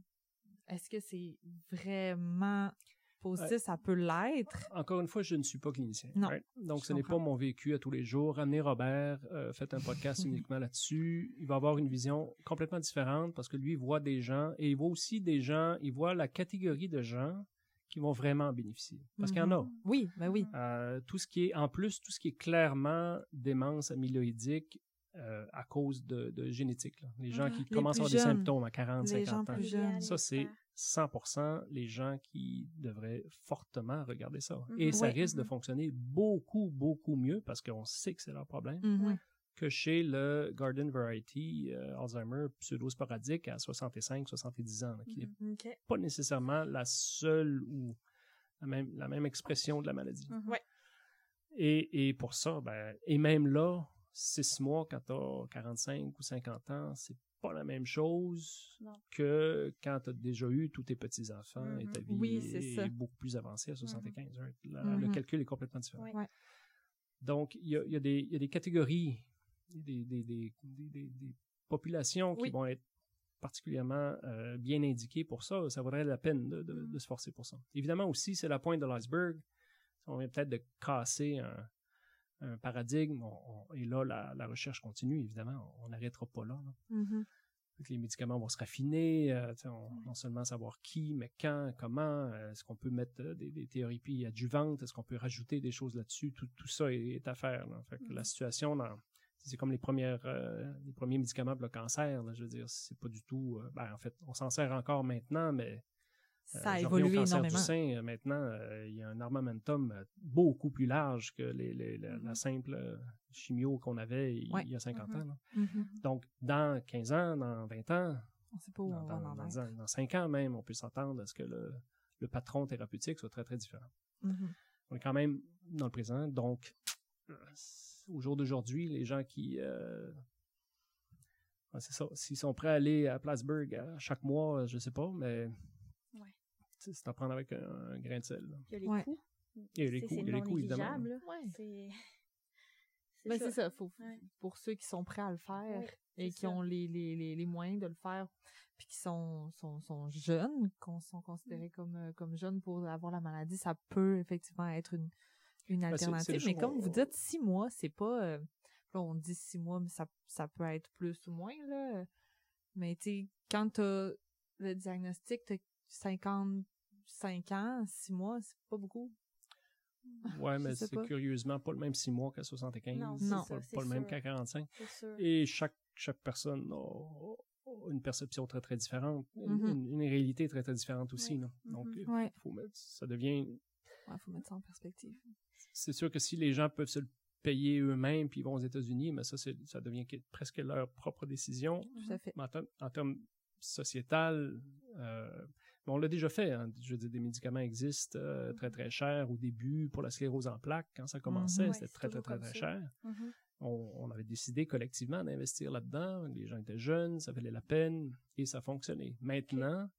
Est-ce que c'est vraiment positif? Ça peut l'être. Encore une fois, je ne suis pas clinicien. Non, right? Donc, ce n'est pas mon vécu à tous les jours. Ramenez Robert, euh, faites un podcast [laughs] uniquement là-dessus. Il va avoir une vision complètement différente parce que lui, il voit des gens et il voit aussi des gens, il voit la catégorie de gens qui vont vraiment en bénéficier. Parce qu'il y en a. Oui, ben oui. Euh, tout ce qui est, en plus, tout ce qui est clairement démence amyloïdique euh, à cause de, de génétique. là. Les gens Mhm. qui Les commencent à avoir des jeunes. symptômes à 40, Les 50 gens ans. plus Familial, jeunes. Ça, c'est experts. 100% les gens qui devraient fortement regarder ça. Mhm. Et ça risque de Mhm. fonctionner beaucoup, beaucoup mieux parce qu'on sait que c'est leur problème Mhm. Que chez le Garden Variety euh, Alzheimer pseudo-sporadique à 65-70 ans, là, qui n'est pas nécessairement la seule ou la même, la même expression de la maladie. Ouais. Et, et pour ça, ben, et même là, six mois quand tu as 45 ou 50 ans, c'est pas la même chose Non. que quand tu as déjà eu tous tes petits-enfants et ta Mhm. vie Oui, est, beaucoup plus avancée à 75. right? La- Le Mhm. calcul est complètement différent. Donc, il y a, il y a des, il y a des catégories, des, des, des, des, des- des populations qui vont être particulièrement euh, bien indiquées pour ça. Ça vaudrait la peine de, de, Mhm. de se forcer pour ça. Évidemment aussi, c'est la pointe de l'iceberg. On vient peut-être de casser un, un paradigme. On- on- et là, la, la recherche continue, évidemment. On n'arrêtera pas là. Mhm. Que les médicaments vont se raffiner, euh, on- non seulement savoir qui, mais quand, comment, euh, est-ce qu'on peut mettre euh, des, des thérapies adjuvantes, est-ce qu'on peut rajouter des choses là-dessus, tout, tout ça est, est à faire. là. Fait que la situation, dans, c'est comme les premières, euh, les premiers médicaments pour le cancer, là, je veux dire, c'est pas du tout, ben, en fait, on s'en sert encore maintenant, mais Ça a évolué énormément. Du sein, euh, maintenant, euh, il y a un armamentum euh, beaucoup plus large que les, les- la, la Mhm. simple euh, chimio qu'on avait il, Ouais. il y a 50 Mhm. ans. Mhm. Donc, dans 15 ans, dans 20 ans, On sait pas où dans, on va dans, en dans, être. dans- dans cinq ans même, on peut s'entendre à ce que le, le patron thérapeutique soit très, très différent. On est quand même dans le présent, donc euh, au jour d'aujourd'hui, les gens qui... euh, ouais, c'est ça, s'ils sont prêts à aller à Plattsburgh à chaque mois, je sais pas, mais. C'est à prendre avec un, un grain de sel. là. Il y a les Ouais. coûts. Il y a les c'est il y a les non coûts, évidemment. négligeable, là. Ouais. C'est [laughs] Ben, c'est ça. Faut, Ouais. Pour ceux qui sont prêts à le faire Ouais, et qui ça. ont les, les, les, les moyens de le faire, puis qui sont, sont, sont jeunes, qu'on sont Mm. considérés comme, euh, comme jeunes pour avoir la maladie, ça peut effectivement être une, une Ben, c'est- c'est alternative. mais comme vous dites, six mois, c'est pas... euh, là, on dit six mois, mais ça, ça peut être plus ou moins, là. Mais tu sais, quand t'as le diagnostic, t'as 55 ans, six mois, c'est pas beaucoup. Ouais, [laughs] mais c'est curieusement pas le même 6 mois qu'à 75. Non, c'est c'est pas, pas le même sûr. qu'à 45. C'est sûr. Et chaque, chaque personne a, une perception très, très différente, une, Mhm. une- une réalité très, très différente aussi. Ouais. là. Donc, il Ouais. faut mettre, ça devient... Ouais, faut mettre ça en perspective. C'est sûr que si les gens peuvent se le payer eux-mêmes puis ils vont aux États-Unis, mais ça, c'est, ça devient que- presque leur propre décision. Tout à fait. Mais en, termes- sociétal, euh, on l'a déjà fait. hein. Je veux dire, des médicaments existent euh, très, très chers au début pour la sclérose en plaques. Quand ça commençait, Mhm. c'était Ouais, très, très, très, très cher. Mhm. on, on avait décidé collectivement d'investir là-dedans. Les gens étaient jeunes, ça valait la peine et ça fonctionnait. Maintenant,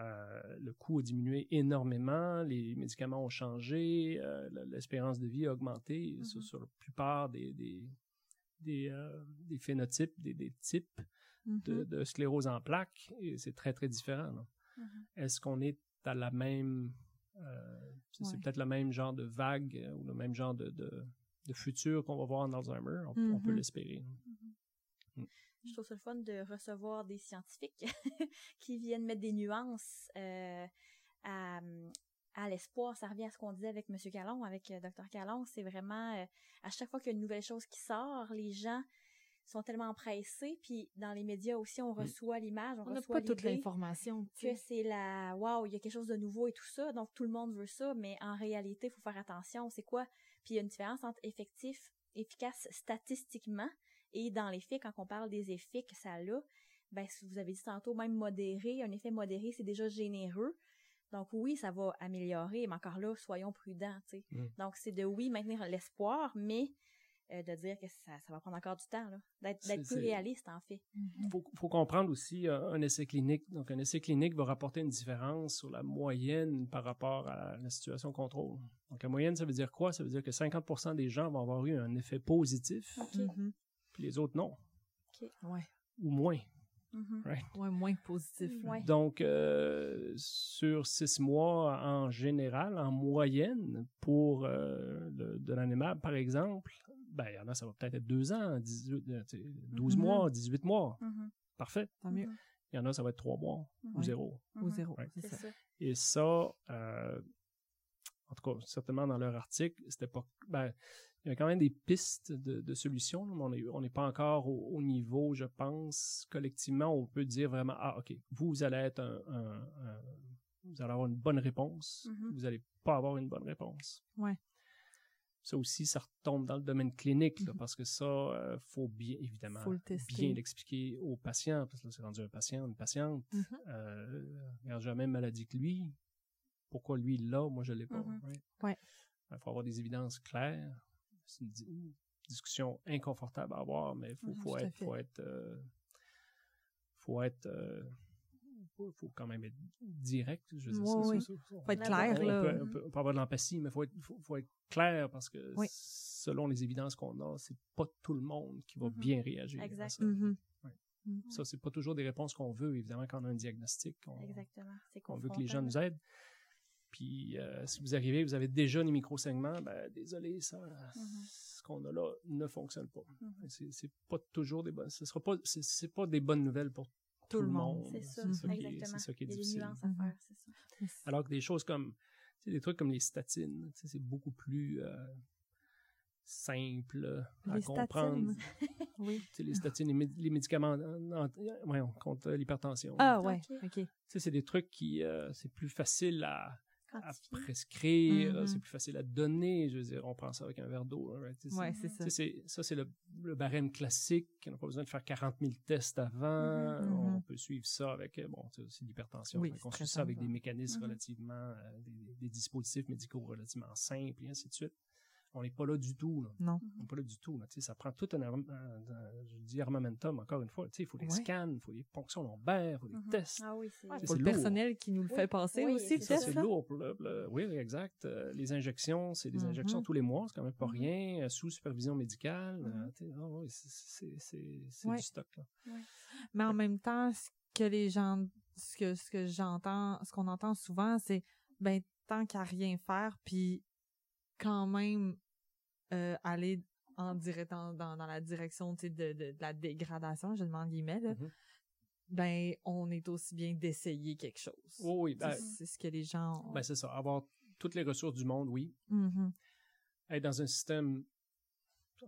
euh, le coût a diminué énormément, les médicaments ont changé, euh, l'espérance de vie a augmenté sur, sur la plupart des, des, des, des phénotypes, des, des types de, de sclérose en plaques et c'est très, très différent. Mhm. Est-ce qu'on est à la même... euh, c'est Ouais. peut-être le même genre de vague euh, ou le même genre de, de, de futur qu'on va voir en Alzheimer. On, on peut Mhm. l'espérer. Je trouve ça le fun de recevoir des scientifiques [laughs] qui viennent mettre des nuances euh, à, à l'espoir. Ça revient à ce qu'on disait avec M. Calon, avec Dr. Calon. C'est vraiment, à chaque fois qu'il y a une nouvelle chose qui sort, les gens sont tellement pressés. Puis dans les médias aussi, on reçoit l'image, on, On reçoit pas toute l'information. que c'est la waouh, il y a quelque chose de nouveau et tout ça, donc tout le monde veut ça, mais en réalité, il faut faire attention, c'est quoi? Puis il y a une différence entre effectif, efficace statistiquement et dans les faits quand on parle des effets que ça a, ben si vous avez dit tantôt même modéré, un effet modéré, c'est déjà généreux. Donc oui, ça va améliorer, mais encore là, soyons prudents, tu sais. Mm. Donc c'est de oui maintenir l'espoir, mais euh, de dire que ça, ça va prendre encore du temps là, d'être plus réaliste en fait. Il faut, faut comprendre aussi euh, un essai clinique. Donc, un essai clinique va rapporter une différence sur la moyenne par rapport à la situation contrôle. Donc, la moyenne, ça veut dire quoi? Ça veut dire que 50% des gens vont avoir eu un effet positif. Mhm. puis les autres non, Ouais. ou moins. Mhm. right? Ouais, moins positif. Ouais. Donc, euh, sur six mois en général, en moyenne, pour euh, le- de l'animal, par exemple, ben, il y en a, ça va peut-être être deux ans, 18, euh, tu sais, 12 Mhm. mois, 18 mois. Mhm. Parfait. Tant mieux. Mhm. Il y en a, ça va être trois mois ou zéro. Mhm. zéro. C'est ça. Et ça, euh, en tout cas, certainement dans leur article, c'était pas. Ben, il y a quand même des pistes de, de solutions, là, mais on n'est on pas encore au, au niveau, je pense, collectivement, où on peut dire vraiment Ah, OK, vous, vous allez être un. un- un- vous allez avoir une bonne réponse, Mhm. vous n'allez pas avoir une bonne réponse. Ouais. Ça aussi, ça retombe dans le domaine clinique, là, Mhm. parce que ça, euh, faut bien, évidemment, Faut le tester. bien l'expliquer au patient, parce que là, c'est rendu un patient, une patiente. Euh, regarde, j'ai la même maladie que lui. Pourquoi lui, il l'a, moi, je l'ai pas. Mhm. right? Ouais. Il faut avoir des évidences claires. C'est une, di- une discussion inconfortable à avoir, mais il faut, Mhm, faut à être, fait. faut être, euh, faut être, euh, faut, faut quand même être direct. Je veux dire, ça, oui. ça, ça, ça. Faut être La clair, On là. peut, on peut- on peut avoir de l'empathie, mais il faut être, faut, être clair parce que Oui. selon les évidences qu'on a, c'est pas tout le monde qui va Mhm. bien réagir. à Exact. ça. Ouais. Mhm. Ça, c'est pas toujours des réponses qu'on veut, évidemment, quand on a un diagnostic. On, Exactement. On veut que les gens nous aident. Puis, euh, si vous arrivez, vous avez déjà les micro-segments, ben, désolé, ça, Mhm. ce qu'on a là ne fonctionne pas. Mhm. C'est, c'est pas toujours des bonnes, ce sera pas, c'est, pas des bonnes nouvelles pour tout, le monde. C'est ça, exactement. c'est ça qui est Il y a des difficile. nuances à Mhm. faire, c'est ça. Alors que des choses comme, des trucs comme les statines, c'est beaucoup plus euh, simple à Les comprendre. statines. [laughs] Oui. Les statines, les, les médicaments en- en- voyons, contre l'hypertension. Ah ouais, Ok. ok. Tu sais, c'est des trucs qui, euh, c'est plus facile à, à prescrire, Mhm. c'est plus facile à donner. Je veux dire, on prend ça avec un verre d'eau. hein, right? Sais, Ouais, c'est ça. ça, c'est le, le barème classique. On n'a pas besoin de faire 40 000 tests avant. Mhm. On Mhm. peut suivre ça avec, euh, bon, c'est l'hypertension. Oui, c'est suit ça avec des mécanismes relativement, euh, des, des dispositifs médicaux relativement simples et ainsi de suite. On n'est pas là du tout. Là. Non. On n'est pas là du tout. Là. Tu sais, Ça prend tout un, arm- un- un- je dis armamentum, encore une fois. Tu sais, Il faut des Ouais. scans, il faut des ponctions lombaires, il faut des Mhm. tests. Ah oui, c'est. Faut le lourd. personnel qui nous le Oui. fait passer Oui, aussi, Ça, c'est lourd. pour le- le- oui, exact. Euh, les injections, c'est des Mhm. injections tous les mois, c'est quand même pas Mhm. rien. euh, Sous supervision médicale, Mhm. tu sais, ouais, c'est- Ouais. du stock. Là. Mais en même temps, ce que les gens, ce que, ce que j'entends, ce qu'on entend souvent, c'est, ben, tant qu'à rien faire, puis quand même, euh, aller en direct dans, dans, dans la direction, de, de, de la dégradation, je demande guillemets, là, Mhm. ben, on est aussi bien d'essayer quelque chose. Oui, oui. Ben, c'est ce que les gens ont. ben, c'est ça. Avoir toutes les ressources du monde, oui. Mhm. Être dans un système,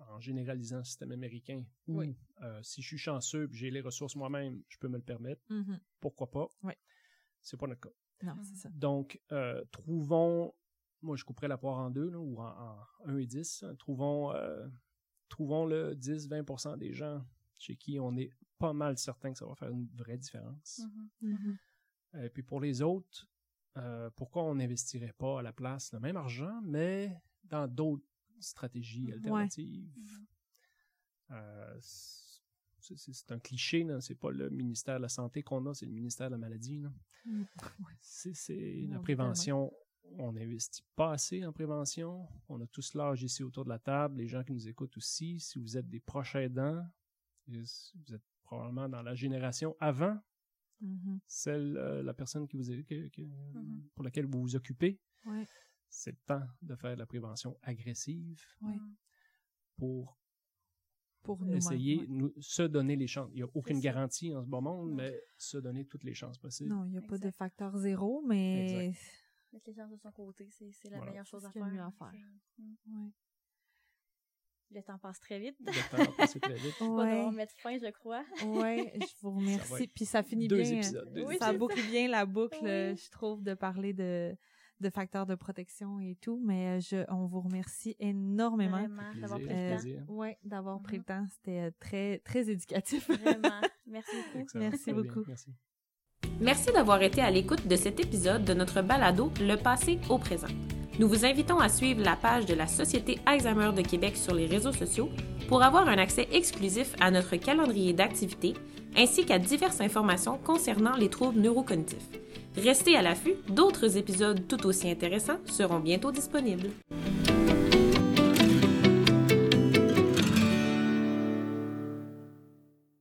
en généralisant le système américain, où Oui. euh, si je suis chanceux et j'ai les ressources moi-même, je peux me le permettre. Mhm. Pourquoi pas? Oui. C'est pas notre cas. Non, c'est ça. Donc, euh, trouvons, moi je couperais la poire en deux, là, ou en, en 1 et 10. hein. trouvons, euh, trouvons le 10-20% des gens chez qui on est pas mal certain que ça va faire une vraie différence. Mhm. Mhm. Et puis pour les autres, euh, pourquoi on n'investirait pas à la place le même argent, mais dans d'autres stratégies alternatives? Mhm. Euh, c'est un cliché, c'est pas le ministère de la Santé qu'on a, c'est le ministère de la Maladie. C'est la prévention. On n'investit pas assez en prévention. On a tous l'âge ici autour de la table, les gens qui nous écoutent aussi. Si vous êtes des proches aidants, si vous êtes probablement dans la génération avant Mhm. celle, euh, la personne qui vous que- Mhm. pour laquelle vous vous occupez, Ouais. c'est le temps de faire de la prévention agressive Ouais. Mhm. pour essayer nous, se donner les chances. Il n'y a aucune garantie en ce bon monde, mais se donner toutes les chances possibles. Non, il n'y a pas de facteur zéro, mais Mettre les gens de son côté, c'est c'est la Voilà. meilleure chose à faire. mieux à faire. Ouais. Le temps passe très vite. Le temps a passé très vite. [laughs] On va Ouais. mettre fin, je crois. Ouais, je [laughs] vous remercie. Puis ça finit Deux bien. épisodes. deux Oui, ça boucle bien la boucle, Oui. euh, je trouve, de parler de, de facteurs de protection et tout. Mais euh, je, on vous remercie énormément. D'avoir pris le temps. Ouais, d'avoir pris le temps. C'était euh, très, très éducatif. Vraiment. Merci [laughs] beaucoup. Excellent. Merci beaucoup. Merci. Merci d'avoir été à l'écoute de cet épisode de notre balado Le passé au présent. Nous vous invitons à suivre la page de la Société Alzheimer de Québec sur les réseaux sociaux pour avoir un accès exclusif à notre calendrier d'activités ainsi qu'à diverses informations concernant les troubles neurocognitifs. Restez à l'affût, d'autres épisodes tout aussi intéressants seront bientôt disponibles.